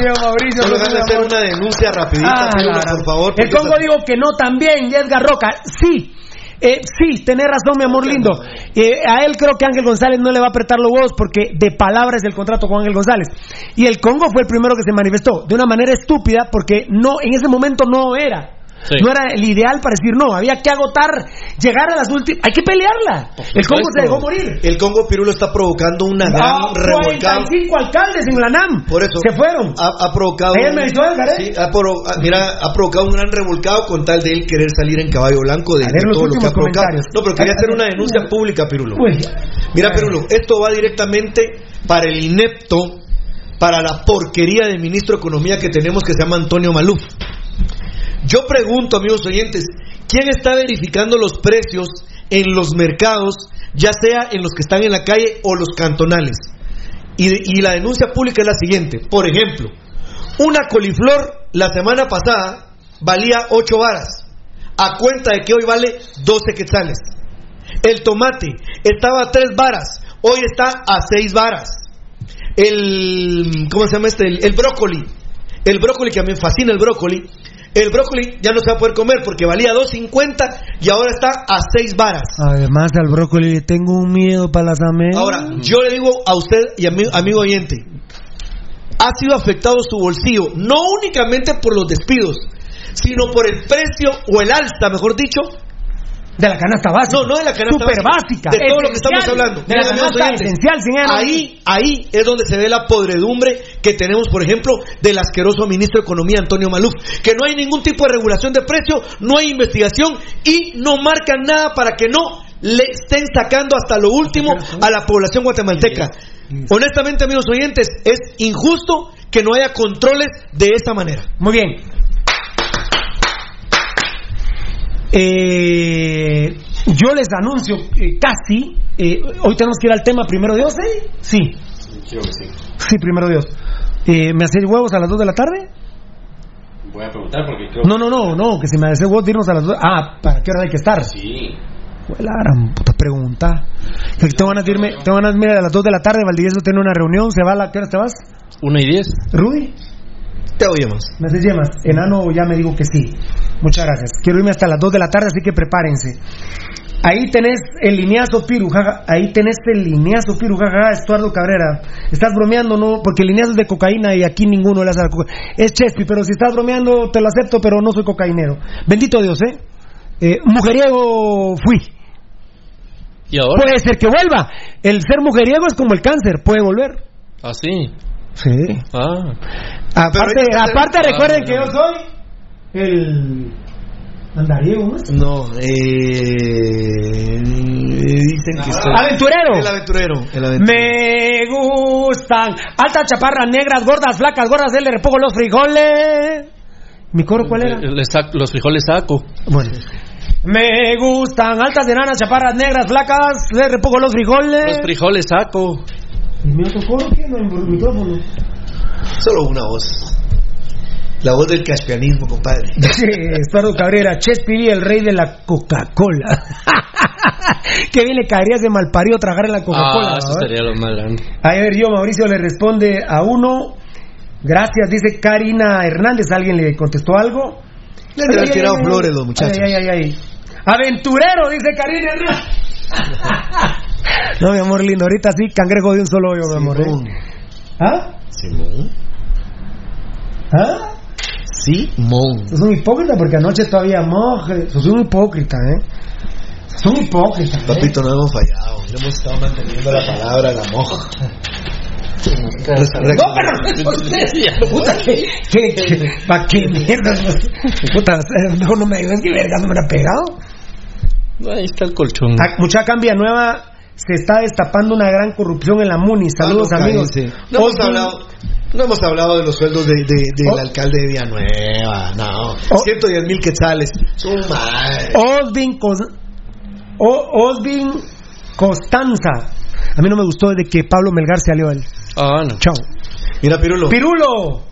Dios Mauricio, Solo déjame hacer una denuncia rapidita, Ah, por favor. El Congo esa- digo que no también, Edgar Roca, sí. Eh, sí, tenés razón, mi amor lindo. Eh, a él creo que Ángel González no le va a apretar los huevos porque de palabra es el contrato con Ángel González. Y el Congo fue el primero que se manifestó de una manera estúpida porque no en ese momento no era. Sí. No era el ideal para decir no, había que agotar, llegar a las últimas, hay que pelearla. El Congo se dejó morir. El Congo Pirulo está provocando una gran Ah, revolcada. 45 alcaldes en la NAM. Por eso. Se fueron. Ha, ha provocado. Ayer me ha provo- ha- mira, ha provocado un gran revolcado con tal de él querer salir en caballo blanco de, todo lo que ha provocado. No, pero quería hacer una denuncia pública, Pirulo. Uy. Mira, Pirulo, esto va directamente para el inepto, para la porquería de ministro de Economía que tenemos que se llama Antonio Maluf. Yo pregunto, amigos oyentes, ¿quién está verificando los precios en los mercados, ya sea en los que están en la calle o los cantonales? Y, la denuncia pública es la siguiente. Por ejemplo, una coliflor la semana pasada valía 8 varas, a cuenta de que hoy vale 12 quetzales. El tomate estaba a 3 varas, hoy está a 6 varas. El, ¿cómo se llama este? El, el brócoli. El brócoli, que a mí me fascina el brócoli. El brócoli ya no se va a poder comer porque valía 2.50 y ahora está a 6 varas. Además al brócoli tengo un miedo para las amejas. Ahora, yo le digo a usted y ami- amigo oyente, ha sido afectado su bolsillo, no únicamente por los despidos, sino por el precio o el alza, mejor dicho, de la canasta básica. no, no de la canasta Super básica. de todo lo que estamos hablando. De la canasta esencial, ahí, ahí es donde se ve la podredumbre que tenemos, por ejemplo, del asqueroso ministro de Economía, Antonio Maluf, que no hay ningún tipo de regulación de precio, no hay investigación y no marcan nada para que no le estén sacando hasta lo último a la población guatemalteca. Honestamente, amigos oyentes, es injusto que no haya controles de esta manera. Muy bien. Eh, yo les anuncio eh, casi. eh, hoy tenemos que ir al tema primero Dios, ¿eh? Sí. Sí, primero Dios. Eh, ¿Me hacéis huevos a las 2 de la tarde? Voy a preguntar porque creo No, no, no, no, que si me hacéis huevos, irnos a las 2. Ah, ¿para qué hora hay que estar? Sí. Huela, gran puta pregunta. Que te van a decirme, te van a decir, mira, a las 2 de la tarde, Valdivieso tiene una reunión, se va a la. ¿Qué hora te vas? Una y diez. ¿Rudy? Te oímos. ¿Me haces yemas? Enano ya me digo que sí. Muchas gracias. Quiero irme hasta las 2 de la tarde, así que prepárense. Ahí tenés el lineazo Piru, jaja. Ahí tenés el lineazo Piru, jaja, Estuardo Cabrera. Estás bromeando, ¿no? Porque el lineazo es de cocaína y aquí ninguno le hace la cocaína. Es Chespi, pero si estás bromeando, te lo acepto, pero no soy cocainero. Bendito Dios, ¿eh? Eh, mujeriego fui. ¿Y ahora? Puede ser que vuelva. El ser mujeriego es como el cáncer, puede volver. Ah, sí. Ah. Aparte, aparte Ah, recuerden no, que yo soy el andariego, ¿no? No, eh, dicen que soy- Aventurero. El aventurero. El aventurero. Me gustan altas chaparras negras, gordas, flacas, gordas, él le repongo los frijoles. ¿Mi coro cuál era? Sac- los frijoles saco. Bueno. Me gustan altas enanas, chaparras negras, flacas, le repongo los frijoles. Los frijoles saco. ¿Y mi otro coro qué? No hay micrófono. Solo una voz. La voz del caspianismo, compadre. Dice Estuardo Cabrera, Chespi el rey de la Coca-Cola. Qué bien le caería ese malparido tragar en la Coca-Cola. Ah, eso ¿verdad? sería lo más grande. A ver, yo, Mauricio le responde a uno. Gracias, dice Karina Hernández. ¿Alguien le contestó algo? Le han de tirado flores los muchachos. Ay, ay, ay, ay. Aventurero, dice Karina Hernández. no, mi amor lindo. Ahorita sí, cangrejo de un solo hoyo, mi amor. ¿eh? ¿Ah? Simón. ¿Ah? Simón. Sos un hipócrita porque anoche todavía moje. Sos un hipócrita, ¿eh? Sos un hipócrita. ¿eh? Papito, no hemos fallado. Le hemos estado manteniendo la palabra, la moja. No, pero puta, que, que, que, pa' qué mierda, puta, no me digas que verga no me la ha pegado. Ahí está el colchón. Ah, Mucha cambia nueva, se está destapando una gran corrupción en la MUNI. Saludos Ah, no, amigos. cállense. No hemos hablado. No hemos hablado de los sueldos de, de- del Oh. alcalde de Villanueva, no. Oh. 110 mil quetzales. Su madre. Osvin, Cos- O- Osvin Costanza. A mí no me gustó desde que Pablo Melgar se alió a él. Ah, no. Chao. Mira, Pirulo. Pirulo,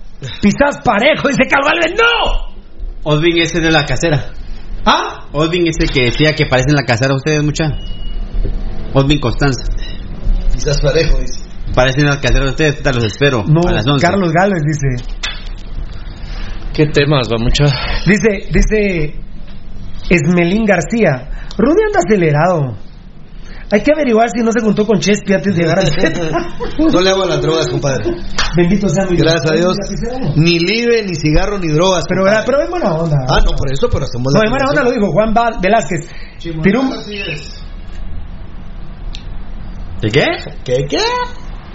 pisás parejo, dice Calvalves, ¡no! Osvin ese de la casera. ¿Ah? Osvin ese que decía que parecen la casera ustedes mucha. Osvin Constanza. Quizás parejo, dice. Parecen casera de ustedes, los espero. No, a las 11. Carlos Gálvez dice. ¿Qué temas va mucha? Dice, dice Esmelín García. Rudy anda acelerado. Hay que averiguar si no se juntó con Chespi antes de llegar al set. No le hago a las drogas, compadre. Bendito sea mi Gracias a Dios. Ni libre, ni cigarro, ni drogas. Pero, compadre. pero es buena onda. Ah, no, por eso, pero hacemos No, la en buena onda lo dijo Juan Val- Velázquez. Pirum- Así ¿De qué? ¿Qué, qué?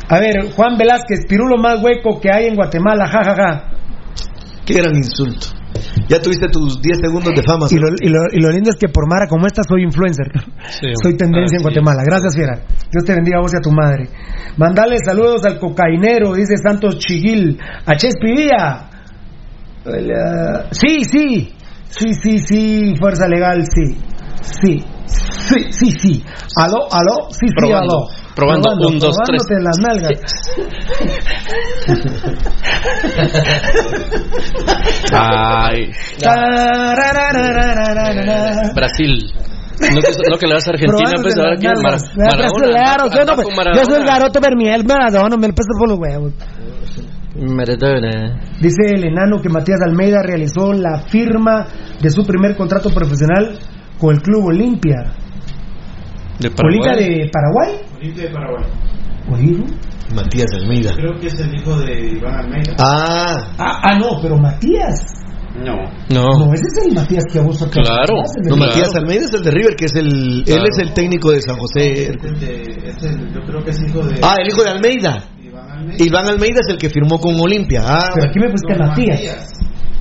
a ver, Juan Velázquez, pirulo más hueco que hay en Guatemala, jajaja. Qué gran insulto. Ya tuviste tus 10 segundos de fama. Y lo, y, lo, y lo lindo es que por Mara como esta soy influencer. Sí, soy tendencia ah, en sí. Guatemala. Gracias, Fiera. Dios te bendiga a vos y a tu madre. Mandale saludos al cocainero, dice Santos Chiguil. A Chespi Vía. Hola. Sí, sí. Sí, sí, sí. Fuerza legal, sí. Sí. Sí, sí, sí. Aló, aló. Sí, sí, Probando. aló. Probando. Un, dos, tres. probándote las nalgas. Ay. Brasil. No que, no que le vas a Argentina, pues ahora que Mar. Maradona. Claro, anda- yo, soy el garoto Bermiel Maradona, me lo peso por los huevos. Maradona. Dice el enano que Matías Almeida realizó la firma de su primer contrato profesional con el Club Olimpia. De ¿Olimpia Paraguay. de Paraguay? Olimpia de Paraguay. Oído. Matías Almeida. Creo que es el hijo de Iván Almeida. Ah, Ah, ah, no, pero Matías. No. No. No, ese es el Matías que vos acá- Claro. no. Matías Almeida es el de River, que es el. Él es el técnico de San José. Es el de, es el, yo creo que es hijo de Ah, el hijo de Almeida. Iván Almeida. Iván Almeida es el que firmó con Olimpia. Ah, Pero aquí me pusiste Matías.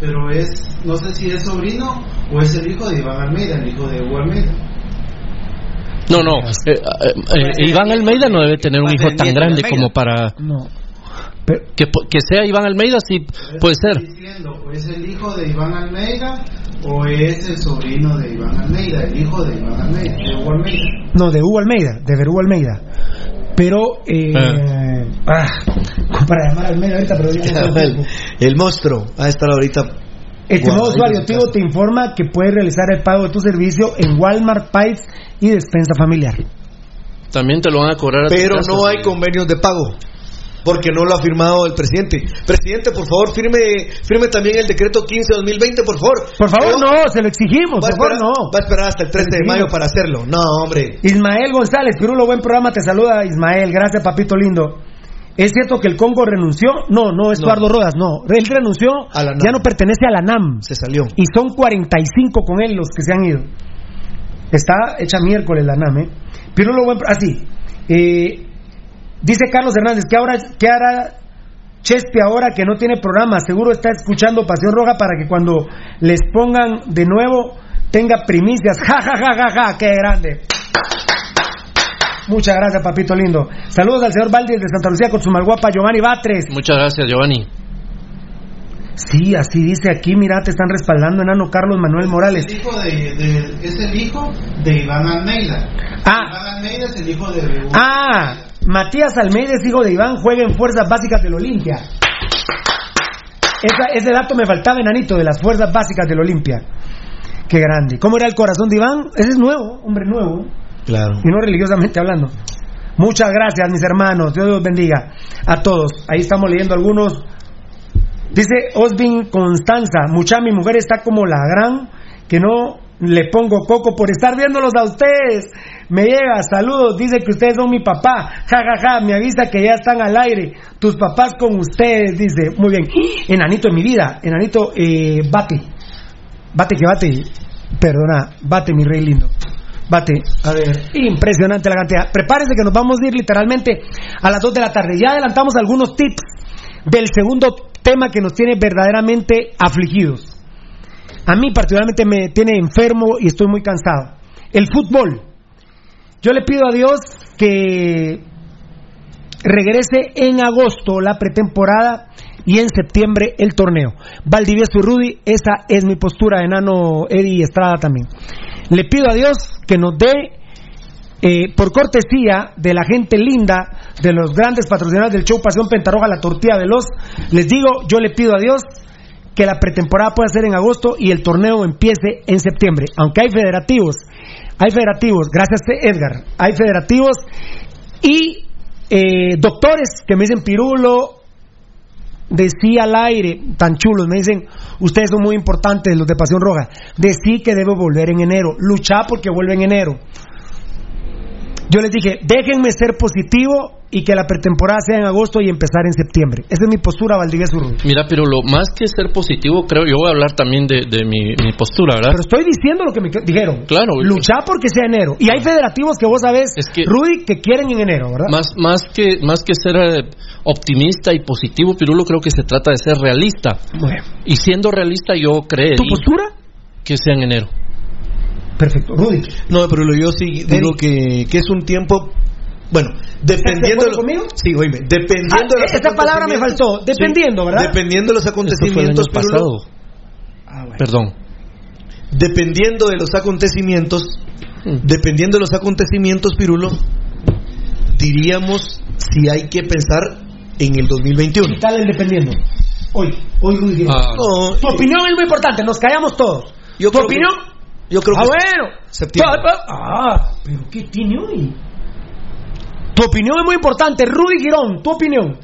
Pero es, no sé si es sobrino o es el hijo de Iván Almeida, el hijo de Hugo Almeida. No, no. eh, eh, eh, Iván Almeida no debe tener un hijo tan grande como para No. que sea Iván Almeida, sí puede ser. diciendo, ¿o es el hijo de Iván Almeida o es el sobrino de Iván Almeida, el hijo de Iván Almeida, de Hugo Almeida? No, de Hugo Almeida, de Verú Almeida. Pero, eh, ah, para llamar a Almeida ahorita, pero ya no el, el monstruo va a estar ahorita. Estimado Guau, usuario, ahí en Tigo casa. te informa que puedes realizar el pago de tu servicio en Walmart, Pipes y Despensa Familiar. También te lo van a cobrar. a tu Pero casa, no hay sí. convenios de pago. Porque no lo ha firmado el presidente. Presidente, por favor, firme, firme también el decreto 15-2020, por favor. Por favor, no, se lo exigimos, por favor, esperar, no. va a esperar hasta el 13 de mayo para hacerlo. No, hombre. Ismael González, Pirulo, buen programa, te saluda Ismael, gracias papito lindo. ¿Es cierto que el Congo renunció? No, no, es No. Eduardo Rodas, no. Él renunció, A la NAM. ya no pertenece a la NAM. Se salió. Y son 45 con él los que se han ido. Está hecha miércoles la NAM, ¿eh? Pirulo, buen pro- Así. eh, dice Carlos Hernández, ¿qué, ahora, ¿qué hará Chespi ahora que no tiene programa? Seguro está escuchando Pasión Roja para que cuando les pongan de nuevo tenga primicias. Ja, ja, ja, ja, ja, qué grande. Muchas gracias, papito lindo. Saludos al señor Valdi de Santa Lucía con su malguapa Giovanni Batres. Muchas gracias, Giovanni. Sí, así dice aquí, mira, te están respaldando, enano Carlos Manuel Morales. El hijo de, de- es el hijo de Iván Almeida. Ah. Iván Almeida es el hijo de Ah, Matías Almeida es hijo de Iván, juega en Fuerzas Básicas del Olimpia. Esa- ese dato me faltaba, enanito, de las Fuerzas Básicas del Olimpia. Qué grande. ¿Cómo era el corazón de Iván? Ese es nuevo, hombre nuevo. Claro. Y no religiosamente hablando. Muchas gracias, mis hermanos. Dios los bendiga a todos. Ahí estamos leyendo algunos. Dice Osvin Constanza, mucha mi mujer está como la gran que no le pongo coco por estar viéndolos a ustedes. Me llega, saludos, dice que ustedes son mi papá. Ja, ja, ja, me avisa que ya están al aire. Tus papás con ustedes, dice. Muy bien. Enanito en mi vida, enanito, eh, bate. Bate que bate. Perdona, bate mi rey lindo. Bate, a ver, impresionante la cantidad. Prepárense que nos vamos a ir literalmente a las 2 de la tarde. Ya adelantamos algunos tips del segundo tema que nos tiene verdaderamente afligidos. A mí particularmente me tiene enfermo y estoy muy cansado. El fútbol. Yo le pido a Dios que regrese en agosto la pretemporada y en septiembre el torneo. Valdivieso y Rudy, esa es mi postura, enano Eddie Estrada también. Le pido a Dios que nos dé, eh, por cortesía de la gente linda, de los grandes patrocinadores del show Pasión Pentarroja, la tortilla veloz, les digo, yo le pido a Dios que la pretemporada pueda ser en agosto y el torneo empiece en septiembre. Aunque hay federativos, hay federativos, gracias Edgar, hay federativos y eh, doctores que me dicen Pirulo, decía al aire, tan chulos, me dicen, ustedes son muy importantes, los de Pasión Roja, decí que debo volver en enero, luchar porque vuelve en enero. Yo les dije, déjenme ser positivo y que la pretemporada sea en agosto y empezar en septiembre. Esa es mi postura, Valdivieso Rudy. Mira, pero lo más que ser positivo, creo, yo voy a hablar también de, de mi, mi postura, ¿verdad? Pero estoy diciendo lo que me dijeron. Claro. Luchar porque sea enero. Y hay federativos que vos sabés, Es que- Rudy, que quieren en enero, ¿verdad? Más, más, que, más que ser eh, optimista y positivo, Pirulo, creo que se trata de ser realista. Bueno. Y siendo realista, yo creería ¿Tu postura? que sea en enero. Perfecto. Rudy. No, pero yo sí digo que, que es un tiempo. Bueno, dependiendo. ¿Estás de conmigo? Sí, oíme, Ah, dependiendo de los esta palabra me faltó. Dependiendo, Sí, ¿verdad? Dependiendo de los Esto fue el año acontecimientos, Pirulo, pasado. Ah, bueno. Perdón. dependiendo de los acontecimientos, Mm. dependiendo de los acontecimientos, Pirulo, diríamos si hay que pensar en el 2021. ¿Qué tal el dependiendo? Hoy, hoy Rudy. Ah, No, Tu opinión es muy importante, nos callamos todos. Yo ¿Tu que- opinión? Yo creo ah, que bueno. septiembre. Ah, pero ¿qué tiene hoy? Tu opinión es muy importante. Rudy Girón, tu opinión.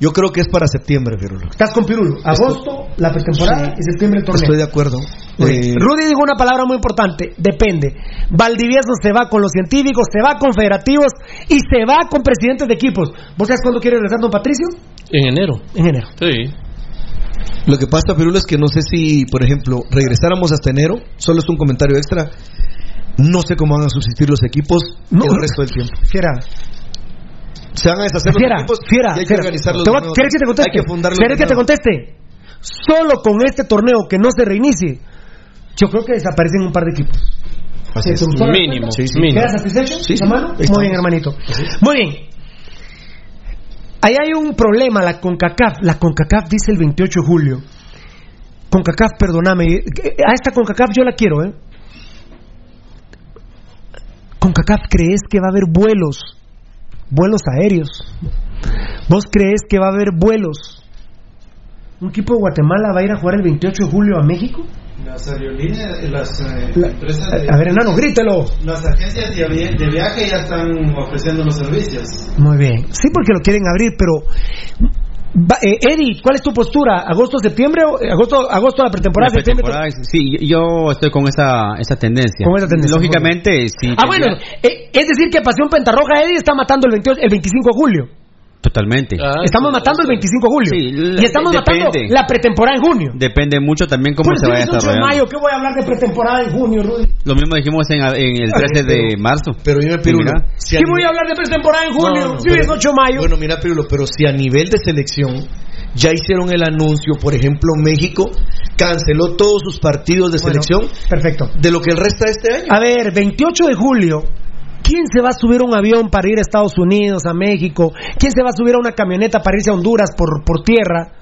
yo creo que es para septiembre, Pirulo. Estás con Pirulo. Agosto, la pretemporada y septiembre el torneo. Estoy de acuerdo. Eh, Rudy dijo una palabra muy importante, depende. Valdivieso se va con los científicos, se va con federativos y se va con presidentes de equipos. ¿Vos sabes cuándo quiere regresar don Patricio? en enero. En enero. Sí. Lo que pasa, Pirulo, es que no sé si, por ejemplo, regresáramos hasta enero, solo es un comentario extra. No sé cómo van a subsistir los equipos No. el resto del tiempo. Fiera, Se van a deshacer los fiera, equipos fiera. y hay que fiera. organizarlos. Te de voy nuevo. ¿Quieres que te conteste? Hay que fundarlos ¿Quieres de que te conteste? Solo con este torneo que no se reinicie, yo creo que desaparecen un par de equipos. Así ¿Te es. Mínimo, sí, mínimo. ¿Quedas satisfecho, Sí, sí. Muy bien, hermanito. Muy bien. Ahí hay un problema, la CONCACAF. La CONCACAF dice el 28 de julio. CONCACAF, perdóname. A esta CONCACAF yo la quiero, ¿eh? CONCACAF, ¿crees que va a haber vuelos? Vuelos aéreos. ¿Vos crees que va a haber vuelos? ¿Un equipo de Guatemala va a ir a jugar el 28 de julio a México? Las aerolíneas, las eh, La- empresas a, de, a ver, enano, grítelo. las agencias de, de viaje ya están ofreciendo los servicios. Muy bien. Sí, porque lo quieren abrir, pero. Va- eh, Eddie, ¿cuál es tu postura? ¿Agosto, septiembre? o- eh, ¿Agosto, agosto la pretemporada? La septiembre? pretemporada, sí, yo estoy con esa, esa tendencia. Con esa tendencia, Lógicamente, sí. Ah, bueno, eh, es decir que Pasión Pentarroja Eddie está matando el, 28 el 25 de julio. Totalmente. Ah, estamos matando el 25 de julio. Sí, la- y estamos matando depende. la pretemporada en junio. Depende mucho también cómo Pues se vaya es 8 de desarrollando. mayo, ¿qué voy a hablar de pretemporada en junio, Rudy? Lo mismo dijimos en, en el 13 de marzo. Pero dime, Pirulo. si a ¿Qué voy a hablar de pretemporada en junio? No, no, si pero- es 8 de mayo. Bueno, mira, Pirulo, pero si a nivel de selección ya hicieron el anuncio, por ejemplo, México canceló todos sus partidos de Bueno, selección Perfecto. de lo que el resta de este año. A ver, 28 de julio. ¿Quién se va a subir a un avión para ir a Estados Unidos, a México? ¿Quién se va a subir a una camioneta para irse a Honduras por, por tierra?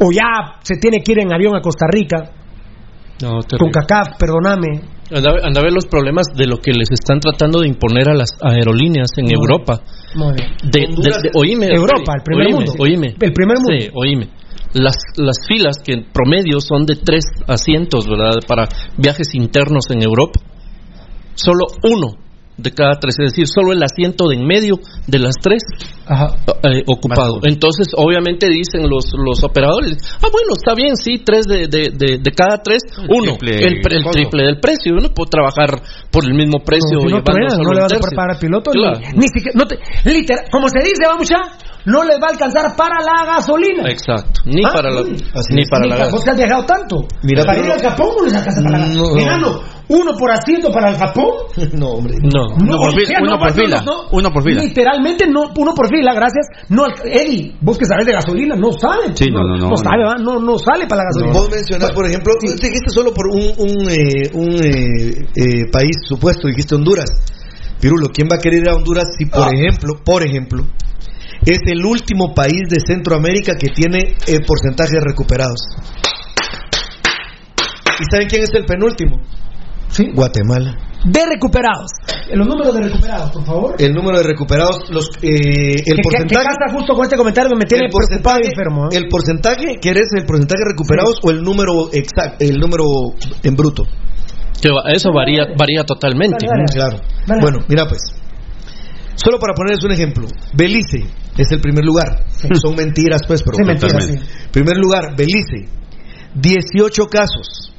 ¿O ya se tiene que ir en avión a Costa Rica? No, Con. CACAF, perdóname. Anda, anda a ver los problemas de lo que les están tratando de imponer a las aerolíneas en. Europa. Muy bien. De, de- de- oíme, Europa, el primer oíme, mundo. Oíme. El primer mundo. Sí, oíme. Las, las filas que en promedio son de tres asientos, ¿verdad? Para viajes internos en Europa. Solo uno de cada tres, es decir, solo el asiento de en medio de las tres Ajá. eh, ocupado. Entonces, obviamente dicen los, los operadores, ah, bueno, está bien, sí, tres de, de, de, de cada tres, uno, triple el, pre- el triple del precio, uno puede trabajar por el mismo precio. No, si no llevando truena, solo no le vas a pagar al piloto. ni- Claro. Ni, siquiera, no te, literal, como se dice, vamos ya, no les va a alcanzar para la gasolina. Exacto, ni Ah, para la. Así ni para Ni la ca- gas. vos que has viajado tanto. Mira, para ir al Japón no les alcanza para la No. Uno por asiento para el Japón. no, hombre. No. Uno por fila, sea, uno por no, fila, no, no. uno por fila. Literalmente no, uno por fila, gracias. No, al- Eddie, vos que sabes de gasolina, no sale. Sí, no, no, no, No sabe, no. ¿va? no, no sale para la gasolina. Vos mencionás, por ejemplo, dijiste solo por un, un, eh, un eh, eh, país supuesto, dijiste Honduras. Pirulo, ¿quién va a querer ir a Honduras si, por Ah. ejemplo, por ejemplo, es el último país de Centroamérica que tiene eh, porcentaje de recuperados? ¿Y saben quién es el penúltimo? Sí. Guatemala. De recuperados. Los números de recuperados, por favor. El número de recuperados, los, eh, el que, que- que porcentaje. casa justo con este comentario que me tiene el preocupado porcentaje, enfermo. ¿eh? el porcentaje, ¿quieres el porcentaje de recuperados o el número exacto, el número en bruto? Que eso varía, varía totalmente. Dale, dale. Claro. Dale. Bueno, mira pues. Solo para ponerles un ejemplo, Belice es el primer lugar. Son mentiras, pues, pero. Sí, mentiras, sí. Primer lugar, Belice. 18 casos,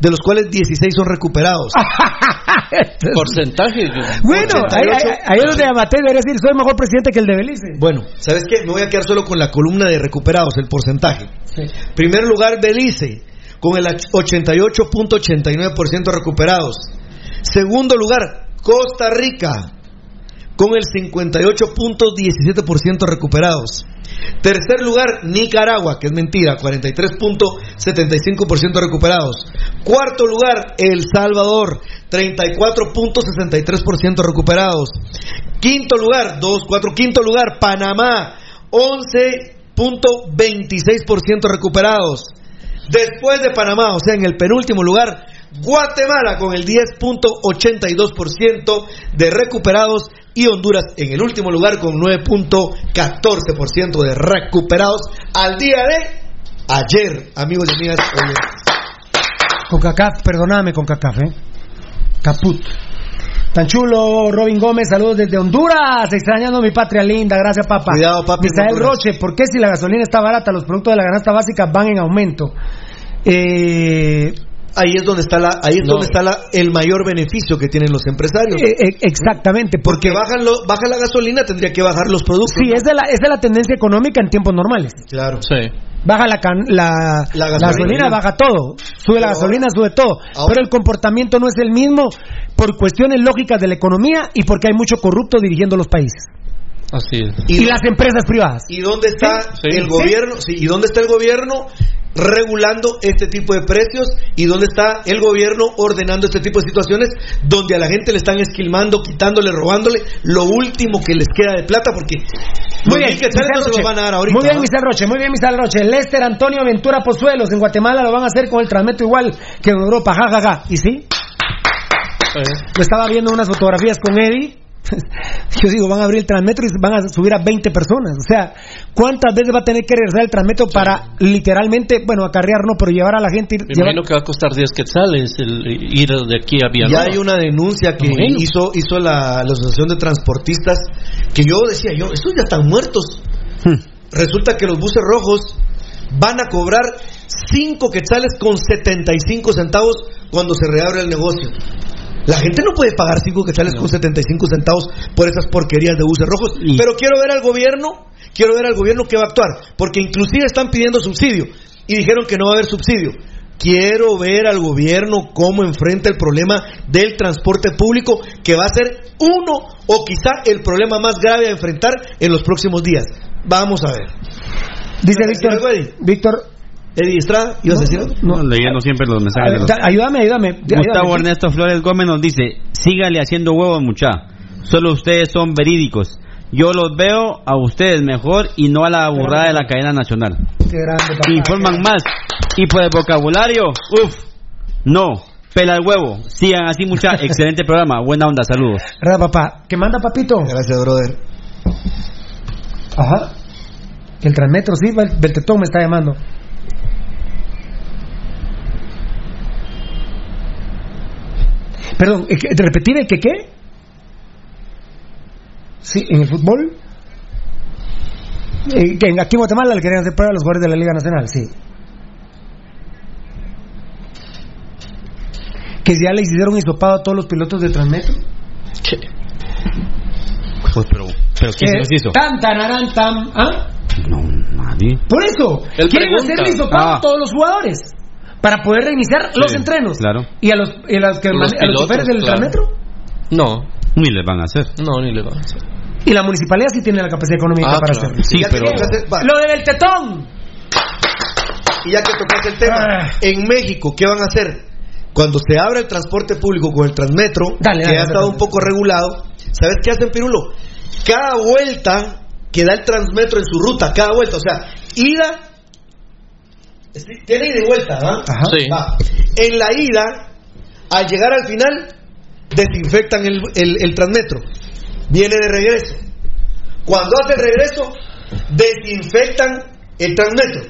de los cuales 16 son recuperados. Porcentaje. Bueno, ahí, 88. ahí- ahí es donde Amateur debería decir, soy mejor presidente que el de Belice. Bueno, ¿sabes qué? Me voy a quedar solo con la columna de recuperados, el porcentaje. Sí. Primer lugar, Belice, con el 88.89% recuperados. Segundo lugar, Costa Rica, con el 58.17% recuperados. Tercer lugar, Nicaragua, que es mentira, 43.75% recuperados. Cuarto lugar, El Salvador, 34.63% recuperados. Quinto lugar, 2, 4, quinto lugar, Panamá, 11.26% recuperados. Después de Panamá, o sea, en el penúltimo lugar, Guatemala con el 10.82% de recuperados y Honduras en el último lugar con 9.14% de recuperados al día de ayer, amigos y amigas. oyentes. Con CACAF, perdóname con CACAF, ¿eh? Caput. Tan chulo, Robin Gómez, saludos desde Honduras, extrañando mi patria linda, gracias papá. Cuidado, papi, Misael. Roche, ¿por qué si la gasolina está barata, los productos de la canasta básica van en aumento? Eh, Ahí es donde está la, ahí es No. donde está la- el mayor beneficio que tienen los empresarios. eh, eh, exactamente, Porque porque, bajan lo- baja la gasolina, tendría que bajar los productos. sí, es de, la, es de la tendencia económica en tiempos normales. Claro. Sí. Baja la, can- la, La la gasolina. baja todo. Sube la gasolina, sube todo. ahora- Pero el comportamiento no es el mismo por cuestiones lógicas de la economía y porque hay mucho corrupto dirigiendo los países. Así es. Y, las empresas privadas. ¿Y dónde está Sí, sí. el gobierno? Sí, ¿Y dónde está el gobierno regulando este tipo de precios y dónde está el gobierno ordenando este tipo de situaciones donde a la gente le están esquilmando, quitándole, robándole lo último que les queda de plata porque Muy bien, no se Roche. van a dar ahorita. Muy bien. Misael Roche, muy bien, Misael Roche. Lester Antonio Ventura Pozuelos, en Guatemala lo van a hacer con el transmetro igual que en Europa, ja, ja, ja. ¿Y sí? Yo estaba viendo unas fotografías con Eddie. Yo digo, van a abrir el transmetro y van a subir a 20 personas. O sea, ¿cuántas veces va a tener que regresar el transmetro para literalmente, bueno, acarrear no, pero llevar a la gente? Me llevar- imagino que va a costar 10 quetzales el ir de aquí a Ya Villanueva. hay una denuncia que Bueno. hizo hizo la, la Asociación de Transportistas que yo decía yo, estos ya están muertos. Resulta que los buses rojos van a cobrar 5 quetzales con 75 centavos cuando se reabre el negocio. La gente no puede pagar 5 quetzales con 75 centavos por esas porquerías de buses rojos. Y- Pero quiero ver al gobierno, quiero ver al gobierno que va a actuar, porque inclusive están pidiendo subsidio y dijeron que no va a haber subsidio. Quiero ver al gobierno cómo enfrenta el problema del transporte público, que va a ser uno o quizá el problema más grave a enfrentar en los próximos días. Vamos a ver. Dice ¿Vas a decir algo, Víctor? Víctor, Eddie Estrada, ¿ibas a decir algo? no, leyendo siempre los mensajes de los... da- ayúdame, ayúdame. Gustavo ayúdame. Ernesto Flores Gómez nos dice, sígale haciendo huevos mucha, solo ustedes son verídicos. Yo los veo a ustedes mejor y no a la burrada de la cadena nacional. Qué grande, papá. Informan más. Y por el vocabulario, uff, no, pela el huevo. Sigan así mucha, excelente programa, buena onda, saludos. ¿Verdad, papá? ¿Qué manda, papito? Gracias, brother. Ajá. El transmetro, sí, Bel- Beltetón me está llamando. Perdón, eh, que- repetime que qué? Sí, en el fútbol. Eh, que en- aquí en Guatemala le querían hacer prueba a los jugadores de la Liga Nacional, sí. Que ya les hicieron hisopado a todos los pilotos de Transmetro. Pues, pero, pero ¿quién se Eh, los hizo? Tan, tararán, tam, ¿ah? No, nadie. Por eso, Él quieren pregunta. hacerle hisopado Ah. a todos los jugadores para poder reiniciar los Sí, entrenos. claro. ¿Y a los, y a los, que Los a los choferes del claro. Transmetro? No, Ni les van a hacer. no, ni le va a hacer. Y la municipalidad sí tiene la capacidad económica Ah, para claro. hacerlo. Sí, pero... Lo de Beltetón. Y ya que tocaste el tema, Ah. en México, ¿qué van a hacer? Cuando se abra el transporte público con el Transmetro, Dale, que dale, ha dale, estado dale. un poco regulado, ¿sabes qué hacen, Pirulo? Cada vuelta que da el Transmetro en su ruta, cada vuelta, o sea, ida, tiene ida y vuelta, ¿va? Ajá. Sí. Va. En la ida, al llegar al final, desinfectan el, el- el Transmetro. Viene de regreso. Cuando hace el regreso, desinfectan el Transmetro.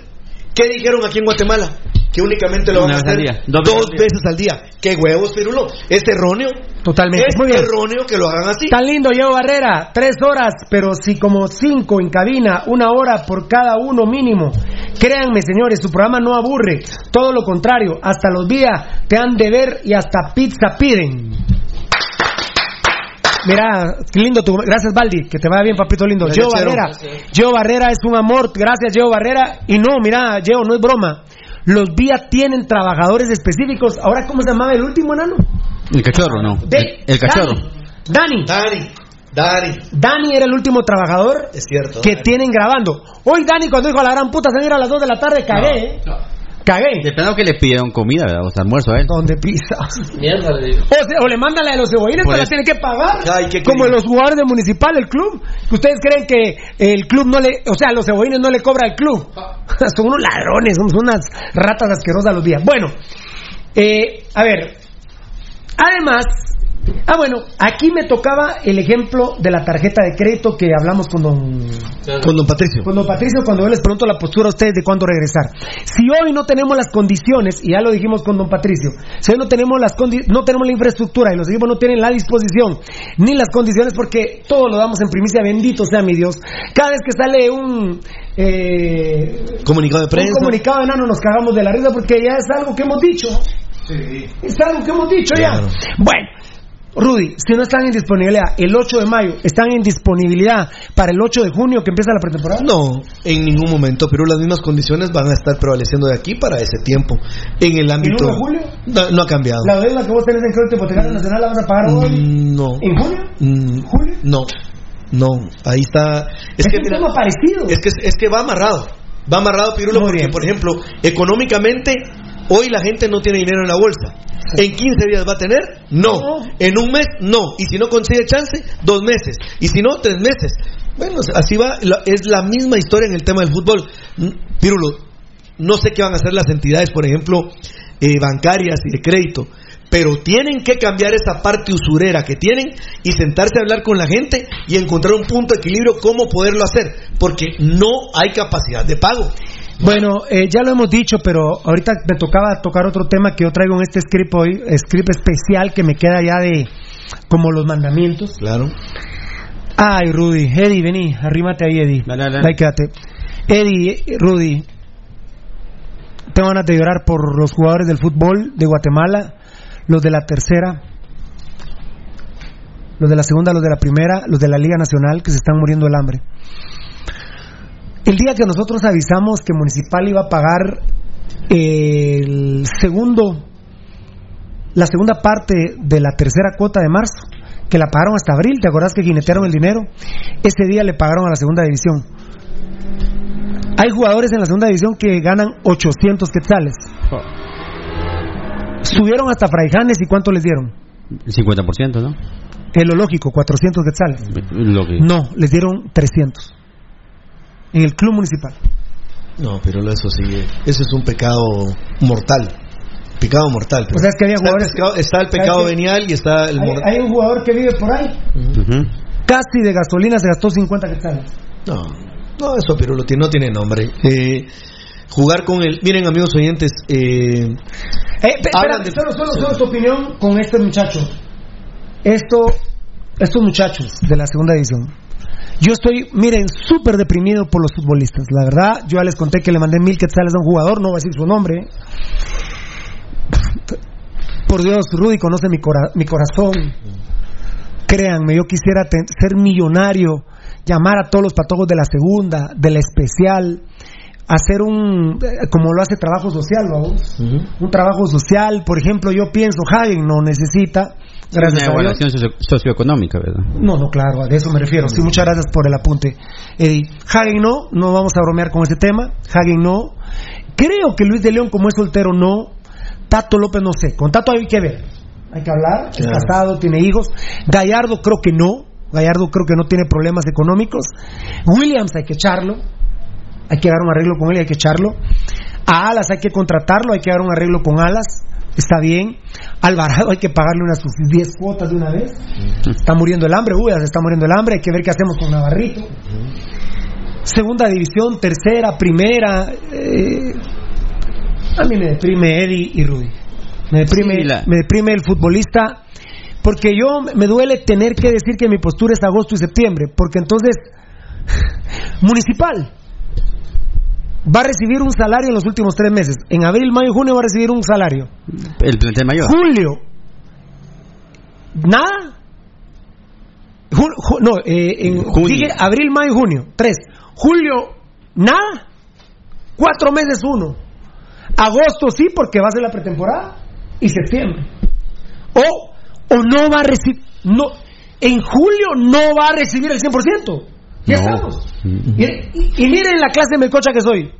¿Qué dijeron aquí en Guatemala? Que únicamente lo van a hacer día, dos dos, veces al día. veces al día. ¿Qué huevos, Pirulo? Es erróneo. Totalmente. Es Muy bien. erróneo que lo hagan así. Tan lindo, Diego Barrera. Tres horas, pero si como cinco en cabina, una hora por cada uno mínimo. Créanme, señores, su programa no aburre. Todo lo contrario, hasta los días te han de ver y hasta pizza piden. Mira, qué lindo tu. Gracias, Baldi. Que te vaya bien, papito lindo. Gracias, Geo. Barrera. Geo Barrera es un amor. Gracias, Geo Barrera. Y no, mira, Geo, no es broma. Los días tienen trabajadores específicos. Ahora, ¿cómo se llamaba el último enano? El cachorro, no. De- El, el cachorro. Dani. Dani, Dani, Dani era el último trabajador es cierto. que Dani. tienen grabando. Hoy Dani cuando dijo a la gran puta se a las 2 de la tarde, cagué, ¿eh? Cagué. De plano que le pidieron comida, ¿verdad? O sea, almuerzo a él. ¿Dónde pisa? Mierda, le digo. O, le mandan la de los cebollines, pero la tienen que pagar. Ay, qué como los jugadores de municipal, el club. Ustedes creen que el club no le, o sea, los cebollines no le cobra al club. son unos ladrones, son unas ratas asquerosas los días. Bueno, eh, a ver. Además, ah bueno, aquí me tocaba el ejemplo de la tarjeta de crédito que hablamos con don Con don Patricio. cuando Patricio, cuando yo les pregunto la postura a ustedes de cuándo regresar. Si hoy no tenemos las condiciones, y ya lo dijimos con don Patricio, si hoy no tenemos las condi- no tenemos la infraestructura y los equipos no tienen la disposición ni las condiciones porque todo lo damos en primicia, bendito sea mi Dios. Cada vez que sale un eh, Comunicado de un prensa. comunicado enano nos cagamos de la risa porque ya es algo que hemos dicho. Es algo que hemos dicho Claro. ya. Bueno, Rudy, si no están en disponibilidad el 8 de mayo, ¿están en disponibilidad para el 8 de junio que empieza la pretemporada? No, en ningún momento, pero las mismas condiciones van a estar prevaleciendo de aquí para ese tiempo. En el ámbito. uno de julio? No, no ha cambiado. La deuda que vos tenés en crédito hipotecario nacional la vas a pagar hoy. Mm, No. ¿En junio? Mm, ¿Julio? No. No. Ahí está. Es Es, que, un mira, parecido. es que, es que va amarrado. Va amarrado Pirulo Muy porque, bien. por ejemplo, económicamente, hoy la gente no tiene dinero en la bolsa. ¿En 15 días va a tener? No. ¿En un mes? No. Y si no consigue chance, dos meses. Y si no, tres meses. Bueno, así va. Es la misma historia en el tema del fútbol. Pirulo, no sé qué van a hacer las entidades, por ejemplo, eh, bancarias y de crédito. Pero tienen que cambiar esa parte usurera que tienen y sentarse a hablar con la gente y encontrar un punto de equilibrio cómo poderlo hacer. Porque no hay capacidad de pago. Bueno, eh, ya lo hemos dicho, pero ahorita me tocaba tocar otro tema que yo traigo en este script hoy, script especial que me queda ya de como los mandamientos. Claro. Ay, Rudy, Eddie, vení, arrímate ahí, Eddie. Dale, dale. Ahí quédate. Eddie, Rudy, tengo ganas de llorar por los jugadores del fútbol de Guatemala, los de la tercera, los de la segunda, los de la primera, los de la Liga Nacional que se están muriendo del hambre. El día que nosotros avisamos que Municipal iba a pagar el segundo, la segunda parte de la tercera cuota de marzo, que la pagaron hasta abril, ¿te acordás que guinetearon el dinero? Ese día le pagaron a la segunda división. Hay jugadores en la segunda división que ganan 800 quetzales. Subieron hasta Fraijanes y ¿cuánto les dieron? El 50%, ¿no? Es lo lógico, 400 quetzales. No, les dieron 300. En el club municipal. No, pero eso sí, eso es un pecado mortal. Pecado mortal. O sea, es que había está, el jugadores- pecado, está el pecado ¿sabes qué? venial y está el Hay, mor- hay un jugador que vive por ahí. Casi de gasolina se gastó 50 quetzales. No, no, eso Pirulo tiene- no tiene nombre. Eh, jugar con el. Miren, amigos oyentes, eh, Eh, de- solo, solo, solo tu opinión con este muchacho. Esto, estos muchachos de la segunda división. Yo estoy, miren, súper deprimido por los futbolistas. La verdad, yo ya les conté que le mandé mil quetzales a un jugador, no voy a decir su nombre. Por Dios, Rudy conoce mi, cora- mi corazón. Créanme, yo quisiera ser millonario, llamar a todos los patojos de la segunda, de la especial, hacer un, eh, como lo hace trabajo social, vamos un trabajo social, por ejemplo, yo pienso, Hagen no necesita, gracias Una a Dios. evaluación socio- socioeconómica, ¿verdad? No, no, claro, a eso me refiero. Sí, muchas gracias por el apunte. Eddie, Hagen no, no vamos a bromear con ese tema. Hagen no. Creo que Luis de León, como es soltero, no. Tato López, no sé. Con Tato hay que ver. Hay que hablar. Es Claro. casado, tiene hijos. Gallardo, creo que no. Gallardo, creo que no tiene problemas económicos. Williams, hay que echarlo. Hay que dar un arreglo con él, hay que echarlo. A Alas hay que contratarlo, hay que dar un arreglo con Alas. Está bien. Alvarado hay que pagarle unas sus 10 cuotas de una vez. Está muriendo el hambre, se está muriendo el hambre. Hay que ver qué hacemos con Navarrito. Segunda división, tercera, primera. eh, a mí me deprime Eddie y Rudy. Me deprime, Sí, la- me deprime el futbolista. Porque yo me duele tener que decir que mi postura es agosto y septiembre. Porque entonces, Municipal va a recibir un salario en los últimos tres meses. En abril, mayo y junio va a recibir un salario. El plantel mayor. Julio, nada. Ju- ju- no, eh, en Junio. dije abril, mayo y junio. Tres. Julio, nada. Cuatro meses uno. Agosto sí, porque va a ser la pretemporada. Y septiembre. O, o no va a recibir. No, en julio no va a recibir el 100%. Ya No. estamos. Y, y- y miren la clase de melcocha que soy.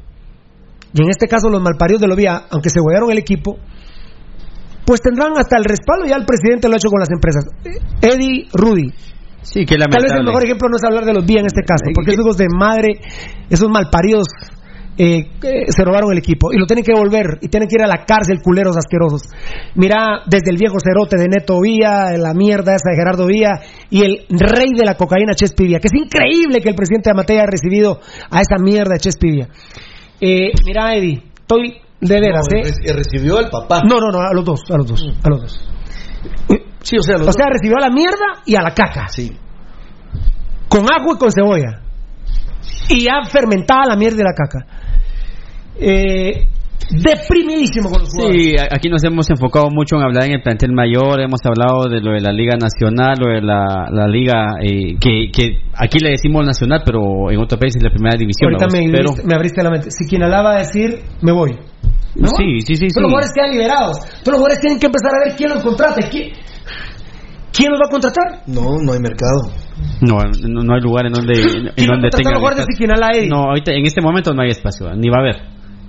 Y en este caso los malparidos de Lovía, aunque se huearon el equipo, pues tendrán hasta el respaldo, ya el presidente lo ha hecho con las empresas. Eh, Eddie Rudy. Sí, que Tal vez el mejor ejemplo no es hablar de los Vía en este caso, Eh, porque que- esos hijos de madre, esos malparidos, eh, eh, se robaron el equipo y lo tienen que devolver y tienen que ir a la cárcel, culeros asquerosos. Mira, desde el viejo cerote de Neto Vía, la mierda esa de Gerardo Vía y el rey de la cocaína, Chespi Vía, que es increíble que el presidente de Amatea haya recibido a esa mierda de Chespi Vía. Eh, mira, Eddie, estoy de veras, no, ¿eh? re- recibió al papá. No, no, no, a los dos, a los dos, a los dos. Sí, o sea, los O sea, recibió a la mierda y a la caca. sí. Con agua y con cebolla. Y ya fermentada la mierda y la caca. Eh, deprimidísimo con los jugadores. Sí, aquí nos hemos enfocado mucho en hablar en el plantel mayor, hemos hablado de lo de la Liga Nacional, lo de la, la Liga, eh, que, que aquí le decimos nacional, pero en otro país es la primera división. Ahorita me, pero, abriste- me abriste la mente. Si quien alaba a decir, me voy. ¿No? Sí, sí, sí, Todos los sí. jugadores quedan liberados. Todos los jugadores tienen que empezar a ver quién los contrata. ¿Quién, ¿Quién los va a contratar? No, no hay mercado. No, no, no hay lugar en donde, en ¿Quién va a donde contratar tengan los guardias espacio. y quién a la Eddie? No, ahorita en este momento no hay espacio, ni va a haber.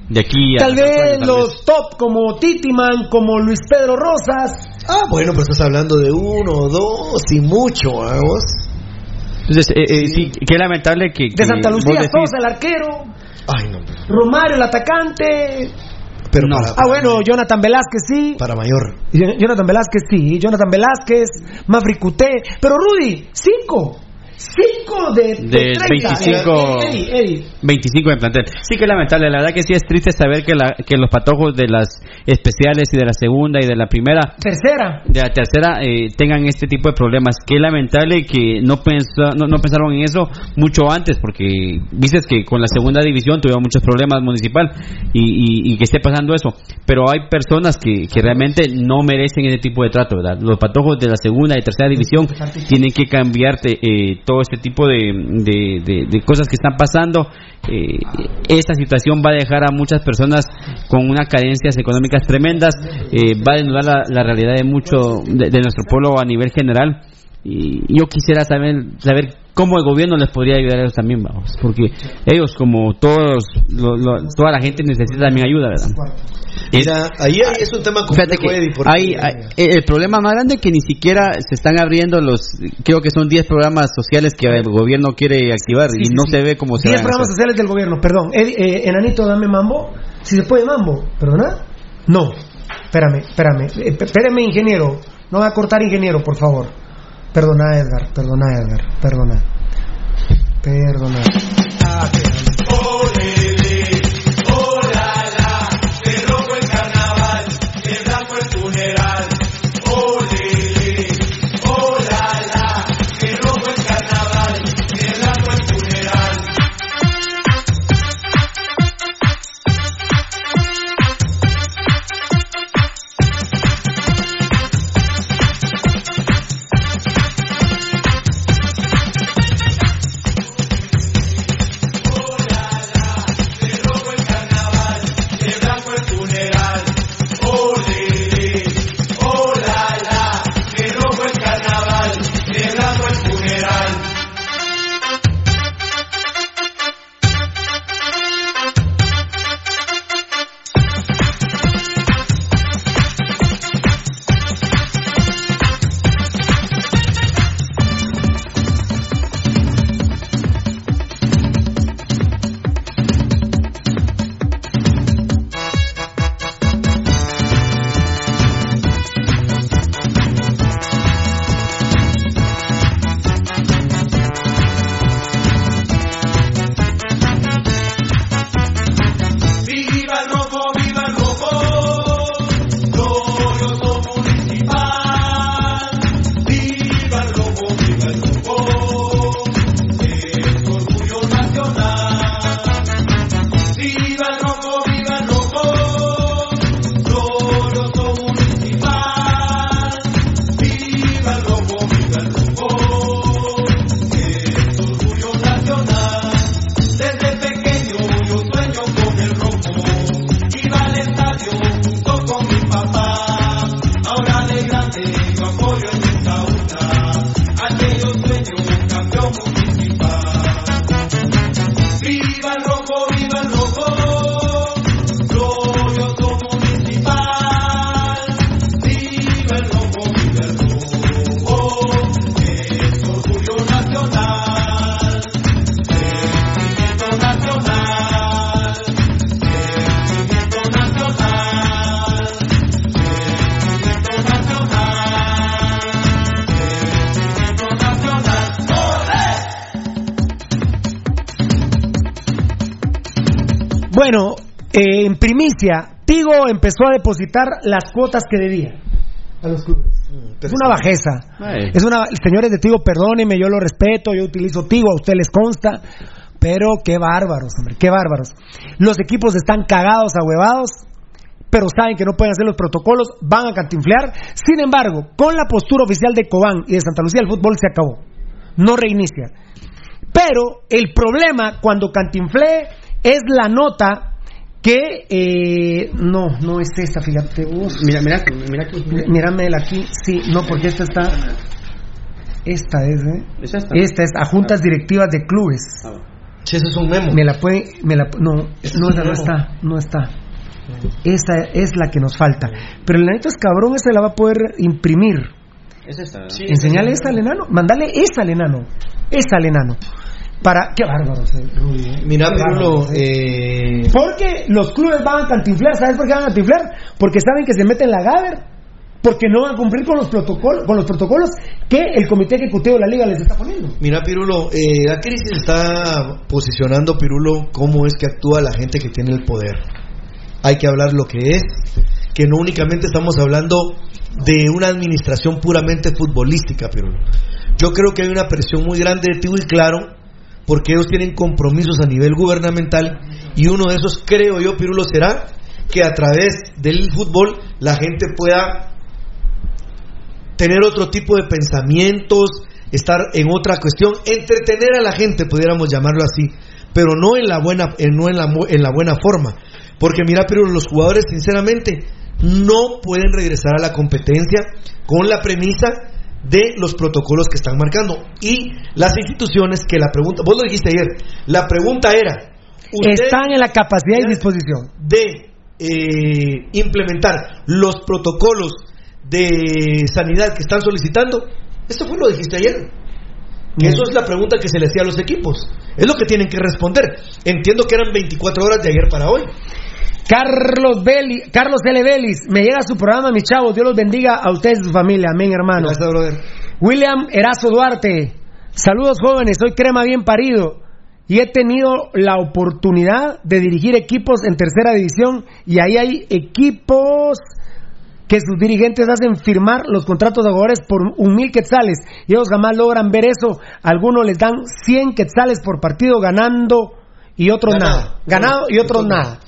De aquí a Tal vez tal los top como Titiman, como Luis Pedro Rosas. Ah, bueno, pero estás hablando de uno, dos y mucho, ¿ah, vos? Entonces, eh, eh, sí, qué lamentable que, De Santa Lucía, decís- Sosa, el arquero. Ay, no. Romario, el atacante. Pero No. para, Ah, bueno, Jonathan Velázquez sí. para mayor. Jonathan Velázquez sí. Jonathan Velázquez, Mafri Cuté. Pero Rudy, cinco. Cinco de, De 30. 25. Eddie, Eddie. 25 en plantel. Sí que es lamentable, la verdad que sí es triste saber que, la, que los patojos de las especiales y de la segunda y de la primera, Tercera. de la tercera, eh, tengan este tipo de problemas. Qué lamentable que no, pensa- no, no pensaron en eso mucho antes, porque viste que con la segunda división tuvieron muchos problemas municipal y, y- y que esté pasando eso. Pero hay personas que, que realmente no merecen ese tipo de trato, ¿verdad? Los patojos de la segunda y tercera división tienen que cambiarte eh, todo este tipo de, de- de- cosas que están pasando. Eh, esta situación va a dejar a muchas personas con unas carencias económicas tremendas, eh, va a desnudar la, la realidad de mucho de nuestro pueblo a nivel general. Y yo quisiera saber, saber cómo el gobierno les podría ayudar a ellos también, vamos, porque ellos, como todos, lo- lo- toda la gente necesita también ayuda, ¿verdad? Mira, ahí hay- es un tema Fíjate complejo, que Eddie, porque- hay, hay- el problema más grande es que ni siquiera se están abriendo los, creo que son 10 programas sociales que el gobierno quiere activar y sí, no sí. se ve cómo se Diez van a programas hacer. sociales del gobierno. Perdón. Eddie, eh, Enanito, dame mambo. Si se puede mambo. ¿Perdona? No. Espérame, espérame. Eh, Espérame, ingeniero. No va a cortar, ingeniero, por favor. Perdona, Edgar. Perdona, Edgar. Perdona. Perdona. Viva Tigo empezó a depositar las cuotas que debía a los clubes. Es una bajeza. Ay. Es una, señores de Tigo, perdónenme, yo lo respeto, yo utilizo Tigo, a usted les consta, pero qué bárbaros, hombre, qué bárbaros. Los equipos están cagados, ahuevados, pero saben que no pueden hacer los protocolos, van a cantinflear. Sin embargo, con la postura oficial de Cobán y de Santa Lucía, el fútbol se acabó. No reinicia. Pero el problema cuando cantinflee es la nota que eh, no, no es esta, fíjate vos. Mira, mira, mira que Míramela aquí, sí, no, porque esta está. Esta es, ¿eh? Es esta. Esta es a juntas directivas de clubes. Sí, eso es un memo. Me la puede, me la, no, no, no está, no está. Esa es la que nos falta. Pero el enanito es cabrón, esa la va a poder imprimir. Es esta. ¿no? Enseñale esta al enano, mandale esa al enano, esa al enano. Para, qué bárbaro, Rudy. ¿eh? Mira, Pirulo, Porque los clubes van a cantinflar, ¿sabes por qué van a cantinflar? Porque saben que se meten la Gaber, porque no van a cumplir con los protocolos, con los protocolos que el comité ejecutivo de la liga les está poniendo. mira, Pirulo, eh, la crisis está posicionando, Pirulo, cómo es que actúa la gente que tiene el poder. Hay que hablar lo que es, que no únicamente estamos hablando de una administración puramente futbolística, Pirulo. Yo creo que hay una presión muy grande de Tigo y Claro, porque ellos tienen compromisos a nivel gubernamental, y uno de esos, creo yo, Pirulo, será que a través del fútbol la gente pueda tener otro tipo de pensamientos, estar en otra cuestión, entretener a la gente, pudiéramos llamarlo así, pero no en la buena, en, no en la, en la buena forma. Porque mira, pero los jugadores, sinceramente, no pueden regresar a la competencia con la premisa de los protocolos que están marcando. Y las instituciones que la pregunta, vos lo dijiste ayer, la pregunta era, ¿usted Están en la capacidad y disposición. de eh, implementar los protocolos de sanidad que están solicitando? Esto fue lo dijiste ayer. Que eso es la pregunta que se le hacía a los equipos. Es lo que tienen que responder. Entiendo que eran 24 horas de ayer para hoy. Carlos Beli, Carlos L. Vélez, me llega su programa, mis chavos. Dios los bendiga a ustedes y su familia. Amén, hermano. Gracias, brother. William Erazo Duarte, saludos jóvenes, soy crema bien parido y he tenido la oportunidad de dirigir equipos en tercera división y ahí hay equipos que sus dirigentes hacen firmar los contratos de jugadores por un mil quetzales y ellos jamás logran ver eso. Algunos les dan 100 quetzales por partido ganando y otros nada. Ganado y Otros nada.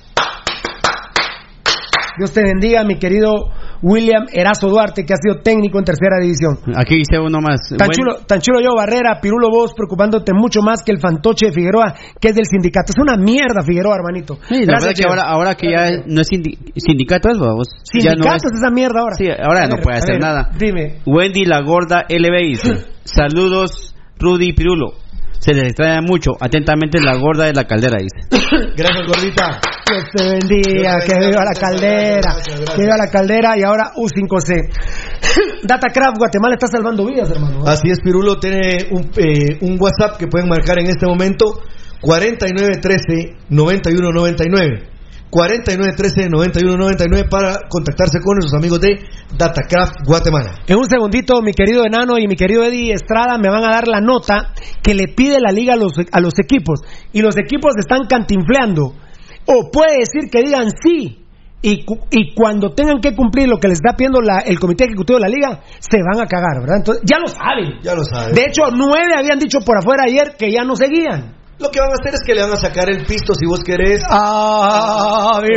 Dios te bendiga, mi querido William Erazo Duarte, que ha sido técnico en tercera división. Aquí dice uno más. Tan Buen- chulo, tan chulo yo, Barrera, Pirulo vos, preocupándote mucho más que el fantoche de Figueroa, que es del sindicato. Es una mierda, Figueroa, hermanito. Sí, la verdad que ahora, ahora que ya no es sindi- sindicato, es vos. Ya no Sindicato es- es esa mierda ahora. Sí, ahora A no ver, puede hacer ver, nada. Dime. Wendy la gorda LB dice: Saludos, Rudy Pirulo. Se les extraña mucho. Atentamente la gorda de la caldera, dice. Gracias, gordita. Dios te bendiga, que viva la caldera, que viva la caldera y ahora U5C. Datacraft Guatemala está salvando vidas, hermano. ¿eh? Así es, Pirulo tiene un, eh, un WhatsApp que pueden marcar en este momento 4913-9199. 4913-9199 para contactarse con nuestros amigos de Datacraft Guatemala. En un segundito, mi querido Enano y mi querido Eddie Estrada me van a dar la nota que le pide la liga a los, a los equipos. Y los equipos están cantinfleando. O puede decir que digan sí. Y, y cuando tengan que cumplir lo que les está pidiendo la- el comité ejecutivo de la liga, se van a cagar, ¿verdad? Entonces, ya lo saben. Ya lo saben. De hecho, nueve habían dicho por afuera ayer que ya no seguían. Lo que van a hacer es que le van a sacar el pisto si vos querés. Ave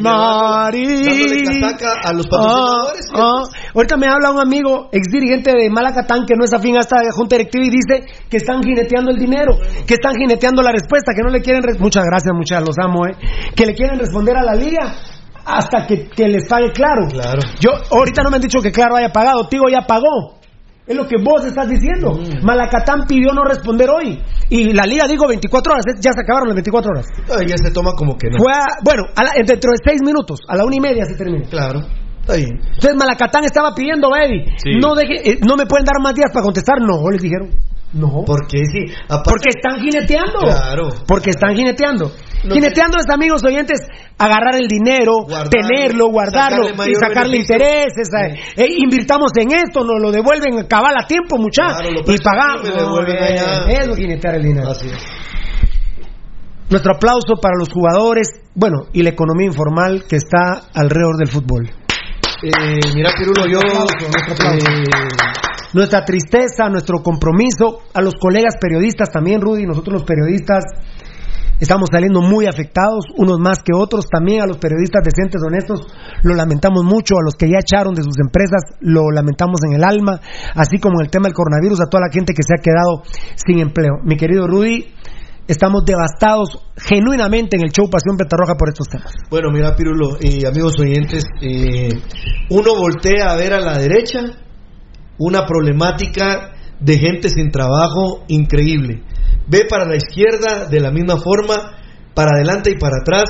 María. Dándole casaca a los patrocinadores. Ah, ah. Ahorita me habla un amigo, ex dirigente de Malacatán, que no es afín a esta junta directiva, y dice que están jineteando el dinero, que están jineteando la respuesta, que no le quieren. Muchas gracias, muchachos, los amo, ¿eh? Que le quieren responder a la liga hasta que, que les pague claro. Claro. Yo, ahorita no me han dicho que Claro haya pagado, Tigo ya pagó. Es lo que vos estás diciendo. Mm. Malacatán pidió no responder hoy. Y la liga dijo 24 horas, ¿eh? ya se acabaron las 24 horas. Ay, ya se toma como que no. Fue a- bueno, a la- dentro de seis minutos, a la una y media se termina. Claro. Está bien. Entonces Malacatán estaba pidiendo, Eddie, Sí. no, deje, eh, no me pueden dar más días para contestar. No, les dijeron. No. Porque sí. aparte- Porque están jineteando. Claro. Porque están jineteando. No jineteando es, amigos oyentes, agarrar el dinero, Guardarlo, tenerlo, guardarlo sacarle y sacarle beneficio. intereses. eh, eh, invirtamos en esto, nos lo devuelven a cabal a tiempo, muchachos. Claro, lo y pagamos. No, allá. eh, Eso es jinetear el dinero. Así es. Nuestro aplauso para los jugadores, bueno, y la economía informal que está alrededor del fútbol. Eh, mira, Pirulo, yo. Aplauso, nuestro aplauso. Nuestra tristeza, nuestro compromiso, a los colegas periodistas también, Rudy, nosotros los periodistas estamos saliendo muy afectados, unos más que otros, también a los periodistas decentes, honestos, lo lamentamos mucho, a los que ya echaron de sus empresas, lo lamentamos en el alma, así como en el tema del coronavirus, a toda la gente que se ha quedado sin empleo. Mi querido Rudy, estamos devastados genuinamente en el show Pasión Petarroja por estos temas. Bueno, mira, Pirulo y amigos oyentes, eh, uno voltea a ver a la derecha una problemática de gente sin trabajo increíble. Ve para la izquierda de la misma forma, para adelante y para atrás.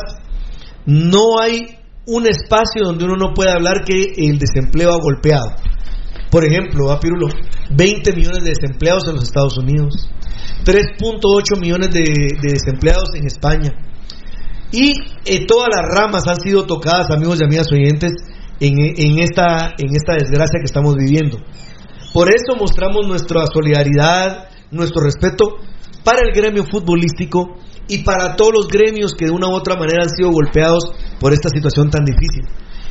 No hay un espacio donde uno no pueda hablar que el desempleo ha golpeado. Por ejemplo, a Pirulo, 20 millones de desempleados en los Estados Unidos, 3.8 millones de, de desempleados en España. Y eh, todas las ramas han sido tocadas, amigos y amigas oyentes, en, en esta, en esta desgracia que estamos viviendo. Por eso mostramos nuestra solidaridad, nuestro respeto para el gremio futbolístico y para todos los gremios que de una u otra manera han sido golpeados por esta situación tan difícil.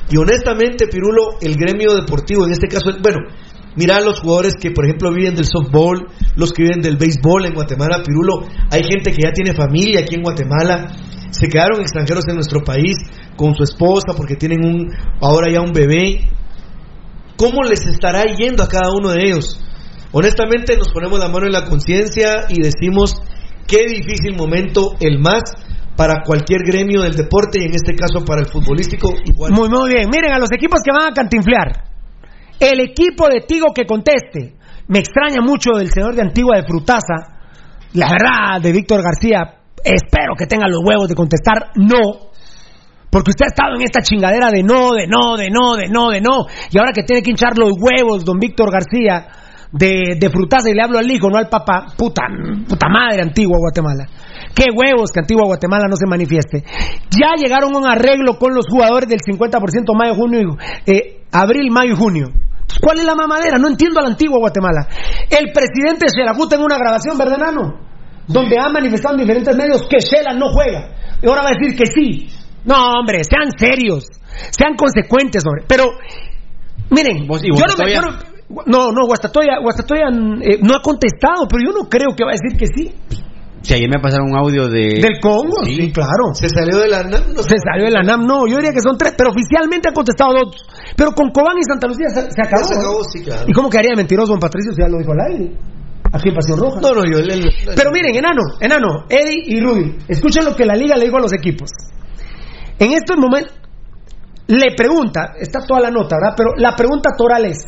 Y honestamente, Pirulo, el gremio deportivo, en este caso, bueno, mira los jugadores que, por ejemplo, viven del softball, los que viven del béisbol en Guatemala, Pirulo, hay gente que ya tiene familia aquí en Guatemala, se quedaron extranjeros en nuestro país con su esposa porque tienen un, ahora ya un bebé. ¿Cómo les estará yendo a cada uno de ellos? Honestamente nos ponemos la mano en la conciencia y decimos qué difícil momento el más para cualquier gremio del deporte y en este caso para el futbolístico igual. Muy, muy bien. Miren, a los equipos que van a cantinflear. El equipo de Tigo que conteste. Me extraña mucho el señor de Antigua de Frutaza. La verdad, de Víctor García. Espero que tenga los huevos de contestar no. Porque usted ha estado en esta chingadera de no, de no, de no, de no, de no. Y ahora que tiene que hinchar los huevos, don Víctor García, de, de Frutaza, y le hablo al hijo, no al papá. Puta, puta madre, Antigua Guatemala. Qué huevos que Antigua Guatemala no se manifieste. Ya llegaron a un arreglo con los jugadores del 50% mayo, junio, eh, abril, mayo y junio. ¿Cuál es la mamadera? No entiendo a la Antigua Guatemala. El presidente Shelagut en una grabación, ¿verdad, Nano? Donde ha manifestado en diferentes medios que Shela no juega. Y ahora va a decir que sí. No, hombre, sean serios. Sean consecuentes, hombre. Pero, miren, ¿Vos- y yo no me... Yo no- no, no, Guastatoya, Guastatoya eh, no ha contestado, pero yo no creo que va a decir que sí. Si ayer me pasaron un audio de... Del Congo, sí, Sí. claro. Se salió de la NAM, no sé. Se salió de la NAM, no, yo diría que son tres, pero oficialmente han contestado dos. Pero con Cobán y Santa Lucía se, se acabó. se acabó, sí, claro. ¿Y cómo quedaría mentiroso don Patricio si ya lo dijo al aire? Aquí en Pasión Roja. No, no, yo Pero miren, enano, enano, Eddie y Rudy, escuchen lo que la liga le dijo a los equipos. En estos momentos, le pregunta, está toda la nota, ¿verdad? Pero la pregunta toral es,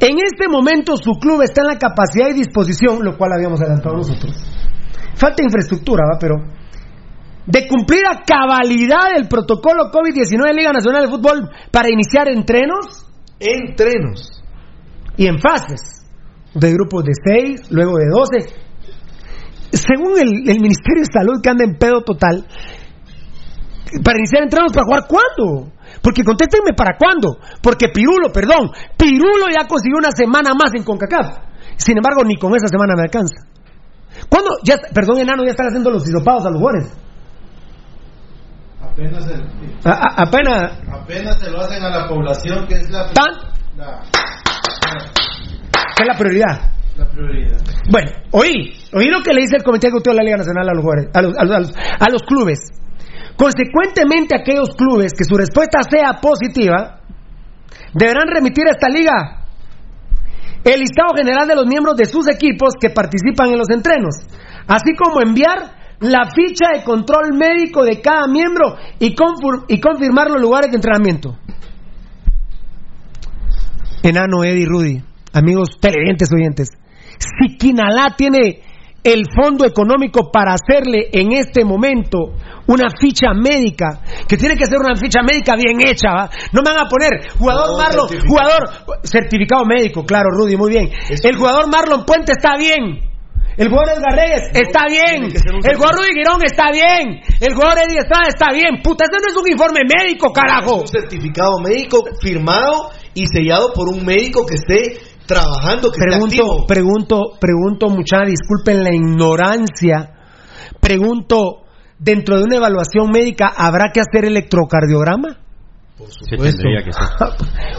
en este momento su club está en la capacidad y disposición, lo cual habíamos adelantado nosotros. Falta infraestructura, ¿va? Pero de cumplir a cabalidad el protocolo COVID-19 de Liga Nacional de Fútbol para iniciar entrenos entrenos. y en fases de grupos de 6, luego de 12. Según el, el Ministerio de Salud que anda en pedo total, para iniciar entrenos para jugar cuándo? Porque contéstenme para cuándo. Porque Pirulo, perdón, Pirulo ya consiguió una semana más en CONCACAF. Sin embargo, ni con esa semana me alcanza. ¿Cuándo? Ya, perdón, enano, ya están haciendo los hisopados a los jugadores. Apenas, el- A- a- apenas. apenas se lo hacen a la población, que es la, ¿Tan? la, ¿Qué es la prioridad? la prioridad. Bueno, oí, oí lo que le dice el Comité Ejecutivo de la Liga Nacional a los, jugadores- a los, a los- a los- a los clubes. Consecuentemente, aquellos clubes que su respuesta sea positiva deberán remitir a esta liga el listado general de los miembros de sus equipos que participan en los entrenos, así como enviar la ficha de control médico de cada miembro y, confirmar los lugares de entrenamiento. Enano, Eddie, Rudy, amigos televidentes oyentes, si Quinalá tiene el fondo económico para hacerle en este momento una ficha médica, que tiene que ser una ficha médica bien hecha, ¿va? No me van a poner jugador No, Marlon, certificado. jugador certificado médico, claro, Rudy, muy bien. El jugador Marlon Puente está bien. El jugador Edgar Reyes está bien. El jugador Rudy Girón está bien. El jugador Eddie Estrada está bien. Puta, eso no es un informe médico, carajo. un certificado médico firmado y sellado por un médico que esté trabajando, que Pregunto, pregunto, pregunto, mucha, disculpen la ignorancia. Pregunto, dentro de una evaluación médica, ¿habrá que hacer electrocardiograma? Por supuesto. tendría que ser.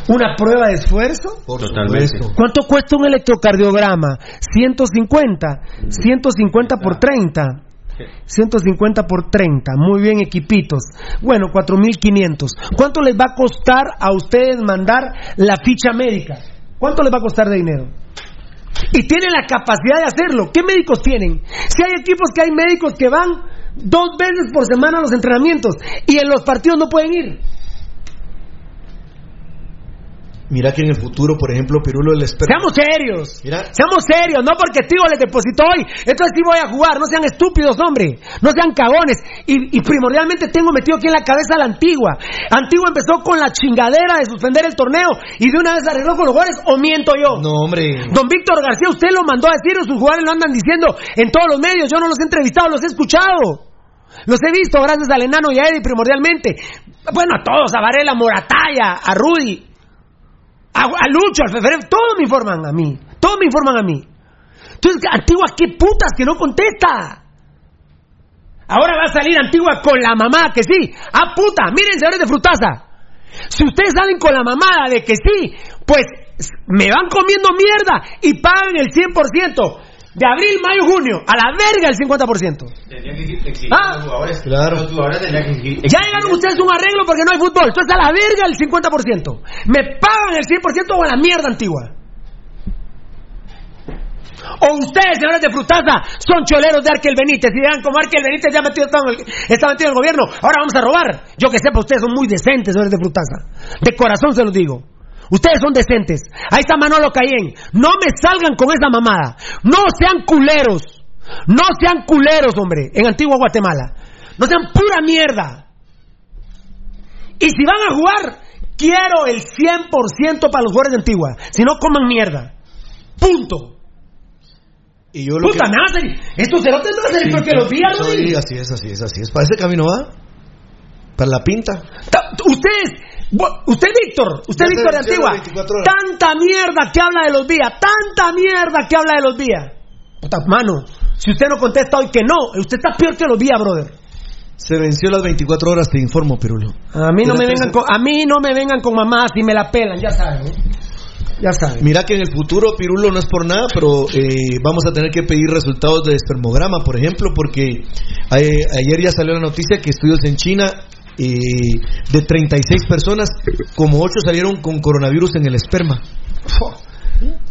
¿Una prueba de esfuerzo? Por Totalmente. supuesto. ¿Cuánto cuesta un electrocardiograma? 150. 150 por 30. 150 por 30. Muy bien, equipitos. Bueno, 4500. ¿Cuánto les va a costar a ustedes mandar la ficha médica? ¿Cuánto les va a costar de dinero? Y tienen la capacidad de hacerlo. ¿Qué médicos tienen? Si hay equipos que hay médicos que van dos veces por semana a los entrenamientos y en los partidos no pueden ir. Mira que en el futuro, por ejemplo, Pirulo el esperma. Seamos serios. Mira. Seamos serios, no porque Tigo les depositó hoy. Entonces sí voy a jugar. No sean estúpidos, hombre. No sean cagones. Y, y primordialmente tengo metido aquí en la cabeza a la antigua. Antigua empezó con la chingadera de suspender el torneo y de una vez arregló con los jugadores. ¿O miento yo? No, hombre. Don Víctor García, usted lo mandó a decir, sus jugadores lo andan diciendo en todos los medios. Yo no los he entrevistado, los he escuchado. Los he visto gracias al enano y a Eddie primordialmente. Bueno, a todos, a Varela, a Morataya, a Rudy, a, a Lucho, al Feferef, todos me informan a mí. Todos me informan a mí. Entonces, Antigua, ¿qué putas que no contesta? Ahora va a salir Antigua con la mamá, que sí. Ah, puta, miren, señores de Frutaza. Si ustedes salen con la mamada de que sí, pues me van comiendo mierda y pagan el 100%. De abril, mayo, junio, a la verga el 50%. Ah. Claro. Ya llegaron ustedes a un arreglo porque no hay fútbol. Entonces a la verga el 50%. Me pagan el 100% o a la mierda antigua. O ustedes, señores de Frutaza, son choleros de Arkel Benítez y dirán, como Arkel Benítez ya metido, está, en el, está metido en el gobierno, ahora vamos a robar. Yo que sepa, ustedes son muy decentes, señores de Frutaza. De corazón se los digo. Ustedes son decentes. Ahí está Manolo Cayén. No me salgan con esa mamada. No sean culeros. No sean culeros, hombre, en Antigua Guatemala. No sean pura mierda. Y si van a jugar, quiero el 100% para los jugadores de Antigua. Si no, coman mierda. Punto. Y yo lo Puta, que... me van a salir. Estos cerotes no van a salir porque los días, ¿no? Sí, así es, así es, así es. ¿Para ese camino va? ¿Para la pinta? Ta- Ustedes, usted Víctor, usted Víctor de Antigua, las 24 horas. tanta mierda que habla de los días, tanta mierda que habla de los días. Puta mano, si usted no contesta hoy que no, usted está peor que los días, brother. Se venció las 24 horas, te informo, Pirulo. A mí no me vengan con, a mí no me vengan con mamás y me la pelan, ya saben, ¿eh? ya saben. Mira que en el futuro, Pirulo, no es por nada, pero eh, vamos a tener que pedir resultados de espermograma, por ejemplo, porque eh, ayer ya salió la noticia que estudios en China eh, de 36 personas, como 8 salieron con coronavirus en el esperma.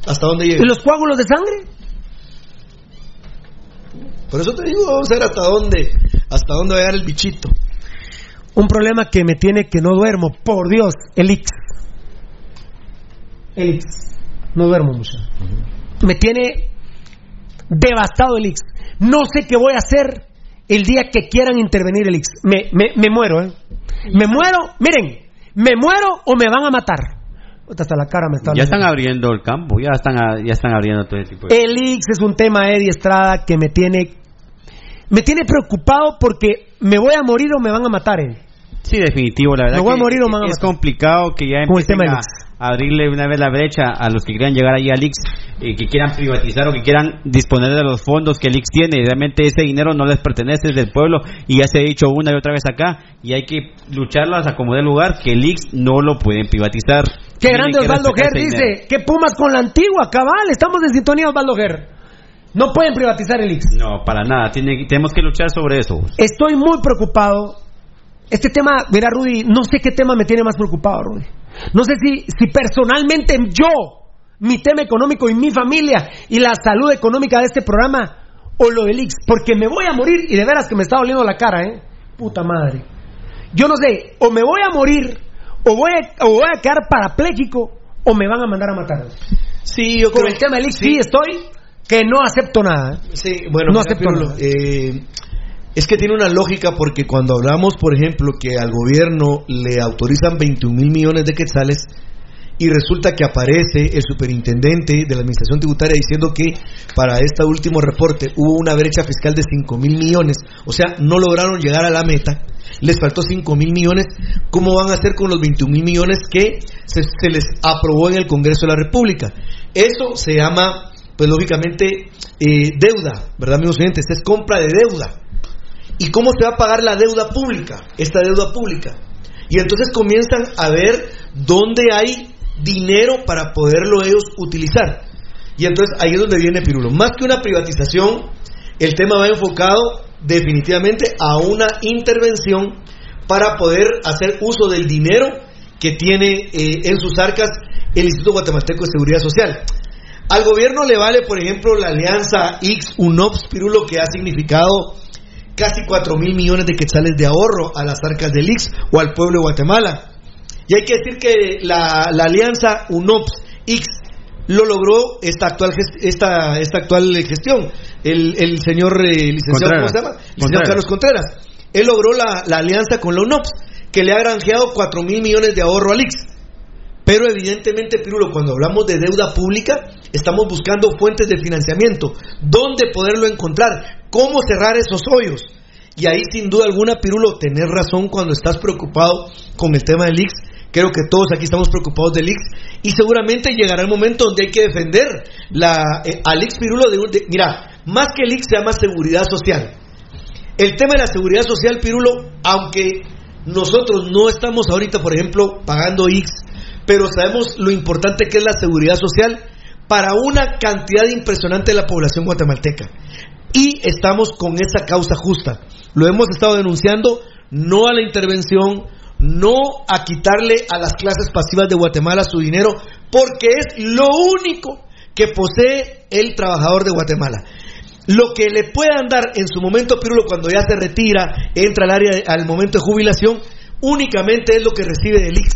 ¿Hasta dónde llega? ¿Y los coágulos de sangre? Por eso te digo, vamos a ver hasta dónde, hasta dónde va a llegar el bichito. Un problema que me tiene que no duermo, por Dios, el Ix. El Ix. No duermo mucho. Me tiene devastado el Ix. No sé qué voy a hacer el día que quieran intervenir el Ix. Me, me, me muero, ¿eh? Me muero, miren, me muero o me van a matar. Hasta la cara me está Ya están abriendo el campo, ya están, ya están abriendo todo ese tipo de El Ix es un tema, Eddie Estrada, que me tiene me tiene preocupado porque me voy a morir o me van a matar, Eddie. Sí, definitivo, la verdad. Me voy a morir o me van a Es matar. complicado que ya empiecen a abrirle una vez la brecha a los que quieran llegar ahí al Ix, eh, que quieran privatizar o que quieran disponer de los fondos que el Ix tiene. Realmente ese dinero no les pertenece, es del pueblo y ya se ha dicho una y otra vez acá y hay que lucharlas a como dé lugar que el Ix no lo pueden privatizar. Qué grande Osvaldo Ger dice, que Pumas con la antigua, cabal, estamos en sintonía Osvaldo Ger. No pueden privatizar el Ix. No, para nada, tiene, tenemos que luchar sobre eso. Estoy muy preocupado. Este tema, mira Rudy, no sé qué tema me tiene más preocupado, Rudy. No sé si, si personalmente yo, mi tema económico y mi familia y la salud económica de este programa o lo del Ix, porque me voy a morir y de veras que me está doliendo la cara, ¿eh? Puta madre. Yo no sé, o me voy a morir o voy a, o voy a quedar parapléjico o me van a mandar a matar. Sí, yo Con creo el tema del Ix sí estoy que no acepto nada. ¿eh? Sí, bueno, No mira, acepto nada. eh, es que tiene una lógica porque cuando hablamos, por ejemplo, que al gobierno le autorizan 21 mil millones de quetzales y resulta que aparece el superintendente de la administración tributaria diciendo que para este último reporte hubo una brecha fiscal de 5 mil millones, o sea, no lograron llegar a la meta, les faltó 5 mil millones, ¿cómo van a hacer con los 21 mil millones que se, se les aprobó en el Congreso de la República? Eso se llama, pues lógicamente, eh, deuda, ¿verdad, amigos oyentes? Es compra de deuda. ¿Y cómo se va a pagar la deuda pública? Esta deuda pública. Y entonces comienzan a ver dónde hay dinero para poderlo ellos utilizar. Y entonces ahí es donde viene Pirulo. Más que una privatización, el tema va enfocado definitivamente a una intervención para poder hacer uso del dinero que tiene eh, en sus arcas el Instituto Guatemalteco de Seguridad Social. Al gobierno le vale, por ejemplo, la alianza X-UNOPS, Pirulo, que ha significado casi 4 mil millones de quetzales de ahorro a las arcas del IX o al pueblo de Guatemala. Y hay que decir que la, la alianza UNOPS-X lo logró esta actual esta, esta actual gestión. El, el señor eh, licenciado, ¿cómo se llama? Licenciado Contreras. Carlos Contreras. Él logró la, la alianza con la UNOPS, que le ha granjeado 4 mil millones de ahorro al IX. Pero evidentemente, Pirulo, cuando hablamos de deuda pública, estamos buscando fuentes de financiamiento. ¿Dónde poderlo encontrar? ¿Cómo cerrar esos hoyos? Y ahí, sin duda alguna, Pirulo, tenés razón cuando estás preocupado con el tema del IX. Creo que todos aquí estamos preocupados del IX. Y seguramente llegará el momento donde hay que defender eh, al IX Pirulo. De, de- mira, más que el IX se llama seguridad social. El tema de la seguridad social, Pirulo, aunque nosotros no estamos ahorita, por ejemplo, pagando X, pero sabemos lo importante que es la seguridad social para una cantidad impresionante de la población guatemalteca. Y estamos con esa causa justa. Lo hemos estado denunciando, no a la intervención, no a quitarle a las clases pasivas de Guatemala su dinero, porque es lo único que posee el trabajador de Guatemala. Lo que le puedan dar en su momento, Pirulo, cuando ya se retira, entra al área al momento de jubilación, únicamente es lo que recibe del IX.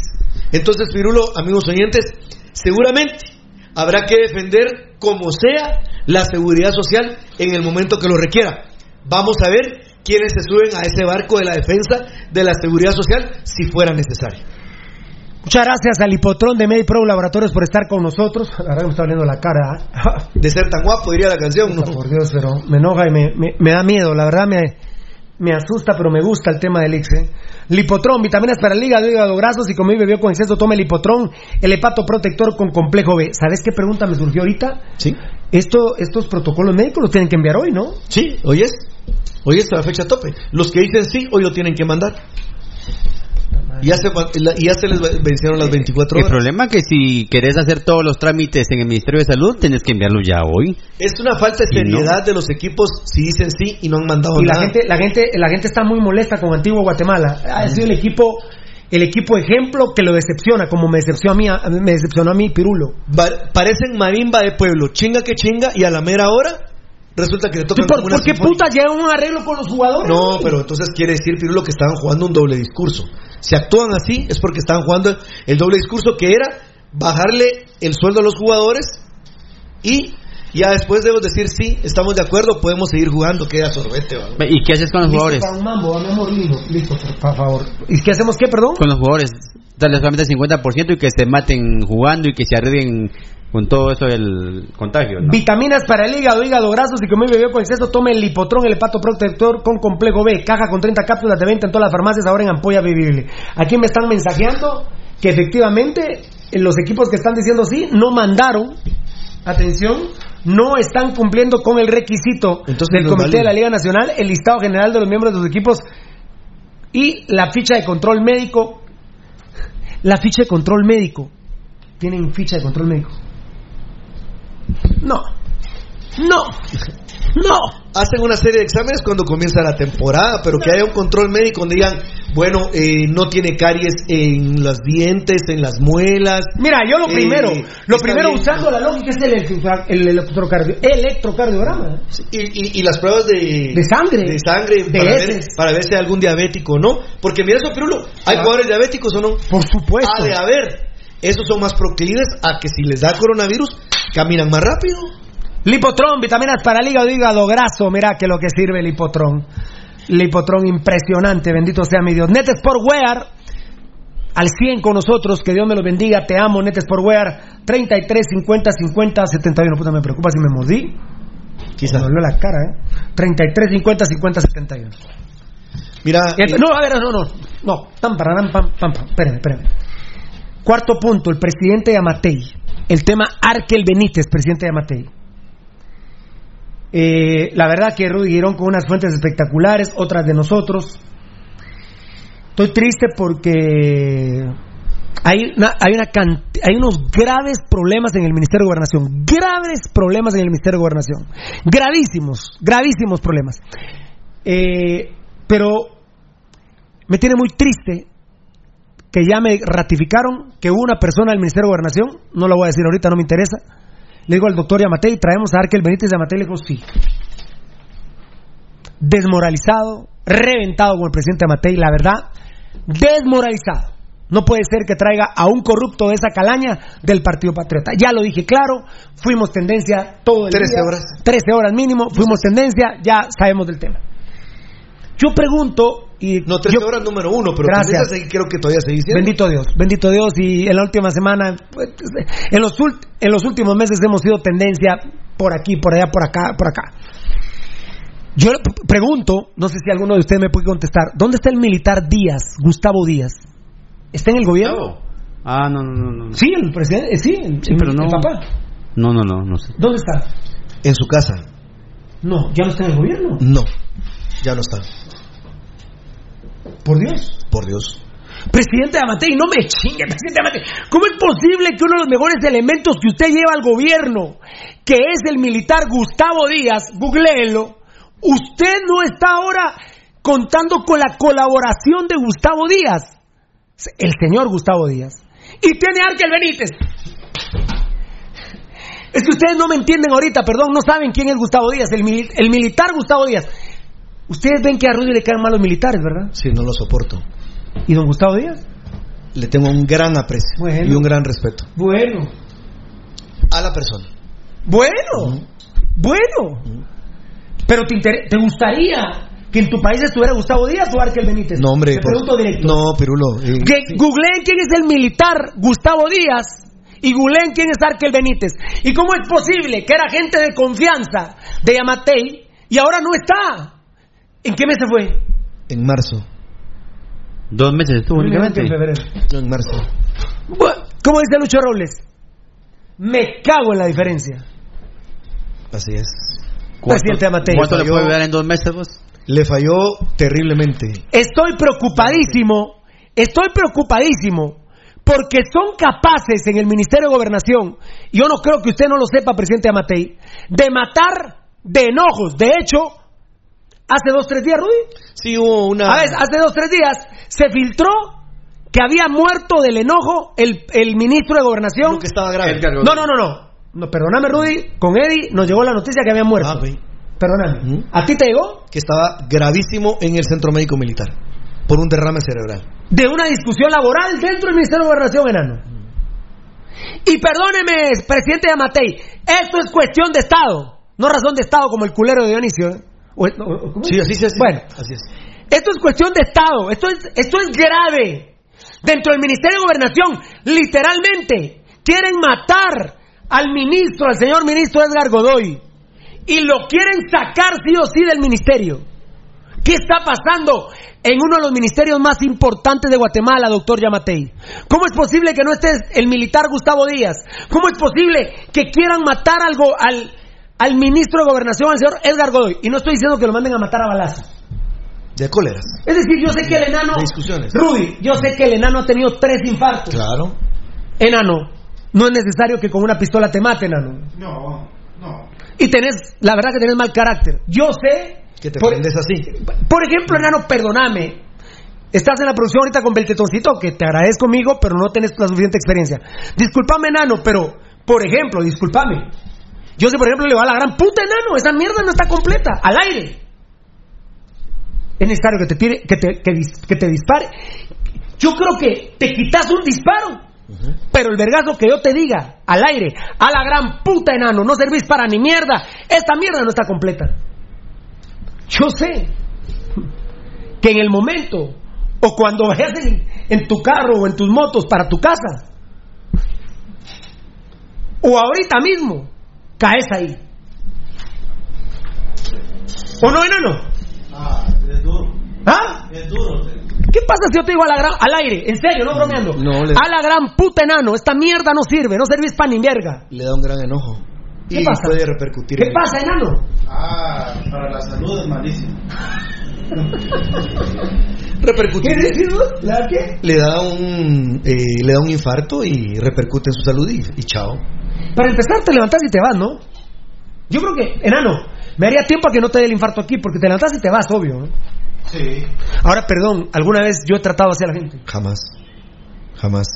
Entonces, Pirulo, amigos oyentes, seguramente habrá que defender como sea la seguridad social en el momento que lo requiera. Vamos a ver quiénes se suben a ese barco de la defensa de la seguridad social si fuera necesario. Muchas gracias al Hipotrón de MediPro Laboratorios por estar con nosotros. La verdad me está doliendo la cara. ¿ah? De ser tan guapo, diría la canción, ¿no? Por Dios, pero me enoja y me, me- me da miedo. La verdad me, me asusta, pero me gusta el tema del IX. ¿eh? Lipotrón, vitaminas para el hígado, hígado graso. Si comió y bebió con exceso, tome Lipotrón, el hepato protector con complejo B. ¿Sabes qué pregunta me surgió ahorita? Sí. Esto, estos protocolos médicos los tienen que enviar hoy, ¿no? Sí, hoy es. Hoy es la fecha tope. Los que dicen sí, hoy lo tienen que mandar. Y ya se, y ya se les vencieron las 24 El horas. problema es que si querés hacer todos los trámites en el Ministerio de Salud, tenés que enviarlo ya hoy. Es una falta de no. seriedad de los equipos si dicen sí y no han mandado Y la nada. gente, la gente, la gente está muy molesta con Antiguo Guatemala. Ha sido el equipo, el equipo ejemplo que lo decepciona, como me decepcionó a mí, me decepcionó a mí Pirulo. Va- parecen marimba de pueblo, chinga que chinga y a la mera hora resulta que le ¿Y tocan por, una por qué puta llegan a un arreglo con los jugadores? No, pero entonces quiere decir, Pirulo, que estaban jugando un doble discurso. Si actúan así es porque estaban jugando el doble discurso que era bajarle el sueldo a los jugadores y ya después debemos decir sí, estamos de acuerdo, podemos seguir jugando, queda sorbete. ¿va? ¿Y qué haces con los Listo jugadores? para un mambo, mi amor. Listo, por, por favor. ¿Y qué hacemos qué, perdón? Con los jugadores, darles solamente el 50% y que se maten jugando y que se arriesguen con todo eso del contagio, ¿no? Vitaminas para el hígado, hígado graso. Si comió y bebió con exceso, tome el lipotrón, el hepato protector con complejo B. Caja con 30 cápsulas de venta en todas las farmacias, ahora en ampolla vivible. Aquí me están mensajeando que efectivamente eh, los equipos que están diciendo sí no mandaron, atención, no están cumpliendo con el requisito Entonces del Comité de la Liga Nacional, el listado general de los miembros de sus equipos y la ficha de control médico. La ficha de control médico. Tienen ficha de control médico. No. No. No. Hacen una serie de exámenes cuando comienza la temporada, pero que haya un control médico donde digan, bueno, eh, no tiene caries en los dientes, en las muelas. Mira, yo lo Eh, primero, lo primero bien. usando la lógica es el, el electrocardio- electrocardiograma. Y, y- y las pruebas de, De sangre. de sangre De para, ver, para ver si hay algún diabético o no. Porque mira eso, Pirulo, ¿hay Ah. jugadores diabéticos o no? Por supuesto. Ha de haber. Esos son más proclives a que si les da coronavirus, caminan más rápido. Lipotrón, vitaminas para el hígado, hígado graso. Mira que lo que sirve el lipotrón. Lipotrón impresionante, bendito sea mi Dios. Netes por Wear, al 100 con nosotros, que Dios me los bendiga. Te amo, Netes por Wear. 33 50 50 71. Puta, me preocupa si me mordí. Quizás. Me dolió la cara, ¿eh? 33 50 50 71. Mira, Eh, No, a ver, no, no, no. Pam, pararam, pam, pam, pam. Espérenme, espérenme. Cuarto punto, el presidente de Amatei. El tema Arkel Benítez, presidente de Amatei. Eh, la verdad que Rudy con unas fuentes espectaculares, otras de nosotros. Estoy triste porque hay, hay, una hay unos graves problemas en el Ministerio de Gobernación. Graves problemas en el Ministerio de Gobernación. Gravísimos, gravísimos problemas. Eh, pero me tiene muy triste que ya me ratificaron que hubo una persona del Ministerio de Gobernación, no lo voy a decir ahorita, no me interesa. Le digo al doctor Yamatei, traemos a Arkel Benítez Yamatei, le digo sí. Desmoralizado, reventado con el presidente Yamatei, la verdad, desmoralizado. no puede ser que traiga a un corrupto de esa calaña del Partido Patriota. Ya lo dije claro, fuimos tendencia todo el 13 día. horas. 13 horas mínimo, fuimos tendencia, ya sabemos del tema. Yo pregunto y No, 13 yo- horas número uno, pero Gracias. creo que todavía seguís siendo. Bendito Dios, bendito Dios. Y en la última semana, pues, en los, ult- en los últimos meses hemos sido tendencia por aquí, por allá, por acá, por acá. Yo le pregunto, no sé si alguno de ustedes me puede contestar, ¿dónde está el militar Díaz, Gustavo Díaz? ¿Está en el gobierno? Ah, no, no, no. no. Sí, el presidente, eh, sí, el, Sí, pero el no. papá. No, no, no, no sé. ¿Dónde está? En su casa. No, ya no está en el gobierno. No, ya no está. Por Dios. Por Dios. Presidente Amatei, no me chingue, presidente Amatei. ¿Cómo es posible que uno de los mejores elementos que usted lleva al gobierno, que es el militar Gustavo Díaz, googleenlo, usted no está ahora contando con la colaboración de Gustavo Díaz, el señor Gustavo Díaz, y tiene Arkel Benítez? Es que ustedes no me entienden ahorita, perdón, no saben quién es Gustavo Díaz, el militar Gustavo Díaz. Ustedes ven que a Rudy le caen mal los militares, ¿verdad? Sí, no lo soporto. ¿Y don Gustavo Díaz? Le tengo un gran aprecio Bueno. y un gran respeto Bueno. a la persona. Bueno, bueno. Pero te, te gustaría que en tu país estuviera Gustavo Díaz o Arkel Benítez? No, hombre. Te por- pregunto directo. No, Pirulo. eh, Que googleen quién es el militar Gustavo Díaz y googleen quién es Arkel Benítez. ¿Y cómo es posible que era gente de confianza de Yamatei y ahora no está? ¿En qué mes se fue? en marzo. Dos meses estuvo únicamente. En febrero. No, en marzo. ¿Cómo dice Lucho Robles? Me cago en la diferencia. Así es. Presidente Yamatei. ¿Cuánto le Falló. puede dar en dos meses vos? Le falló terriblemente. Estoy preocupadísimo, estoy preocupadísimo, porque son capaces en el Ministerio de Gobernación, yo no creo que usted no lo sepa, presidente Amatei, de matar de enojos. De hecho, hace dos, tres días, Rudy, Sí hubo una... a ver, hace dos, tres días, se filtró que había muerto del enojo el, el ministro de Gobernación. Que estaba grave. No, no, no, no. No, perdóname, Rudy, con Eddie nos llegó la noticia que había muerto. Ah. Perdóname. ¿A ti te llegó? Que estaba gravísimo en el centro médico militar. Por un derrame cerebral. de una discusión laboral dentro del Ministerio de Gobernación, enano. Y perdóneme, presidente Yamatei, esto es cuestión de Estado, no razón de Estado como el culero de Dionisio. ¿eh? O- o- ¿cómo es? Sí, así hace. Bueno, Así es. esto es cuestión de Estado, esto es, esto es grave. Dentro del Ministerio de Gobernación, literalmente, quieren matar al ministro, al señor ministro Edgar Godoy, y lo quieren sacar sí o sí del ministerio. ¿Qué está pasando en uno de los ministerios más importantes de Guatemala, doctor Yamatei? ¿Cómo es posible que no esté el militar Gustavo Díaz? ¿Cómo es posible que quieran matar algo al, al ministro de Gobernación, al señor Edgar Godoy? Y no estoy diciendo que lo manden a matar a balazos. De cóleras. Es decir, yo sé que el enano... De discusiones. Rudy, yo sé que el enano ha tenido tres infartos. Claro. Enano, no es necesario que con una pistola te mate, enano. No, no. Y tenés, la verdad que tenés mal carácter. Yo sé... Que te por- prendes así. Por ejemplo, enano, perdóname. Estás en la producción ahorita con Beltetoncito, que te agradezco, amigo, pero no tenés la suficiente experiencia. Disculpame, enano, pero, por ejemplo, disculpame. Yo sé, por ejemplo, le va a la gran puta, enano. Esa mierda no está completa, al aire. Es necesario que te tire, que te, que dis- que te dispare. Yo creo que te quitas un disparo. Pero el vergazo que yo te diga al aire, a la gran puta enano, no servís para ni mierda. Esta mierda no está completa. Yo sé que en el momento o cuando vayas en, en tu carro o en tus motos para tu casa o ahorita mismo caes ahí. ¿O no, enano? Ah, es duro. ¿Ah? Es duro. ¿Qué pasa si yo te digo a la gran, al aire? En serio, no bromeando. No, le- A la gran puta enano, esta mierda no sirve, no servís para ni verga. Le da un gran enojo. ¿Qué y pasa? puede repercutir ¿Qué en- pasa, enano? Ah, para la salud es malísimo. Repercutir. ¿Qué decís vos? ¿La qué? Le da un eh, le da un infarto y repercute en su salud y, y chao. Para empezar, te levantas y te vas, ¿no? Yo creo que, enano, me haría tiempo a que no te dé el infarto aquí, porque te levantas y te vas, obvio. ¿no? Sí. Ahora, perdón, alguna vez yo he tratado así a la gente. Jamás. Jamás.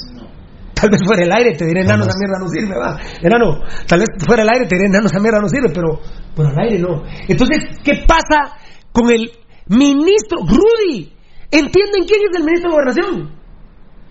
Tal vez fuera el aire te diré, enano, esa mierda no sirve, va. Enano, tal vez fuera el aire te diré, enano, esa mierda no sirve, pero, pero al aire no. Entonces, ¿qué pasa con el ministro? Rudy, ¿entienden quién es el ministro de Gobernación?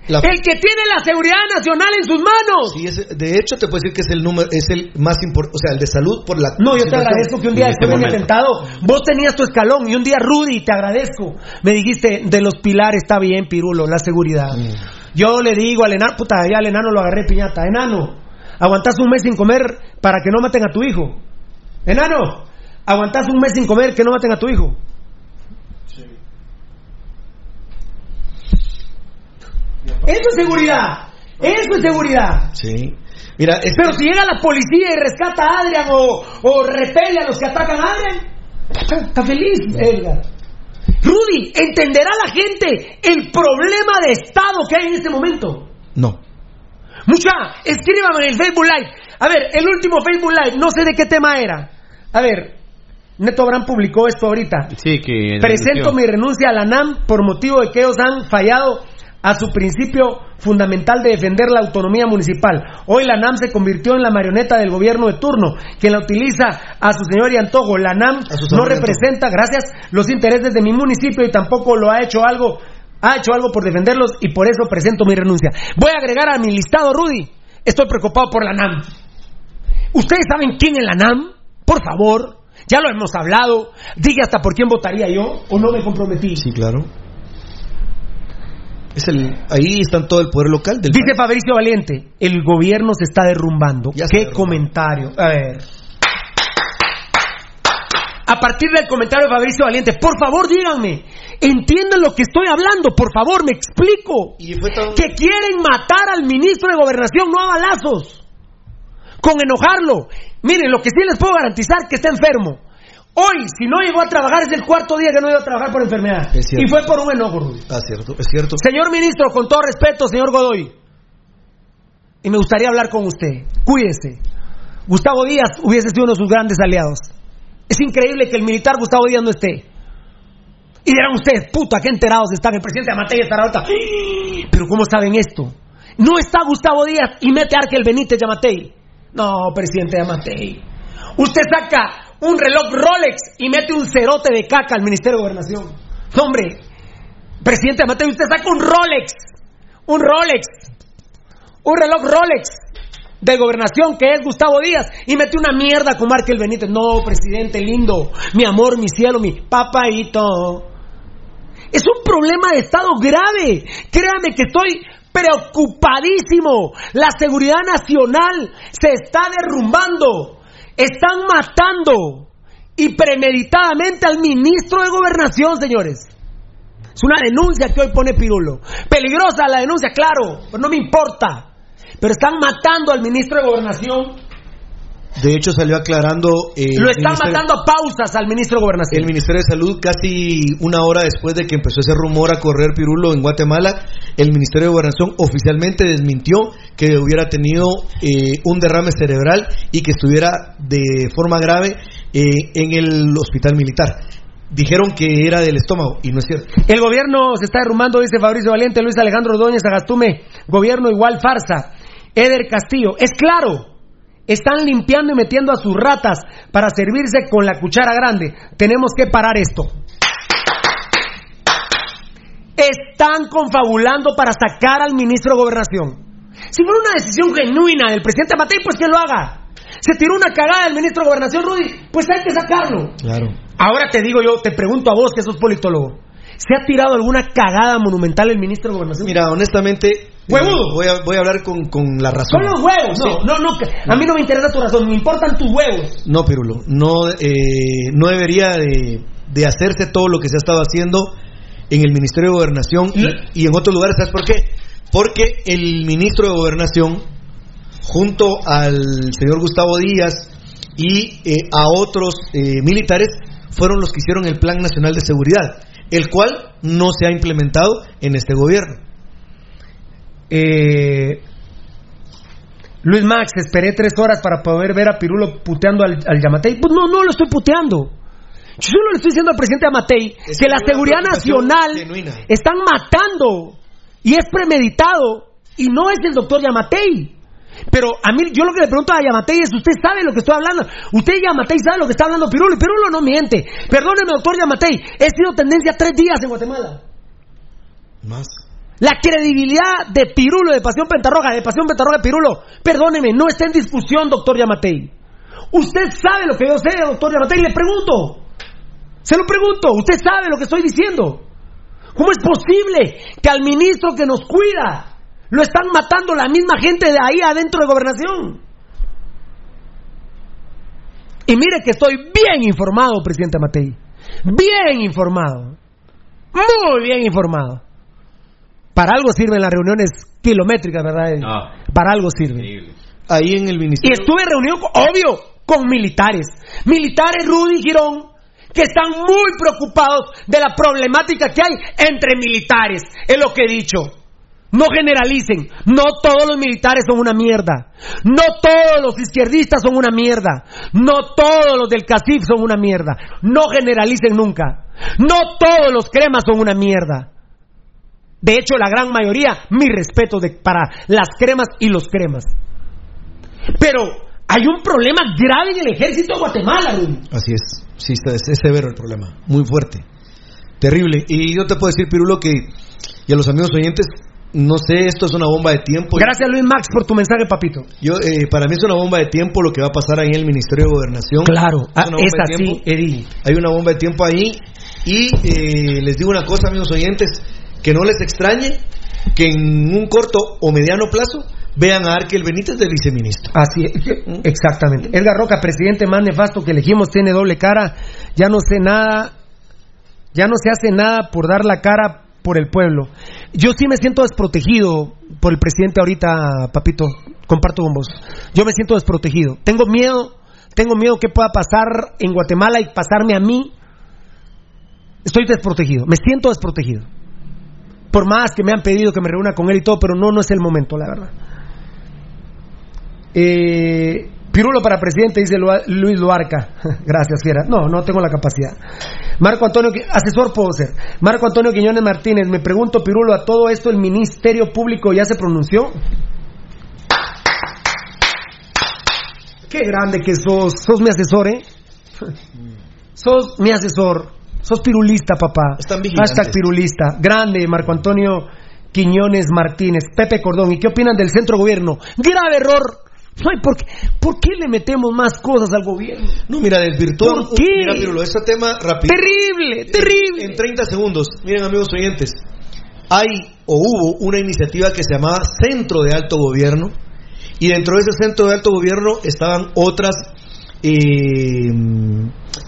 La- El que tiene la seguridad nacional en sus manos. Sí, es- de hecho, te puedo decir que es el número, es el más importante, o sea, el de salud por la. No, yo te agradezco que un día en después de momento. atentado, vos tenías tu escalón y un día Rudy, te agradezco, me dijiste, de los pilares está bien, Pirulo, la seguridad. Mm. Yo le digo al enano, puta, ya al enano lo agarré piñata, enano, aguantás un mes sin comer para que no maten a tu hijo. Enano, aguantás un mes sin comer que no maten a tu hijo. Eso es seguridad, eso es seguridad. Sí. Mira, es Pero si llega la policía y rescata a Adrian o, o repele a los que atacan a Adrian, está feliz, Edgar. Rudy, ¿entenderá la gente el problema de Estado que hay en este momento? No. Mucha, escríbame en el Facebook Live. A ver, el último Facebook Live, no sé de qué tema era. A ver, Neto Abraham publicó esto ahorita. Sí, que. Presento mi renuncia a la NAM por motivo de que ellos han fallado a su principio fundamental de defender la autonomía municipal. Hoy la NAM se convirtió en la marioneta del gobierno de turno, quien la utiliza a su señor y antojo. La NAM no representa, gracias, los intereses de mi municipio y tampoco lo ha hecho algo, ha hecho algo por defenderlos y por eso presento mi renuncia. Voy a agregar a mi listado, Rudy. Estoy preocupado por la NAM. ¿Ustedes saben quién es la NAM? Por favor, ya lo hemos hablado. Diga hasta por quién votaría yo o no me comprometí. Sí, claro. Es el, ahí está todo el poder local del Dice Fabricio Valiente, el gobierno se está derrumbando. Ya ¿Qué comentario? A ver. A partir del comentario de Fabricio Valiente, por favor díganme, entienden lo que estoy hablando, por favor, me explico. Y tan- Que quieren matar al ministro de Gobernación, no a balazos. Con enojarlo. Miren, lo que sí les puedo garantizar que está enfermo. Hoy, si no llegó a trabajar, es el cuarto día que no llegó a trabajar por enfermedad. Y fue por un enojo, Rudy. Ah, cierto, es cierto. Señor ministro, con todo respeto, señor Godoy, y me gustaría hablar con usted. Cuídese. Gustavo Díaz hubiese sido uno de sus grandes aliados. Es increíble que el militar Gustavo Díaz no esté. Y dirán ustedes, puta, qué enterados están. El presidente Amatei estará ahorita. Pero ¿cómo saben esto? No está Gustavo Díaz y mete a Arkel Benítez y Amatei. No, presidente Amatei. Usted saca un reloj Rolex y mete un cerote de caca al Ministerio de Gobernación. Hombre, presidente Amatei, usted saca un Rolex. Un Rolex. Un reloj Rolex de gobernación que es Gustavo Díaz y mete una mierda con Markel Benítez. No, presidente lindo, mi amor, mi cielo, mi papaito. Es un problema de Estado grave. Créame que estoy preocupadísimo. La seguridad nacional se está derrumbando. Están matando y premeditadamente al ministro de gobernación, señores. Es una denuncia que hoy pone Pirulo. Peligrosa la denuncia, claro, pero no me importa. Pero están matando al ministro de gobernación. De hecho, salió aclarando. eh, Lo están a pausas al ministro de gobernación. El Ministerio de Salud, casi una hora después de que empezó ese rumor a correr Pirulo en Guatemala, el Ministerio de Gobernación oficialmente desmintió que hubiera tenido eh, un derrame cerebral y que estuviera de forma grave eh, en el hospital militar. Dijeron que era del estómago y no es cierto. El gobierno se está derrumbando, dice Fabricio Valiente, Luis Alejandro Ordóñez Agastume. Gobierno igual farsa. Eder Castillo. Es claro, están limpiando y metiendo a sus ratas para servirse con la cuchara grande. Tenemos que parar esto. Están confabulando para sacar al ministro de Gobernación. Si fuera una decisión genuina del presidente Matei, pues que lo haga. Se tiró una cagada del ministro de Gobernación, Rudy, pues hay que sacarlo. Claro. Ahora te digo yo, te pregunto a vos que sos politólogo. ¿Se ha tirado alguna cagada monumental el ministro de Gobernación? Mira, honestamente, ¡Huevudo! voy, a, voy a hablar con, con la razón. Son los huevos. No, no, no. A mí no me interesa tu razón. Me importan tus huevos. No, Pirulo, no, eh, no debería de, de hacerse todo lo que se ha estado haciendo en el Ministerio de Gobernación y, y en otros lugares. ¿Sabes por qué? Porque el ministro de Gobernación, junto al señor Gustavo Díaz y eh, a otros eh, militares, fueron los que hicieron el Plan Nacional de Seguridad, el cual no se ha implementado en este gobierno. Eh, Luis Max, esperé tres horas para poder ver a Pirulo puteando al, al Yamatei. Pues no, no lo estoy puteando. Yo solo le estoy diciendo al presidente Yamatei Es que la seguridad nacional genuina. están matando y es premeditado y no es el doctor Yamatei. Pero a mí, yo lo que le pregunto a Yamatei es, ¿usted sabe lo que estoy hablando? Usted Yamatei sabe lo que está hablando Pirulo y Pirulo no miente. Perdóneme, doctor Yamatei, he sido tendencia tres días en Guatemala. Más. La credibilidad de Pirulo, de Pasión Pentarroja, de Pasión Pentarroja de Pirulo, perdóneme, no está en discusión, doctor Yamatei. Usted sabe lo que yo sé, doctor Yamatei, le pregunto. Se lo pregunto, usted sabe lo que estoy diciendo. ¿Cómo es posible que al ministro que nos cuida lo están matando la misma gente de ahí adentro de gobernación? Y mire que estoy bien informado, presidente Matei. Bien informado. Muy bien informado. Para algo sirven las reuniones kilométricas, ¿verdad? Ah. Para algo sirven. Ahí en el Y ministerio. estuve en reunión, con- obvio, con militares. Militares Rudy Girón, que están muy preocupados de la problemática que hay entre militares. Es lo que he dicho. No generalicen. No todos los militares son una mierda. No todos los izquierdistas son una mierda. No todos los del CACIF son una mierda. No generalicen nunca. No todos los cremas son una mierda. De hecho, la gran mayoría, mi respeto para las cremas y los cremas. Pero hay un problema grave en el ejército de Guatemala. Así es, sí, está, es, es severo el problema, muy fuerte, terrible. Y yo te puedo decir, Pirulo, que, y a los amigos oyentes, no sé, esto es una bomba de tiempo. Gracias, Luis Max, por tu mensaje, papito. Yo, eh, para mí es una bomba de tiempo lo que va a pasar ahí en el Ministerio de Gobernación. Claro, ah, es de así. Eddie. Hay una bomba de tiempo ahí. Y eh, les digo una cosa, amigos oyentes, que no les extrañe que en un corto o mediano plazo vean a Arkel Benítez de viceministro. Así es, exactamente. Edgar Roca, presidente más nefasto que elegimos, tiene doble cara. Ya no sé nada, ya no se hace nada por dar la cara por el pueblo. Yo sí me siento desprotegido por el presidente ahorita, papito. Comparto con vos. Yo me siento desprotegido. Tengo miedo, tengo miedo que pueda pasar en Guatemala y pasarme a mí. Estoy desprotegido, me siento desprotegido. Por más que me han pedido que me reúna con él y todo, pero no, no es el momento, la verdad. Eh, Pirulo para presidente, dice Luis Luarca. Gracias, Fiera. No, no tengo la capacidad. Marco Antonio, asesor puedo ser. Marco Antonio Quiñones Martínez, me pregunto, Pirulo, a todo esto el Ministerio Público ya se pronunció. Qué grande que sos. Sos mi asesor, ¿eh? Sos mi asesor. Sos pirulista, papá. Están vigilantes. Hashtag pirulista. Grande, Marco Antonio Quiñones Martínez. Pepe Cordón. ¿Y qué opinan del centro gobierno? Grave error. Ay, ¿por, qué, ¿Por qué le metemos más cosas al gobierno? No, mira, desvirtúa. ¿Por qué? Mira, Pirulo, este tema rápido. Terrible, terrible. En 30 segundos, miren amigos oyentes, hay o hubo una iniciativa que se llamaba Centro de Alto Gobierno y dentro de ese Centro de Alto Gobierno estaban otras, eh,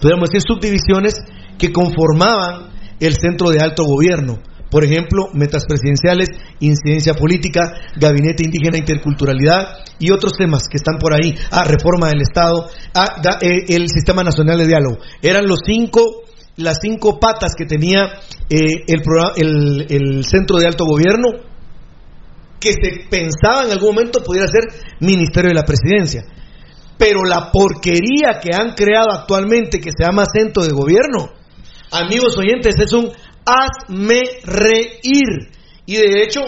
podríamos decir, subdivisiones que conformaban el Centro de Alto Gobierno. Por ejemplo, metas presidenciales, incidencia política, gabinete indígena, interculturalidad y otros temas que están por ahí. Ah, reforma del Estado, ah, eh, el Sistema Nacional de Diálogo. Eran los cinco las cinco patas que tenía eh, el centro de alto gobierno que se pensaba en algún momento pudiera ser Ministerio de la Presidencia. Pero la porquería que han creado actualmente, que se llama centro de gobierno, amigos oyentes, es un hazme reír. Y de hecho,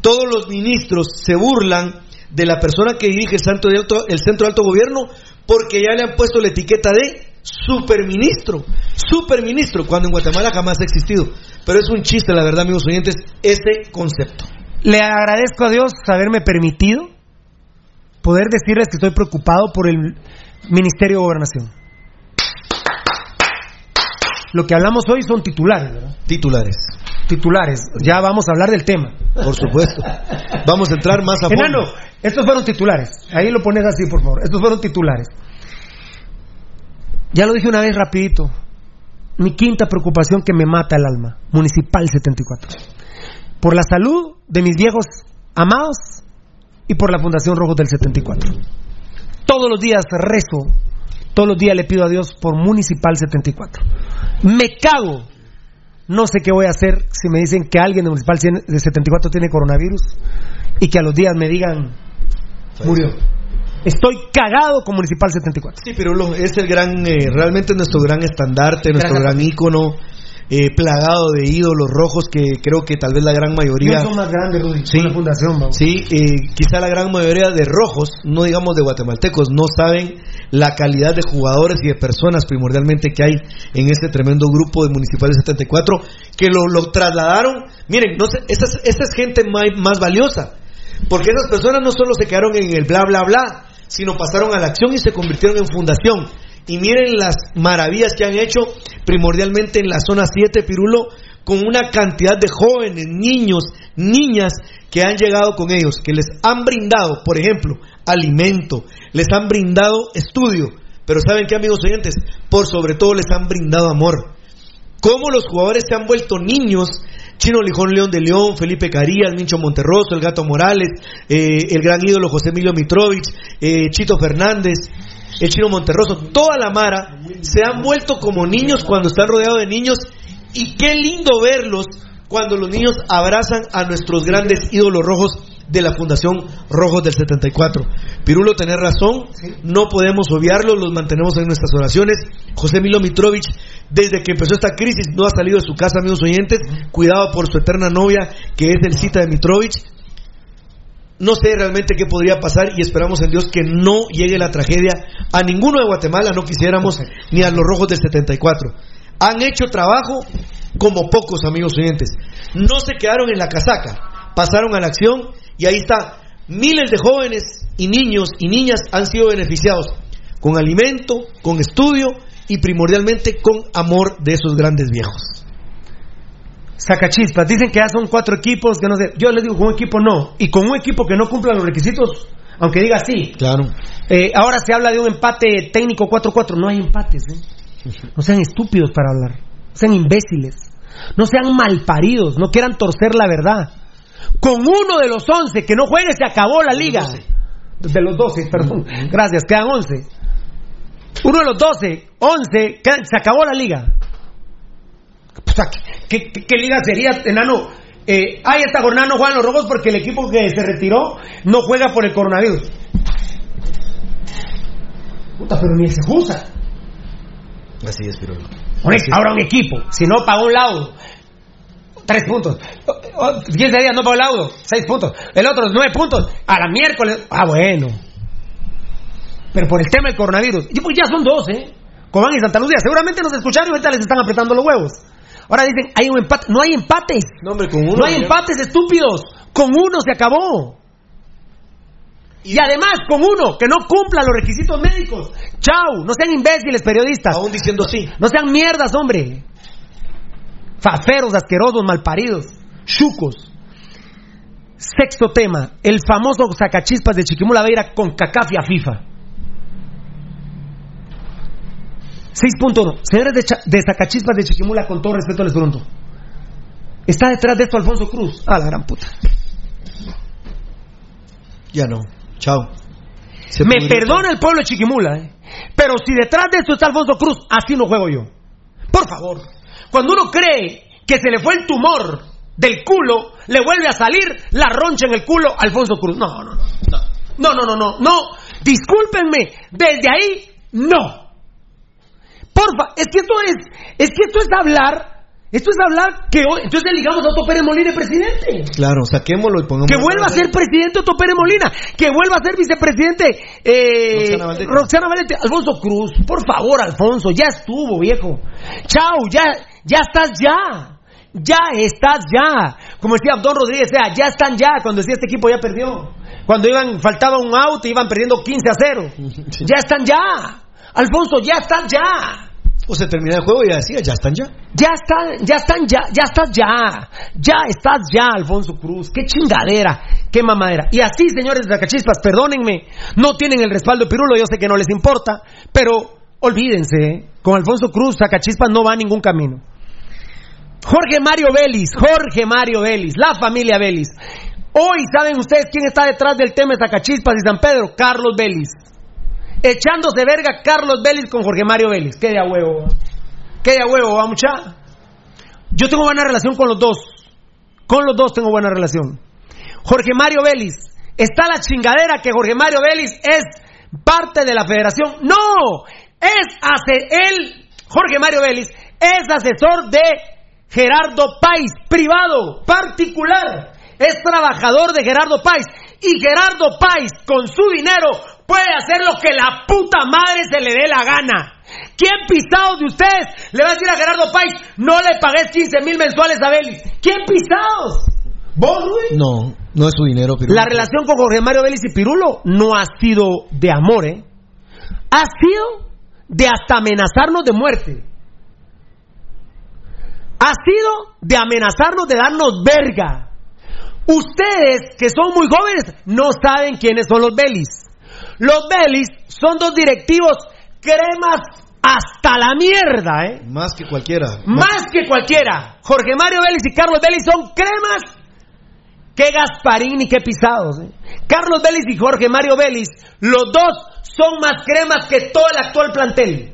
todos los ministros se burlan de la persona que dirige el centro de alto, el centro de alto gobierno porque ya le han puesto la etiqueta de superministro, superministro, cuando en Guatemala jamás ha existido. Pero es un chiste, la verdad, amigos oyentes, ese concepto. Le agradezco a Dios haberme permitido poder decirles que estoy preocupado por el Ministerio de Gobernación. Lo que hablamos hoy son titulares, ¿verdad? Titulares, Titulares. Ya vamos a hablar del tema. por supuesto. Vamos a entrar más a fondo. Enano, estos fueron titulares. Ahí lo pones así, por favor. Estos fueron titulares. Ya lo dije una vez rapidito. Mi quinta preocupación que me mata el alma. Municipal 74. Por la salud de mis viejos amados y por la Fundación Rojos del 74. Todos los días rezo, todos los días le pido a Dios por Municipal 74. Me cago. No sé qué voy a hacer si me dicen que alguien de Municipal 74 tiene coronavirus y que a los días me digan murió. Estoy cagado con Municipal 74. Sí, pero lo- es el gran, eh, realmente nuestro gran estandarte, nuestro Gran gran ícono. Eh, plagado de ídolos rojos que creo que tal vez la gran mayoría... son más grandes, Rudy. Sí. la fundación, vamos. Sí, eh, quizá la gran mayoría de rojos, no digamos de guatemaltecos, no saben la calidad de jugadores y de personas primordialmente que hay en este tremendo grupo de Municipales 74 que lo, lo trasladaron. Miren, no sé, esa, es- esa es gente más, más valiosa, porque esas personas no solo se quedaron en el bla, bla, bla, sino pasaron a la acción y se convirtieron en fundación. Y miren las maravillas que han hecho primordialmente en la zona 7, Pirulo, con una cantidad de jóvenes, niños, niñas que han llegado con ellos, que les han brindado, por ejemplo, alimento, les han brindado estudio, pero ¿saben qué, amigos oyentes? Por sobre todo les han brindado amor. Cómo los jugadores se han vuelto niños, Chino Lijón León de León, Felipe Carías, Mincho Monterroso, el Gato Morales, eh, el gran ídolo José Emilio Mitrovich, eh, Chito Fernández, el Chino Monterroso, toda la Mara, se han vuelto como niños cuando están rodeados de niños y qué lindo verlos cuando los niños abrazan a nuestros grandes ídolos rojos de la Fundación Rojos del 74. Pirulo, tenés razón, no podemos obviarlos, los mantenemos en nuestras oraciones. José Milo Mitrovich, desde que empezó esta crisis, no ha salido de su casa, amigos oyentes, cuidado por su eterna novia, que es el cita de Mitrovich. No sé realmente qué podría pasar y esperamos en Dios que no llegue la tragedia a ninguno de Guatemala, no quisiéramos, ni a los rojos del 74. Han hecho trabajo como pocos amigos oyentes. No se quedaron en la casaca, pasaron a la acción y ahí está. Miles de jóvenes y niños y niñas han sido beneficiados con alimento, con estudio y primordialmente con amor de esos grandes viejos. Sacachispas, dicen que ya son cuatro equipos, que no sé. Yo les digo, con un equipo no. Y con un equipo que no cumpla los requisitos, aunque diga sí. Claro. Eh, ahora se habla de un empate técnico 4-4. No hay empates, ¿eh? No sean estúpidos para hablar. No sean imbéciles. No sean malparidos. No quieran torcer la verdad. Con uno de los 11 que no juegue, se acabó la liga. De los 12, perdón. Gracias, quedan 11. Uno de los 12, 11, quedan- se acabó la liga. O sea, ¿qué, qué- qué liga sería, enano? Eh, ay, esta jornada no juegan los rojos porque el equipo que se retiró no juega por el coronavirus. Puta, pero ni se usa. Así es, ex- ahora un equipo, si no pagó un laudo, tres puntos. O- o- 15 días no pagó el laudo, seis puntos. El otro, nueve puntos. A la miércoles, ah, bueno. Pero por el tema del coronavirus, y pues ya son dos, ¿eh? Cobán y Santa Lucía, seguramente nos escucharon y ahorita les están apretando los huevos. Ahora dicen, hay un empate. No hay empates. No, hombre, con uno. No hay empates estúpidos. Con uno se acabó. Y además, con uno que no cumpla los requisitos médicos. Chau, no sean imbéciles periodistas. Aún diciendo sí. No sean mierdas, hombre. Faferos, asquerosos, malparidos, chucos. Sexto tema, el famoso sacachispas de Chiquimula va a ir a con Cacafia FIFA. 6.1. Señores de, de Zacachispas de Chiquimula, con todo respeto les pregunto. ¿Está detrás de esto Alfonso Cruz? A ah, la gran puta. Ya no. Chao. Se Me perdona el pueblo de Chiquimula, ¿eh? pero si detrás de esto está Alfonso Cruz, así no juego yo. Por favor. Cuando uno cree que se le fue el tumor del culo, le vuelve a salir la roncha en el culo a Alfonso Cruz. No, no, no. No, no, no, no. no. Discúlpenme. Desde ahí, no. Porfa, es que esto es, es que esto es hablar, esto es hablar que hoy, entonces eligamos a Otto Pérez Molina de presidente. Claro, saquémoslo y pongamos. Que vuelva a ser presidente Otto Pérez Molina. Que vuelva a ser vicepresidente eh, Roxana Valdetti. Alfonso Cruz. Por favor, Alfonso. Ya estuvo, viejo. Chao, ya, ya estás ya. Ya estás ya. Como decía Abdón Rodríguez, sea, ya están ya. Cuando decía este equipo ya perdió. Cuando iban, faltaba un auto, iban perdiendo 15 a 0. Ya están ya. Alfonso, ya estás ya. O se termina el juego y ya decía, ya están ya. Ya están, ya están, ya, ya estás ya. Ya estás ya, Alfonso Cruz. Qué chingadera, qué mamadera. Y así, señores de Zacachispas, perdónenme, no tienen el respaldo de Pirulo, yo sé que no les importa, pero olvídense, ¿eh? con Alfonso Cruz, Zacachispas no va a ningún camino. Jorge Mario Vélez, Jorge Mario Vélez, la familia Vélez. Hoy, ¿saben ustedes quién está detrás del tema de Zacachispas y San Pedro? Carlos Vélez. Echándose verga Carlos Vélez con Jorge Mario Vélez. Qué de a huevo. ¿Qué de a huevo, mucha? Yo tengo buena relación con los dos. Con los dos tengo buena relación. Jorge Mario Vélez. Está la chingadera que Jorge Mario Vélez es parte de la federación. No, es hace él, Jorge Mario Vélez, es asesor de Gerardo Pais, privado, particular. Es trabajador de Gerardo Pais. Y Gerardo Pais, con su dinero, puede hacer lo que la puta madre se le dé la gana. ¿Quién pisado de ustedes le va a decir a Gerardo Pais, no le pagues 15 mil mensuales a Belis? ¿Quién pisados? ¿Vos, Luis? No, no es su dinero, Pirulo. La relación con Jorge Mario Vélez y Pirulo no ha sido de amor, ¿eh? Ha sido de hasta amenazarnos de muerte. Ha sido de amenazarnos de darnos verga. Ustedes, que son muy jóvenes, no saben quiénes son los Belis. Los Belis son dos directivos cremas hasta la mierda, ¿eh? Más que cualquiera. Más que cualquiera. Jorge Mario Vélez y Carlos Vélez son cremas que Gasparín ni que pisados. ¿eh? Carlos Vélez y Jorge Mario Vélez, los dos son más cremas que todo el actual plantel.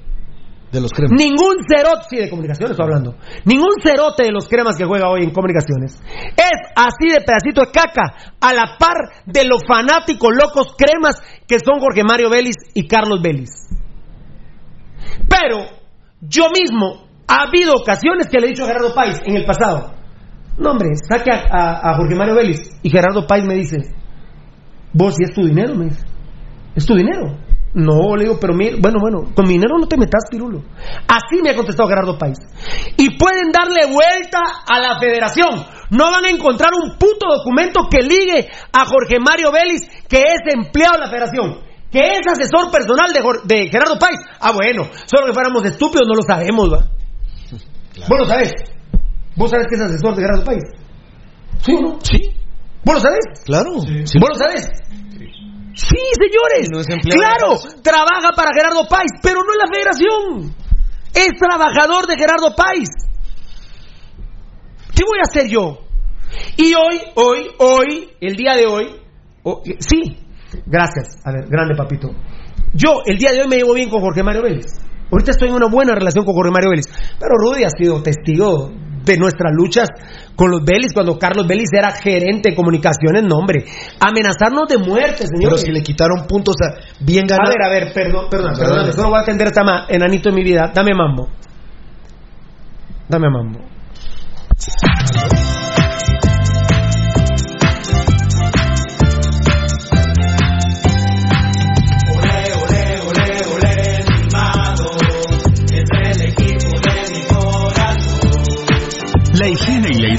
De los cremas. Ningún cerote, sí, de comunicaciones estoy hablando. Ningún cerote de los cremas que juega hoy en comunicaciones. Es así de pedacito de caca, a la par de los fanáticos locos cremas que son Jorge Mario Vélez y Carlos Vélez. Pero yo mismo, ha habido ocasiones que le he dicho a Gerardo Páez en el pasado. No, hombre, saque a, a- Jorge Mario Vélez. Y Gerardo Páez me dice, vos si es tu dinero, me dice. Es tu dinero. No, le digo, pero mira, bueno, bueno, con mi dinero no te metas, pirulo. Así me ha contestado Gerardo Páez. Y pueden darle vuelta a la federación. No van a encontrar un puto documento que ligue a Jorge Mario Vélez, que es empleado de la federación. Que es asesor personal de, Gerardo Páez. Ah, bueno, solo que fuéramos estúpidos no lo sabemos, ¿va? Vos lo sabés. ¿Vos sabés que es asesor de Gerardo Páez? ¿Sí o no? Sí, ¿Vos lo sabés? claro. ¿Vos lo sabés? Sí, señores. No claro, trabaja para Gerardo Páez, pero no en la federación. Es trabajador de Gerardo Páez. ¿Qué voy a hacer yo? Y hoy, hoy, hoy, el día de hoy, oh, eh, sí, gracias, a ver, grande papito. Yo, el día de hoy me llevo bien con Jorge Mario Vélez. Ahorita estoy en una buena relación con Jorge Mario Vélez. Pero Rudy ha sido testigo de nuestras luchas con los Vélez cuando Carlos Vélez era gerente de comunicaciones. No, hombre, amenazarnos de muerte, Pero señores. si le quitaron puntos a bien A ganado. ver, a ver, perdón, perdón, Dale. perdón, solo voy a atender a esta ma- enanito de mi vida. Dame mambo. Dame mambo.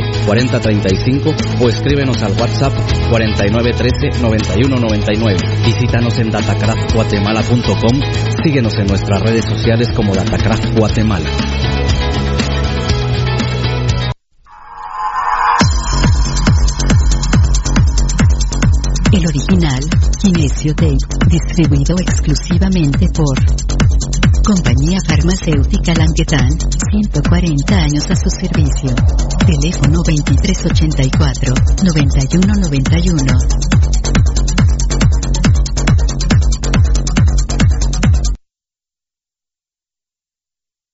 7767-4035 o escríbenos al WhatsApp 4913-9199. Visítanos en datacraftguatemala.com. Síguenos en nuestras redes sociales como Datacraft Guatemala. El original, Kinesio Tape, distribuido exclusivamente por Compañía Farmacéutica Languetan, 140 años a su servicio. Teléfono 2384-9191.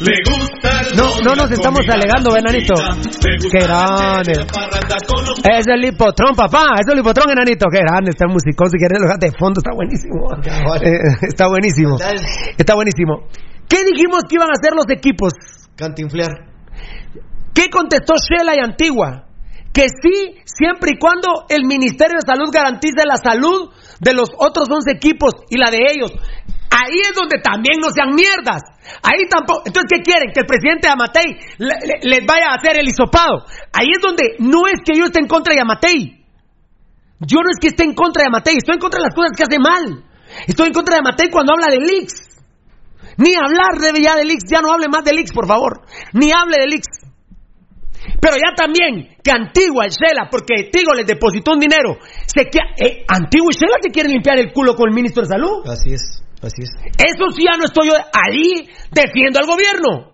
Le gusta el No, no nos estamos alegando, grasosita, enanito. le gusta Qué grande. Es el lipotrón, papá. Es el lipotrón, enanito. Qué grande. Está musicón. Si quieres, lo de fondo. Está buenísimo. Eh, está buenísimo. Está buenísimo. ¿Qué dijimos que iban a hacer los equipos? Cantinflear. ¿Qué contestó Shela y Antigua? Que sí, siempre y cuando el Ministerio de Salud garantice la salud de los otros 11 equipos y la de ellos. Ahí es donde también no sean mierdas. Ahí tampoco. Entonces, ¿qué quieren? Que el presidente de Amatei le- le- les vaya a hacer el hisopado. Ahí es donde no es que yo esté en contra de Amatei. Yo no es que esté en contra de Amatei, estoy en contra de las cosas que hace mal. Estoy en contra de Amatei cuando habla de leaks. Ni hablar debe ya de leaks, ya no hable más de leaks, por favor. Ni hable de leaks. Pero ya también que Antigua y Shela, porque Tigo les depositó un dinero, se que, eh, Antigua y Shela se quieren limpiar el culo con el ministro de Salud. Así es, así es. Eso sí ya no estoy yo ahí defiendo al gobierno.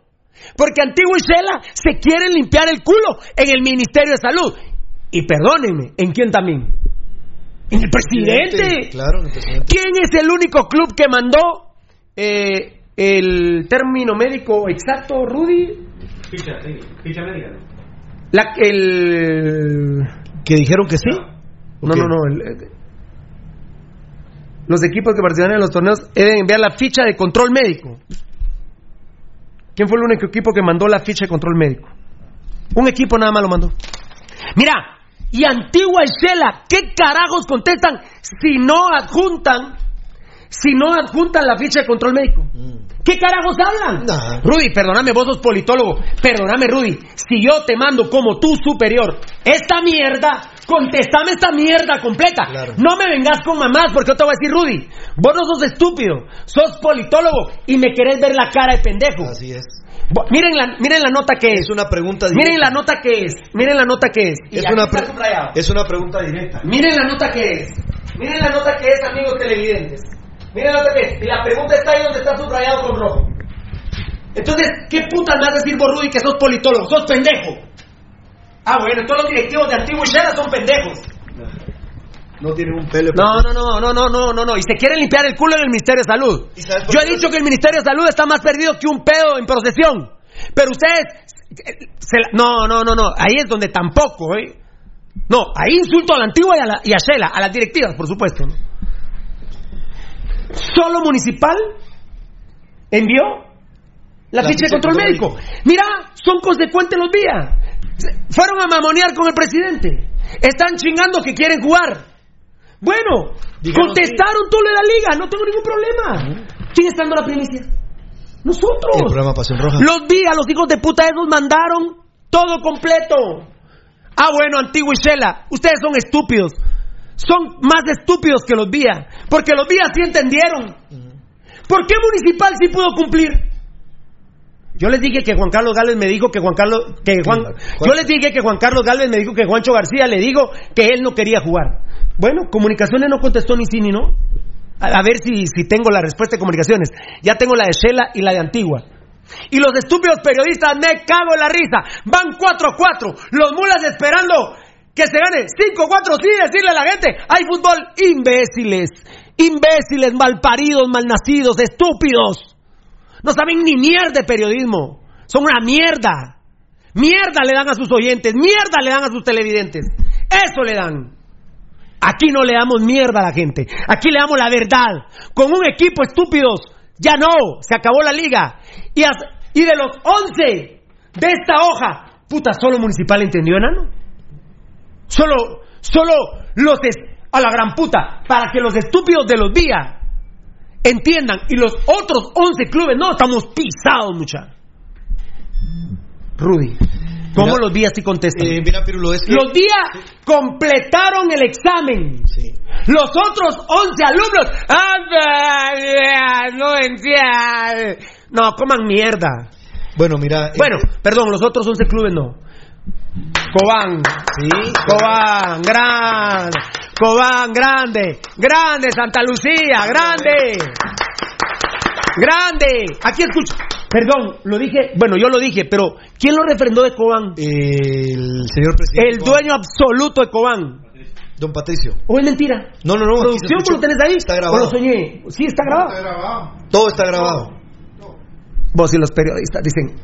Porque Antigua y Shela se quieren limpiar el culo en el Ministerio de Salud. Y perdónenme, ¿en quién también? En el presidente. Claro, el presidente. ¿Quién es el único club que mandó eh, el término médico exacto, Rudy? Ficha, sí, ficha médica. La, el... ¿Que dijeron que sí? No, no, no. el- el- los equipos que participan en los torneos deben enviar la ficha de control médico. ¿Quién fue el único equipo que mandó la ficha de control médico? Un equipo nada más lo mandó. Mira, y Antigua y Shela, ¿qué carajos contestan si no adjuntan, si no adjuntan la ficha de control médico? ¿Qué carajos hablan? Rudy, perdóname, vos sos politólogo. Perdóname, Rudy. Si yo te mando como tu superior esta mierda, contestame esta mierda completa. No me vengas con mamás, porque yo te voy a decir, Rudy, vos no sos estúpido, sos politólogo y me querés ver la cara de pendejo. Así es. Bo- Miren la, miren la nota que es. Es una pregunta directa. Miren la nota que es. Miren la nota que es. Es una, pre- es una pregunta directa. Miren la nota que es. Miren la nota que es, amigos televidentes. Miren es. Y la pregunta está ahí donde está subrayado con rojo. Entonces, ¿qué puta me vas a decir vos, Rudy, que sos politólogo? ¡Sos pendejo! Ah, bueno, todos los directivos de Antiguo y Shera son pendejos. No tiene un pelo. No, no, no, no, no, no, no, no. Y se quieren limpiar el culo en el Ministerio de Salud. Yo he dicho que el Ministerio de Salud está más perdido que un pedo en procesión. Pero ustedes... se la- no, no, no, no. Ahí es donde tampoco, ¿eh? No, ahí insulto a la antigua y a, la, y a Shela, a las directivas, por supuesto. ¿no? Solo municipal envió la, La ficha de control médico. Mira, son consecuentes los días. Fueron a mamonear con el presidente. Están chingando que quieren jugar. Bueno, contestaron todo lo de la liga, no tengo ningún problema. ¿Quién está dando la primicia? Nosotros. El programa Pasión Roja. Los días, los hijos de puta esos mandaron todo completo. Ah, bueno, Antiguo y Shela, ustedes son estúpidos. Son más estúpidos que los días. Porque los días sí entendieron. ¿Por qué Municipal sí pudo cumplir? Yo les dije que Juan Carlos Gálvez me dijo que Juan Carlos que Juan yo les dije que Juan Carlos Gálvez me dijo que Juancho García le dijo que él no quería jugar. Bueno, comunicaciones no contestó ni sí ni no. A, a ver si, si tengo la respuesta de comunicaciones. Ya tengo la de Shela y la de Antigua. Y los estúpidos periodistas me cago en la risa. Van 4 a 4. Los mulas esperando que se gane 5 a 4. Sí, decirle a la gente, hay fútbol. Imbéciles. Imbéciles, malparidos, malnacidos, estúpidos. No saben ni mierda de periodismo. Son una mierda. Mierda le dan a sus oyentes. Mierda le dan a sus televidentes. Eso le dan. Aquí no le damos mierda a la gente. Aquí le damos la verdad. Con un equipo estúpidos. Ya no. Se acabó la liga. Y, y de los 11 de esta hoja. Puta, solo Municipal entendió, enano. Solo, solo los es- a la gran puta, para que los estúpidos de los días entiendan y los otros 11 clubes no estamos pisados, mucha. Rudy, ¿cómo Mira, los días sí contestan? Eh, mira, Pirulo, es que... Los días completaron el examen. Los otros 11 alumnos. ¡Ah, no entiendo! No, coman mierda. Bueno, mira... eh, Bueno, perdón, los otros 11 clubes no. Cobán. Sí. Cobán, grande. Cobán, grande. Grande, Santa Lucía, grande. Grande. Aquí escucha. Perdón, lo dije. Bueno, yo lo dije, pero ¿quién lo refrendó de Cobán? el señor presidente... El dueño absoluto de Cobán. Don Patricio. ¿O es mentira? No, no, no. ¿Producción lo tenés ahí? Está ¿O grabado. lo soñé? Sí, está grabado. Todo está grabado. Vos y los periodistas dicen.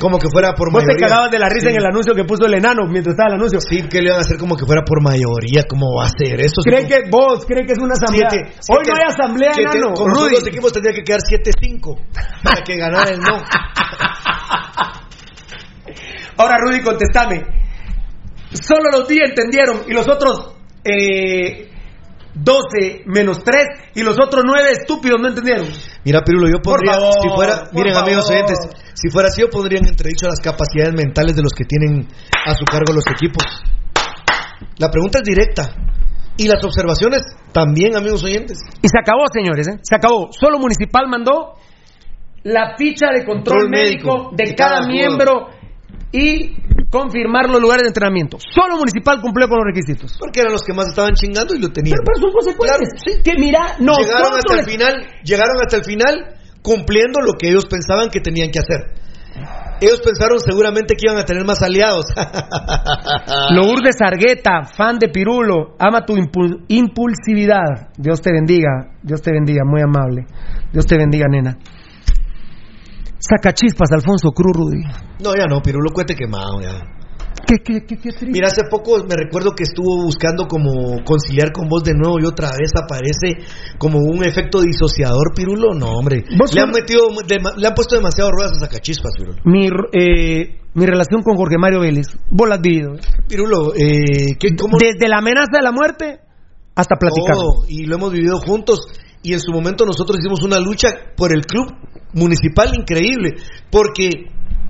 Como que fuera por Vos te mayoría. cagabas de la risa Sí. en el anuncio que puso el enano mientras estaba el anuncio. Sí, que le van a hacer como que fuera por mayoría. ¿Cómo va a ser eso? ¿Creen que vos creen que es una asamblea? Sí, Hoy no hay asamblea, enano. Son Rudy. los equipos tendría que quedar 7-5 para que ganara el no. Ahora, Rudy, contestame. Solo los 10 entendieron y los otros eh, 12 menos 3 y los otros 9 estúpidos no entendieron. Mira, Pirulo, yo favor, si fuera, por miren amigos favor. oyentes, si fuera así yo pondría en entredicho las capacidades mentales de los que tienen a su cargo los equipos. La pregunta es directa. Y las observaciones también, amigos oyentes. Y se acabó, señores, ¿eh? se acabó. Solo Municipal mandó la ficha de control, Control médico, médico de, de cada, cada miembro y confirmar los lugares de entrenamiento. Solo Municipal cumplió con los requisitos. Porque eran los que más estaban chingando y lo tenían. Pero, pero son consecuencias. Que mira, nosotros llegaron hasta el final, llegaron hasta el final cumpliendo lo que ellos pensaban que tenían que hacer. Ellos pensaron seguramente que iban a tener más aliados. Lourdes Argueta, fan de Pirulo, ama tu impul- impulsividad. Dios te bendiga, Dios te bendiga, muy amable. Dios te bendiga, nena. Saca chispas, Alfonso Cruz, Rudy. no, ya no, Pirulo cuente quemado ya. ¿Qué, qué, qué, qué triste? Mira, hace poco me recuerdo que estuvo buscando como conciliar con vos de nuevo y otra vez aparece como un efecto disociador, Pirulo. No, hombre. Le han metido, le han puesto demasiado ruedas a sacachispas, Pirulo. Mi, eh, mi relación con Jorge Mario Vélez, vos la has vivido. ¿eh? Pirulo, eh, ¿qué, cómo? Desde la amenaza de la muerte hasta platicar. Todo, y lo hemos vivido juntos. Y en su momento nosotros hicimos una lucha por el club municipal increíble, porque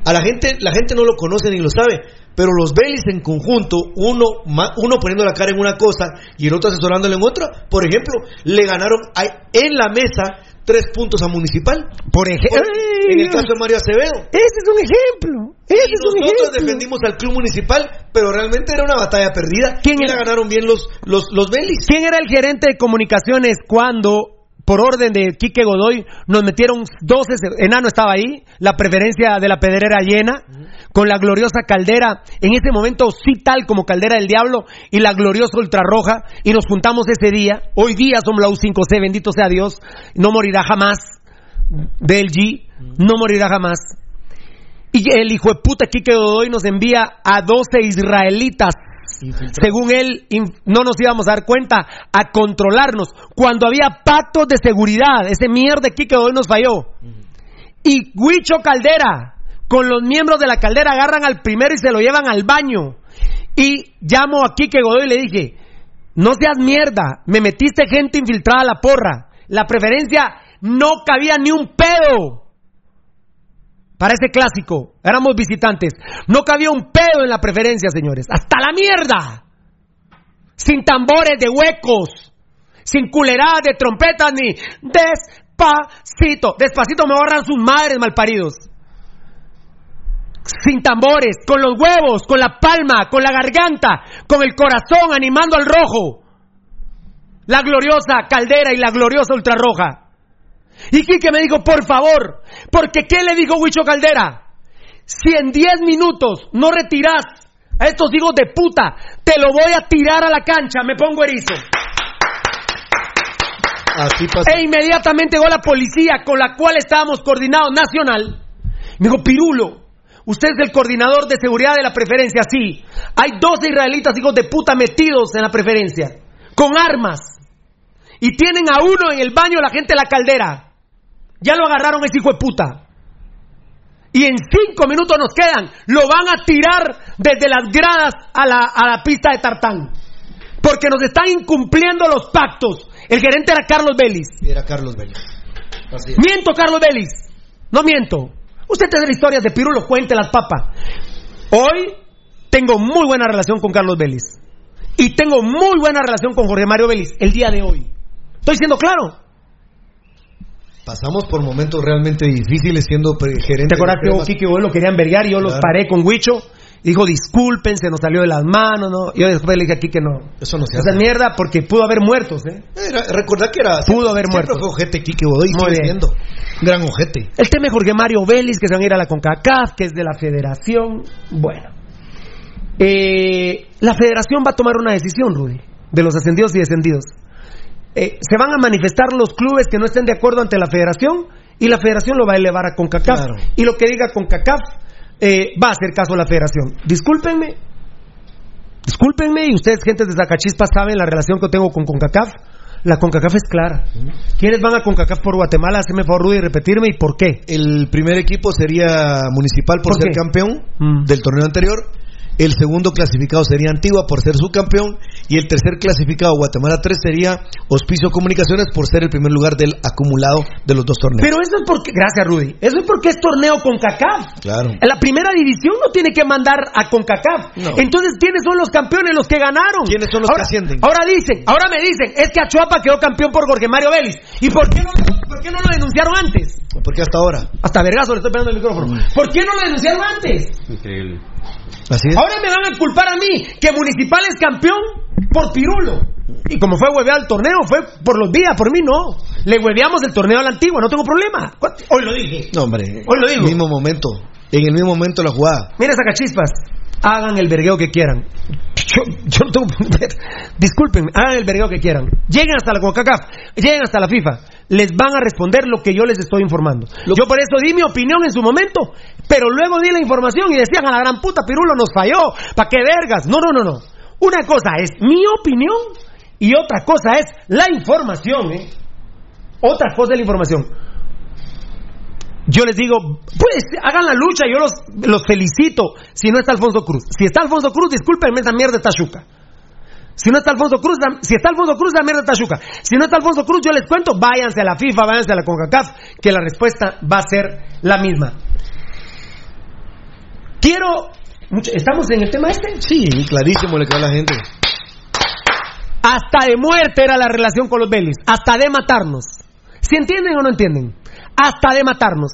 a la gente, la gente no lo conoce ni lo sabe, pero los Belis en conjunto, uno, uno poniendo la cara en una cosa y el otro asesorándole en otra, por ejemplo, le ganaron a- en la mesa tres puntos a Municipal. Por ejemplo, en el caso de Mario Acevedo. Ese es un ejemplo. Ese Y es un nosotros ejemplo. defendimos al club municipal, pero realmente era una batalla perdida. ¿Quién y era? la ganaron bien los, los, los Belis. ¿Quién era el gerente de comunicaciones cuando, por orden de Quique Godoy, nos metieron 12, se- enano estaba ahí, la preferencia de la pedrera llena, con la gloriosa caldera, en ese momento sí tal como caldera del diablo, y la gloriosa ultrarroja, y nos juntamos ese día, hoy día somos la U5C, bendito sea Dios, no morirá jamás, del G, no morirá jamás. Y el hijo de puta Quique Godoy nos envía a 12 israelitas según él, no nos íbamos a dar cuenta, a controlarnos. Cuando había pactos de seguridad, ese mierda de Quique hoy nos falló. Y Huicho Caldera, con los miembros de la caldera, agarran al primero y se lo llevan al baño. Y llamo a Quique Godoy y le dije, no seas mierda, me metiste gente infiltrada a la porra. La preferencia no cabía ni un pedo. Para ese clásico, éramos visitantes. No cabía un pedo en la preferencia, señores. Hasta la mierda. Sin tambores de huecos. Sin culeradas de trompetas ni despacito. Despacito me borran sus madres malparidos. Sin tambores, con los huevos, con la palma, con la garganta, con el corazón animando al rojo. La gloriosa caldera y la gloriosa ultrarroja. Y Quique me dijo, por favor, porque ¿qué le dijo Huicho Caldera? Si en 10 minutos no retirás a estos hijos de puta, te lo voy a tirar a la cancha, me pongo erizo. Así pasó. E inmediatamente llegó la policía con la cual estábamos coordinados nacional. Me dijo, Pirulo, usted es el coordinador de seguridad de la preferencia. Sí, hay 12 israelitas hijos de puta metidos en la preferencia, con armas. Y tienen a uno en el baño la gente de la caldera. Ya lo agarraron ese hijo de puta. Y en cinco minutos nos quedan. Lo van a tirar desde las gradas a la, a la pista de tartán. Porque nos están incumpliendo los pactos. El gerente era Carlos Vélez. Era Carlos Vélez. Así es. Miento, Carlos Vélez. No miento. Usted tendrá historias de Pirulo, cuente las papas. Hoy tengo muy buena relación con Carlos Vélez. Y tengo muy buena relación con Jorge Mario Vélez el día de hoy. Estoy siendo claro. Pasamos por momentos realmente difíciles siendo gerente. ¿Te acuerdas que Kike Boy lo querían vergar y yo los paré con Huicho? Dijo, disculpen, se nos salió de las manos, ¿no? Yo después le dije aquí que no. Eso no se Esa hace. mierda porque pudo haber muertos, ¿eh? Era- recordá que era. Pudo haber siempre muerto. fue ojete Quique Godoy. Muy bien. Gran ojete. El tema de Jorge Mario Vélez, que se van a ir a la CONCACAF, que es de la federación. Bueno. Eh, la federación va a tomar una decisión, Rudy, de los ascendidos y descendidos. Eh, se van a manifestar los clubes que no estén de acuerdo ante la federación y la federación lo va a elevar a CONCACAF. Claro. Y lo que diga CONCACAF eh, va a hacer caso a la federación. Discúlpenme, discúlpenme, y ustedes, gente de Zacachispas, saben la relación que tengo con CONCACAF. La CONCACAF es clara. ¿Quiénes van a CONCACAF por Guatemala? Haceme favor, Rudy, repetirme y por qué. El primer equipo sería Municipal por, ¿Por ser qué? campeón Mm. del torneo anterior. El segundo clasificado sería Antigua por ser subcampeón. Y el tercer clasificado, Guatemala 3, sería Hospicio Comunicaciones por ser el primer lugar del acumulado de los dos torneos. Pero eso es porque, gracias Rudy, eso es porque es torneo con CACAF. claro. En la primera división no tiene que mandar a CONCACAF. No. Entonces, ¿quiénes son los campeones, los que ganaron? ¿Quiénes son los ahora, que ascienden? Ahora dicen, ahora me dicen, es que Achuapa quedó campeón por Jorge Mario Vélez. ¿Y por qué no, por qué no lo denunciaron antes? ¿Por qué hasta ahora? Hasta vergazo le estoy pegando el micrófono. ¿Por qué no lo denunciaron antes? Increíble. Así es. Ahora me van a culpar a mí que Municipal es campeón por Pirulo. Y como fue hueveado el torneo, fue por los días, por mí no. Le hueveamos el torneo a la antigua, no tengo problema. Hoy lo dije. No, hombre. Hoy lo digo. Mismo momento. En el mismo momento la jugada. Mira, sacachispas. Hagan el vergueo que quieran. Yo, yo no tengo. Disculpen, hagan el vergueo que quieran. Lleguen hasta la CONCACAF, lleguen hasta la FIFA. Les van a responder lo que yo les estoy informando. Yo por eso di mi opinión en su momento, pero luego di la información y decían a la gran puta, Pirulo nos falló. ¿Para qué vergas? No, no, no, no. Una cosa es mi opinión y otra cosa es la información, ¿eh? Otra cosa es la información. Yo les digo, pues hagan la lucha, yo los, los felicito. Si no está Alfonso Cruz. Si está Alfonso Cruz, discúlpenme, esa mierda está chuca. Si no está Alfonso Cruz, si está Alfonso Cruz, la mierda está chuca. Si no está Alfonso Cruz, yo les cuento, váyanse a la FIFA, váyanse a la CONCACAF, que la respuesta va a ser la misma. Quiero. ¿Estamos en el tema este? Sí, clarísimo le quedó a la gente. Hasta de muerte era la relación con los Vélez. Hasta de matarnos. ¿Si entienden o no entienden? Hasta de matarnos.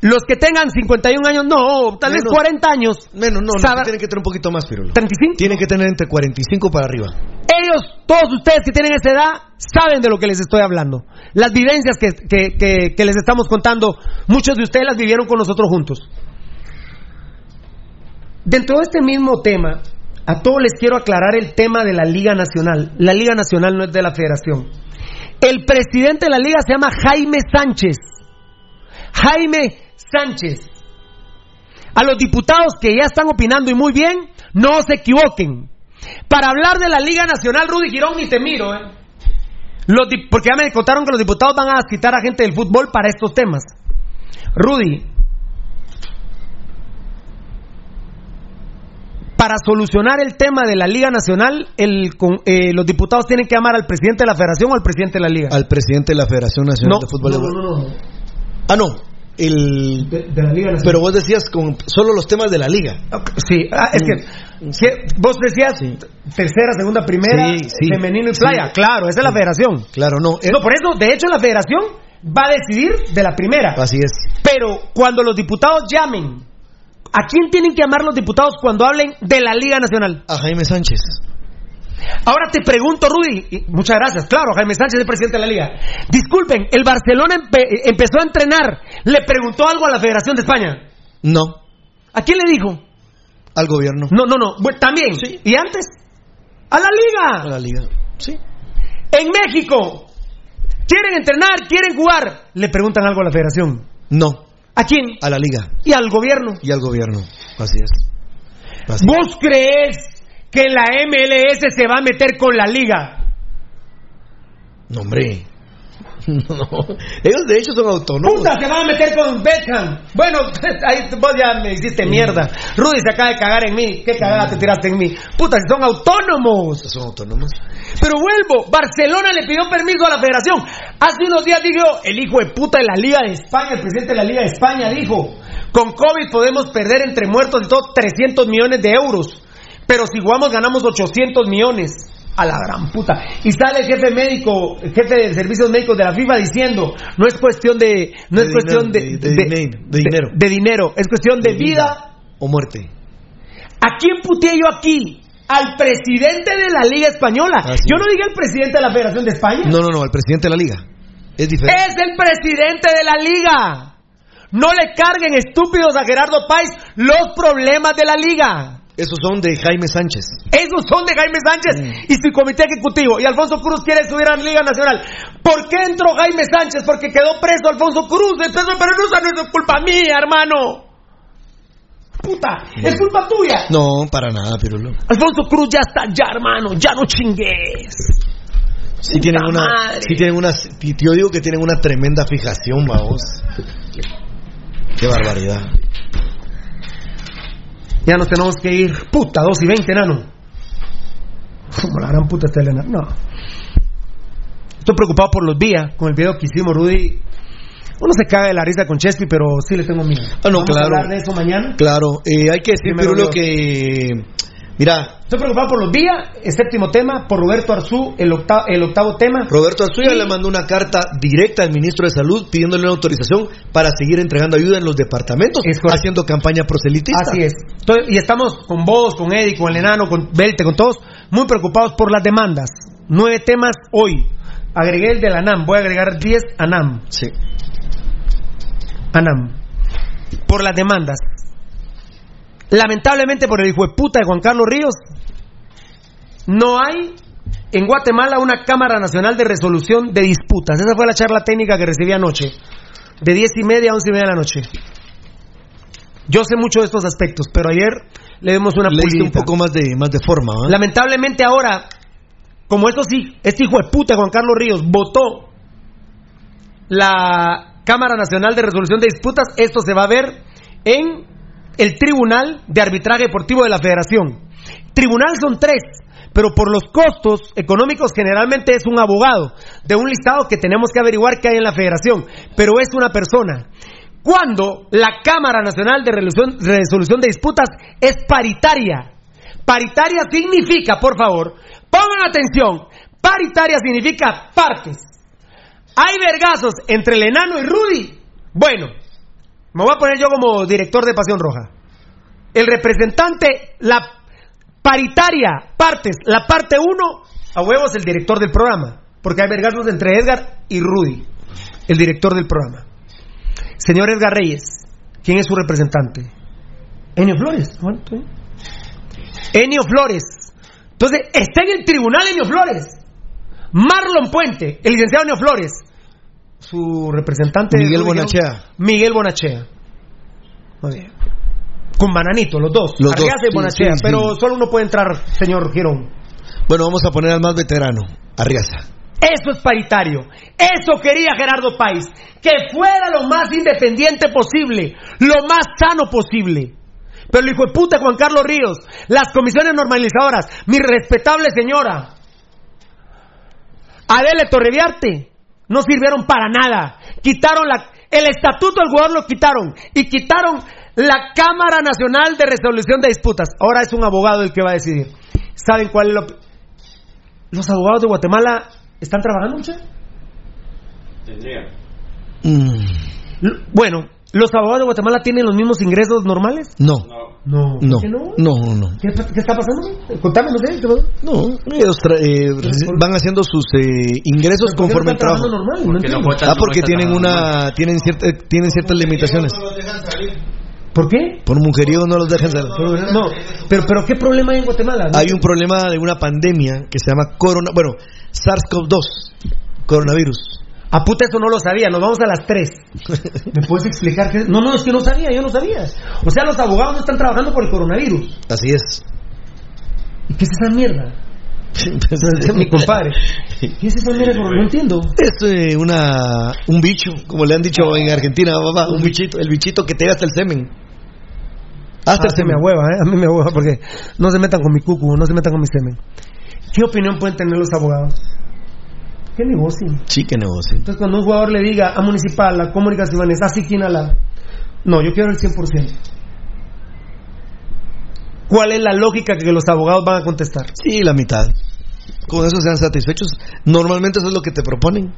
Los que tengan 51 años, no, tal vez Menos. 40 años. Menos, no, no, tienen que tener un poquito más, Pirulo. 35. Tienen que tener entre 45 para arriba. Ellos, todos ustedes que tienen esa edad, saben de lo que les estoy hablando. Las vivencias que, que- que- que les estamos contando, muchos de ustedes las vivieron con nosotros juntos. Dentro de este mismo tema, a todos les quiero aclarar el tema de la Liga Nacional. La Liga Nacional no es de la Federación. El presidente de la Liga se llama Jaime Sánchez. Jaime Sánchez. A los diputados que ya están opinando y muy bien, no se equivoquen. Para hablar de la Liga Nacional, Rudy Girón, ni te miro, ¿eh? Los porque ya me contaron que los diputados van a citar a gente del fútbol para estos temas. Rudy, para solucionar el tema de la Liga Nacional, el con- eh, los diputados tienen que llamar al presidente de la federación o al presidente de la Liga. Al presidente de la Federación Nacional No, de Fútbol. no, de- no, no, no. Ah, no. El... De, de la Liga Nacional. Pero vos decías con solo los temas de la liga. Sí, ah, es que, que vos decías tercera, segunda, primera, Sí, femenino y playa. Claro, esa es la federación. Claro, no. No, por eso, de hecho, la federación va a decidir de la primera. Así es. Pero cuando los diputados llamen, ¿a quién tienen que llamar los diputados cuando hablen de la Liga Nacional? A Jaime Sánchez. Ahora te pregunto, Rudy, y muchas gracias. Claro, Jaime Sánchez es presidente de la Liga. Disculpen, el Barcelona empe- empezó a entrenar. ¿Le preguntó algo a la Federación de España? No. ¿A quién le dijo? Al gobierno. No, no, no. Bueno, también. ¿Y antes? A la Liga. A la liga. Sí. En México. ¿Quieren entrenar? ¿Quieren jugar? Le preguntan algo a la Federación. No. ¿A quién? A la liga. Y al gobierno. Y al gobierno. Así es. Así ¿Vos crees que la MLS se va a meter con la liga? No, hombre. No, ellos de hecho son autónomos. Puta, se van a meter con Beckham. Bueno, ahí vos ya me hiciste mierda. Rudy se acaba de cagar en mí. ¿Qué cagada te tiraste en mí? Puta, son autónomos. Son autónomos. Pero vuelvo, Barcelona le pidió permiso a la federación. Hace unos días dijo, el hijo de puta de la Liga de España, el presidente de la Liga de España dijo, con COVID podemos perder entre muertos y todo 300 millones de euros. Pero si jugamos ganamos 800 millones. A la gran puta. Y sale el jefe médico, el jefe de servicios médicos de la FIFA diciendo, no es cuestión de, no De es cuestión de, dinero, de- de dinero, de dinero. de dinero, es cuestión de, vida. O muerte. ¿A quién puteé yo aquí? Al presidente de la Liga Española. Yo no dije al presidente de la Federación de España. No, no, no, al presidente de la liga. Es diferente. Es el presidente de la liga. No le carguen estúpidos a Gerardo Páez los problemas de la liga. Esos son de Jaime Sánchez. Esos son de Jaime Sánchez Mm. y su comité ejecutivo. Y Alfonso Cruz quiere subir a la Liga Nacional. ¿Por qué entró Jaime Sánchez? Porque quedó preso Alfonso Cruz. Entonces, pero no, no es culpa mía, hermano. Puta, es culpa tuya. No, para nada, Pirulo. Alfonso Cruz ya está ya, hermano. Ya no chingues. Sí tienen una, madre. sí tienen una, yo digo que tienen una tremenda fijación, vamos. Qué barbaridad. Ya nos tenemos que ir. Puta, 2 y 20, enano. Como la gran puta está Elena. No. Estoy preocupado por los días con el video que hicimos, Rudy. Uno se caga de la risa con Chespi, pero sí le tengo miedo. Ah, no, Vamos claro. a hablar de eso mañana. Claro, eh, hay que decir, Pirulo, que. Mira, Estoy preocupado por los días. El séptimo tema, por Roberto Arzú, el octavo, el octavo tema. Roberto Azuya le mandó una carta directa al ministro de Salud pidiéndole una autorización para seguir entregando ayuda en los departamentos, haciendo campaña proselitista. Así es. Y estamos con vos, con Eddie, con el enano, con Belte, con todos, muy preocupados por las demandas. Nueve temas hoy. Agregué el de la ANAM. Voy a agregar 10 ANAM. Sí. ANAM. Por las demandas. Lamentablemente por el hijo de puta de Juan Carlos Ríos, no hay en Guatemala una Cámara Nacional de Resolución de Disputas. Esa fue la charla técnica que recibí anoche. De 10 y media a 11 y media de la noche. Yo sé mucho de estos aspectos, pero ayer le dimos una Le diste un poco más de, más de forma. ¿ah? Lamentablemente ahora, como esto sí, este hijo de puta Juan Carlos Ríos votó la Cámara Nacional de Resolución de Disputas, esto se va a ver en el Tribunal de Arbitraje Deportivo de la Federación. Tribunal son tres, pero por los costos económicos generalmente es un abogado de un listado que tenemos que averiguar qué hay en la Federación, pero es una persona. Cuando la Cámara Nacional de Resolución, Resolución de Disputas es paritaria, Paritaria significa, por favor, pongan atención, paritaria significa partes. Hay vergazos entre el enano y Rudy. Bueno, me voy a poner yo como director de Pasión Roja. El representante, la paritaria, partes, la parte 1, a huevos el director del programa. Porque hay vergazos entre Edgar y Rudy, el director del programa. Señor Edgar Reyes, ¿quién es su representante? Enio Flores. Enio Flores. Entonces, está en el tribunal Enio Flores. Marlon Puente, el licenciado Enio Flores. Su representante. Miguel Bonachea. Miguel Bonachea. Muy bien. Con Bananito, los dos. Los dos, y Bonachea. sí, sí. Pero solo uno puede entrar, señor Girón. Bueno, vamos a poner al más veterano, Arriaza. Eso es paritario. Eso quería Gerardo País. Que fuera lo más independiente posible. Lo más sano posible. Pero el hijo de puta Juan Carlos Ríos, las comisiones normalizadoras, mi respetable señora, Adele Torreviarte, no sirvieron para nada. Quitaron la, el estatuto del jugador lo quitaron y quitaron la Cámara Nacional de Resolución de Disputas. Ahora es un abogado el que va a decidir. ¿Saben cuál es lo... ¿Los abogados de Guatemala están trabajando, mucha? Tendría. L- Bueno, ¿los abogados de Guatemala tienen los mismos ingresos normales? No. No. No. ¿Por qué no? No, no. ¿Qué, qué está pasando? Contame, no. No, ellos tra- eh, van haciendo sus eh, ingresos ¿Pero por qué conforme no el están trabajo. normal? No Porque no votan, Ah, no porque tienen una tienen cierta, tienen ciertas limitaciones. ¿Por qué? Por mujeriego no los dejan salir. No, pero, pero ¿qué problema hay en Guatemala? Hay un problema de una pandemia que se llama corona, bueno, SARS-CoV-2, coronavirus. A Ah, puta, eso no lo sabía. Nos vamos a las 3. ¿Me puedes explicar qué? No, no, es que no sabía, yo no sabía. O sea, los abogados no están trabajando por el coronavirus. Así es. ¿Y qué es esa mierda? Entonces, mi compadre. ¿Qué es esa mierda? No entiendo. Es eh, una, un bicho, como le han dicho en Argentina, papá, un bichito, el bichito que te da hasta el semen. Hasta Ah, el se me semen. ahueva, ¿eh? A mí me ahueva porque no se metan con mi cucu, no se metan con mi semen. ¿Qué opinión pueden tener los abogados? ¿Qué negocio? Sí, qué negocio. Entonces, cuando un jugador le diga a Municipal, a Comunicaciones, así quien la. No, yo quiero el 100%. ¿Cuál es la lógica que los abogados van a contestar? Sí, la mitad. Con eso sean satisfechos. Normalmente eso es lo que te proponen.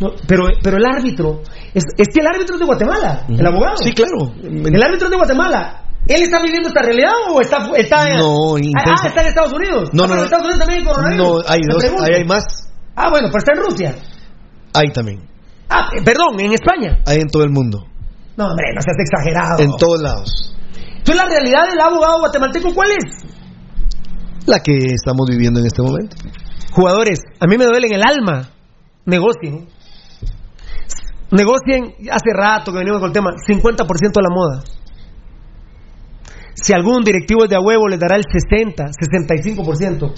No, pero, pero el árbitro, es, es que el árbitro es de Guatemala, el abogado. Sí, claro. El árbitro es de Guatemala. ¿Él está viviendo esta realidad o está, está, No, ah, ah, está en Estados Unidos? No, Ah, no, no. en Estados Unidos también hay coronavirus. No, hay dos, ahí hay más. Ah, bueno, pero está en Rusia. Hay también. Ah, eh, perdón, en España. Hay en todo el mundo. No, hombre, no seas exagerado. En todos lados. Entonces, la realidad del abogado guatemalteco, ¿cuál es? La que estamos viviendo en este momento. Jugadores, a mí me duele en el alma. Negocien. Negocien, hace rato que venimos con el tema, 50% de la moda. Si algún directivo es de a huevo, les dará el 60, 65%.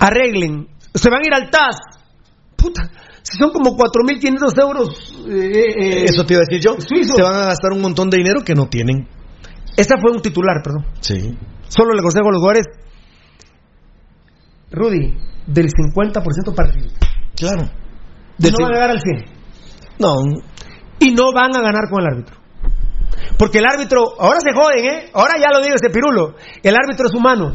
Arreglen. Se van a ir al TAS. Puta, si son como 4.500 euros. eh, eh, Eso te iba a decir yo. suizos. Se van a gastar un montón de dinero que no tienen. Esta fue un titular, perdón. Sí. Solo le consejo a los jugadores. Rudy, del 50% para arriba. Claro. no Del van a llegar al 100. No. Y no van a ganar con el árbitro. Porque el árbitro, ahora se joden, ¿eh? Ahora ya lo digo ese pirulo. El árbitro es humano.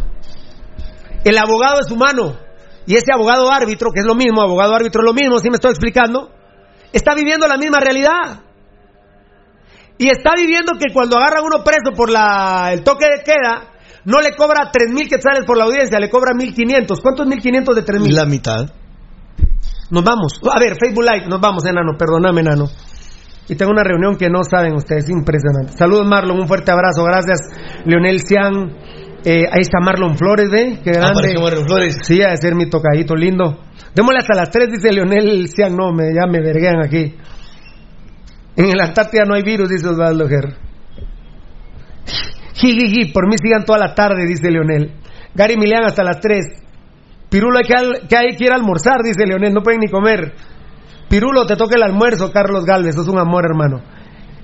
El abogado es humano. Y ese abogado árbitro, que es lo mismo, abogado árbitro es lo mismo, si me estoy explicando, está viviendo la misma realidad. Y está viviendo que cuando agarran uno preso por la, el toque de queda, no le cobra 3.000 quetzales por la audiencia, le cobra 1.500. ¿Cuántos 1.500 de 3.000? La mitad. Nos vamos. A ver, Facebook Live, nos vamos, enano. Perdóname, enano. Y tengo una reunión que no saben ustedes, impresionante. Saludos, Marlon, un fuerte abrazo. Gracias, Leonel Cian. Eh, ahí está Marlon Flores, ¿ve? Qué grande. Apareció Marlon Flores. Sí, de ser mi tocadito lindo. Démosle hasta las 3, dice Leonel Cian. No, me, ya me verguean aquí. En la Antártida no hay virus, dice Osvaldo Ger. Jijiji, por mí sigan toda la tarde, dice Leonel. Gary Milian hasta las 3. Pirulo hay que, al- que hay que ir a almorzar, dice Leonel, no pueden ni comer. Pirulo, te toca el almuerzo, Carlos Galvez, sos un amor, hermano.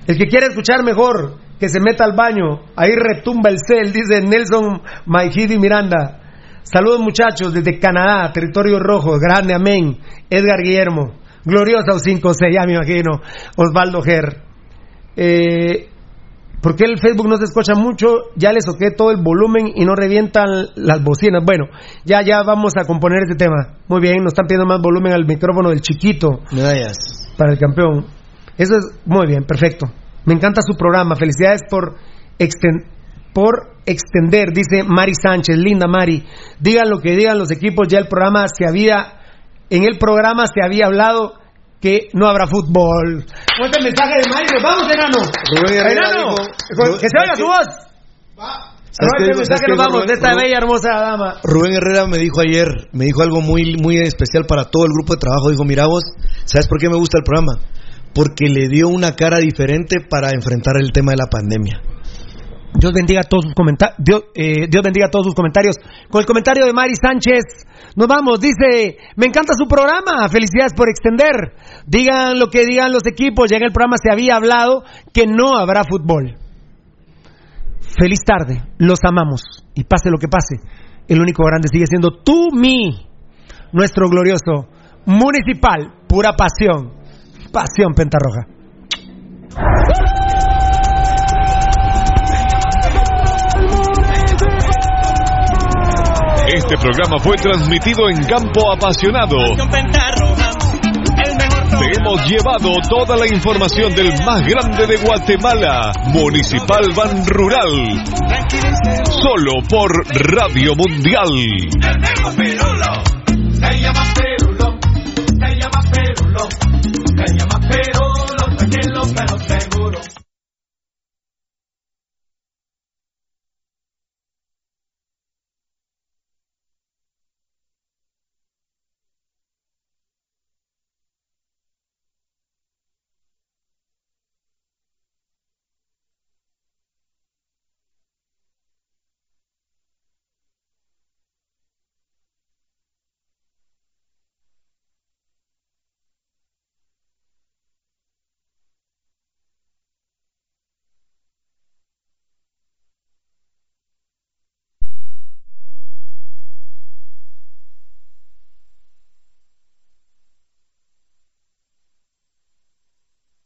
El que quiere escuchar mejor, que se meta al baño. Ahí retumba el cel, dice Nelson Maijidi Miranda. Saludos muchachos desde Canadá, territorio rojo, grande, amén. Edgar Guillermo, gloriosa 5C, ya me imagino. Osvaldo Ger. Eh, ¿Por qué el Facebook no se escucha mucho? Ya le soqué todo el volumen y no revientan las bocinas. Bueno, ya, ya vamos a componer este tema. Muy bien, nos están pidiendo más volumen al micrófono del chiquito Medallas. para el campeón. Eso es muy bien, perfecto. Me encanta su programa. Felicidades por, exten- por extender, dice Mari Sánchez. Linda Mari. Digan lo que digan los equipos, ya el programa se había, en el programa se había hablado que no habrá fútbol. Cuenta el mensaje de Mari. Nos vamos, enano. Enano. dijo- que se oiga su voz. ¿Sabes Con qué este mensaje nos vamos Rubén- de esta Rubén- bella hermosa dama. Rubén Herrera me dijo ayer, me dijo algo muy, muy especial para todo el grupo de trabajo. Dijo, mira vos, ¿sabes por qué me gusta el programa? Porque le dio una cara diferente para enfrentar el tema de la pandemia. Dios bendiga todos sus comentarios. Dios, eh, Dios bendiga todos sus comentarios. Con el comentario de Mari Sánchez, nos vamos. Dice: Me encanta su programa. Felicidades por extender. Digan lo que digan los equipos. Ya en el programa se había hablado que no habrá fútbol. Feliz tarde. Los amamos. Y pase lo que pase. El único grande sigue siendo tú, mi. Nuestro glorioso municipal. Pura pasión. Pasión pentarroja. Este programa fue transmitido en Campo Apasionado. Te hemos llevado toda la información del más grande de Guatemala, Municipal Ban Rural. Solo por Radio Mundial. Se llama Can you my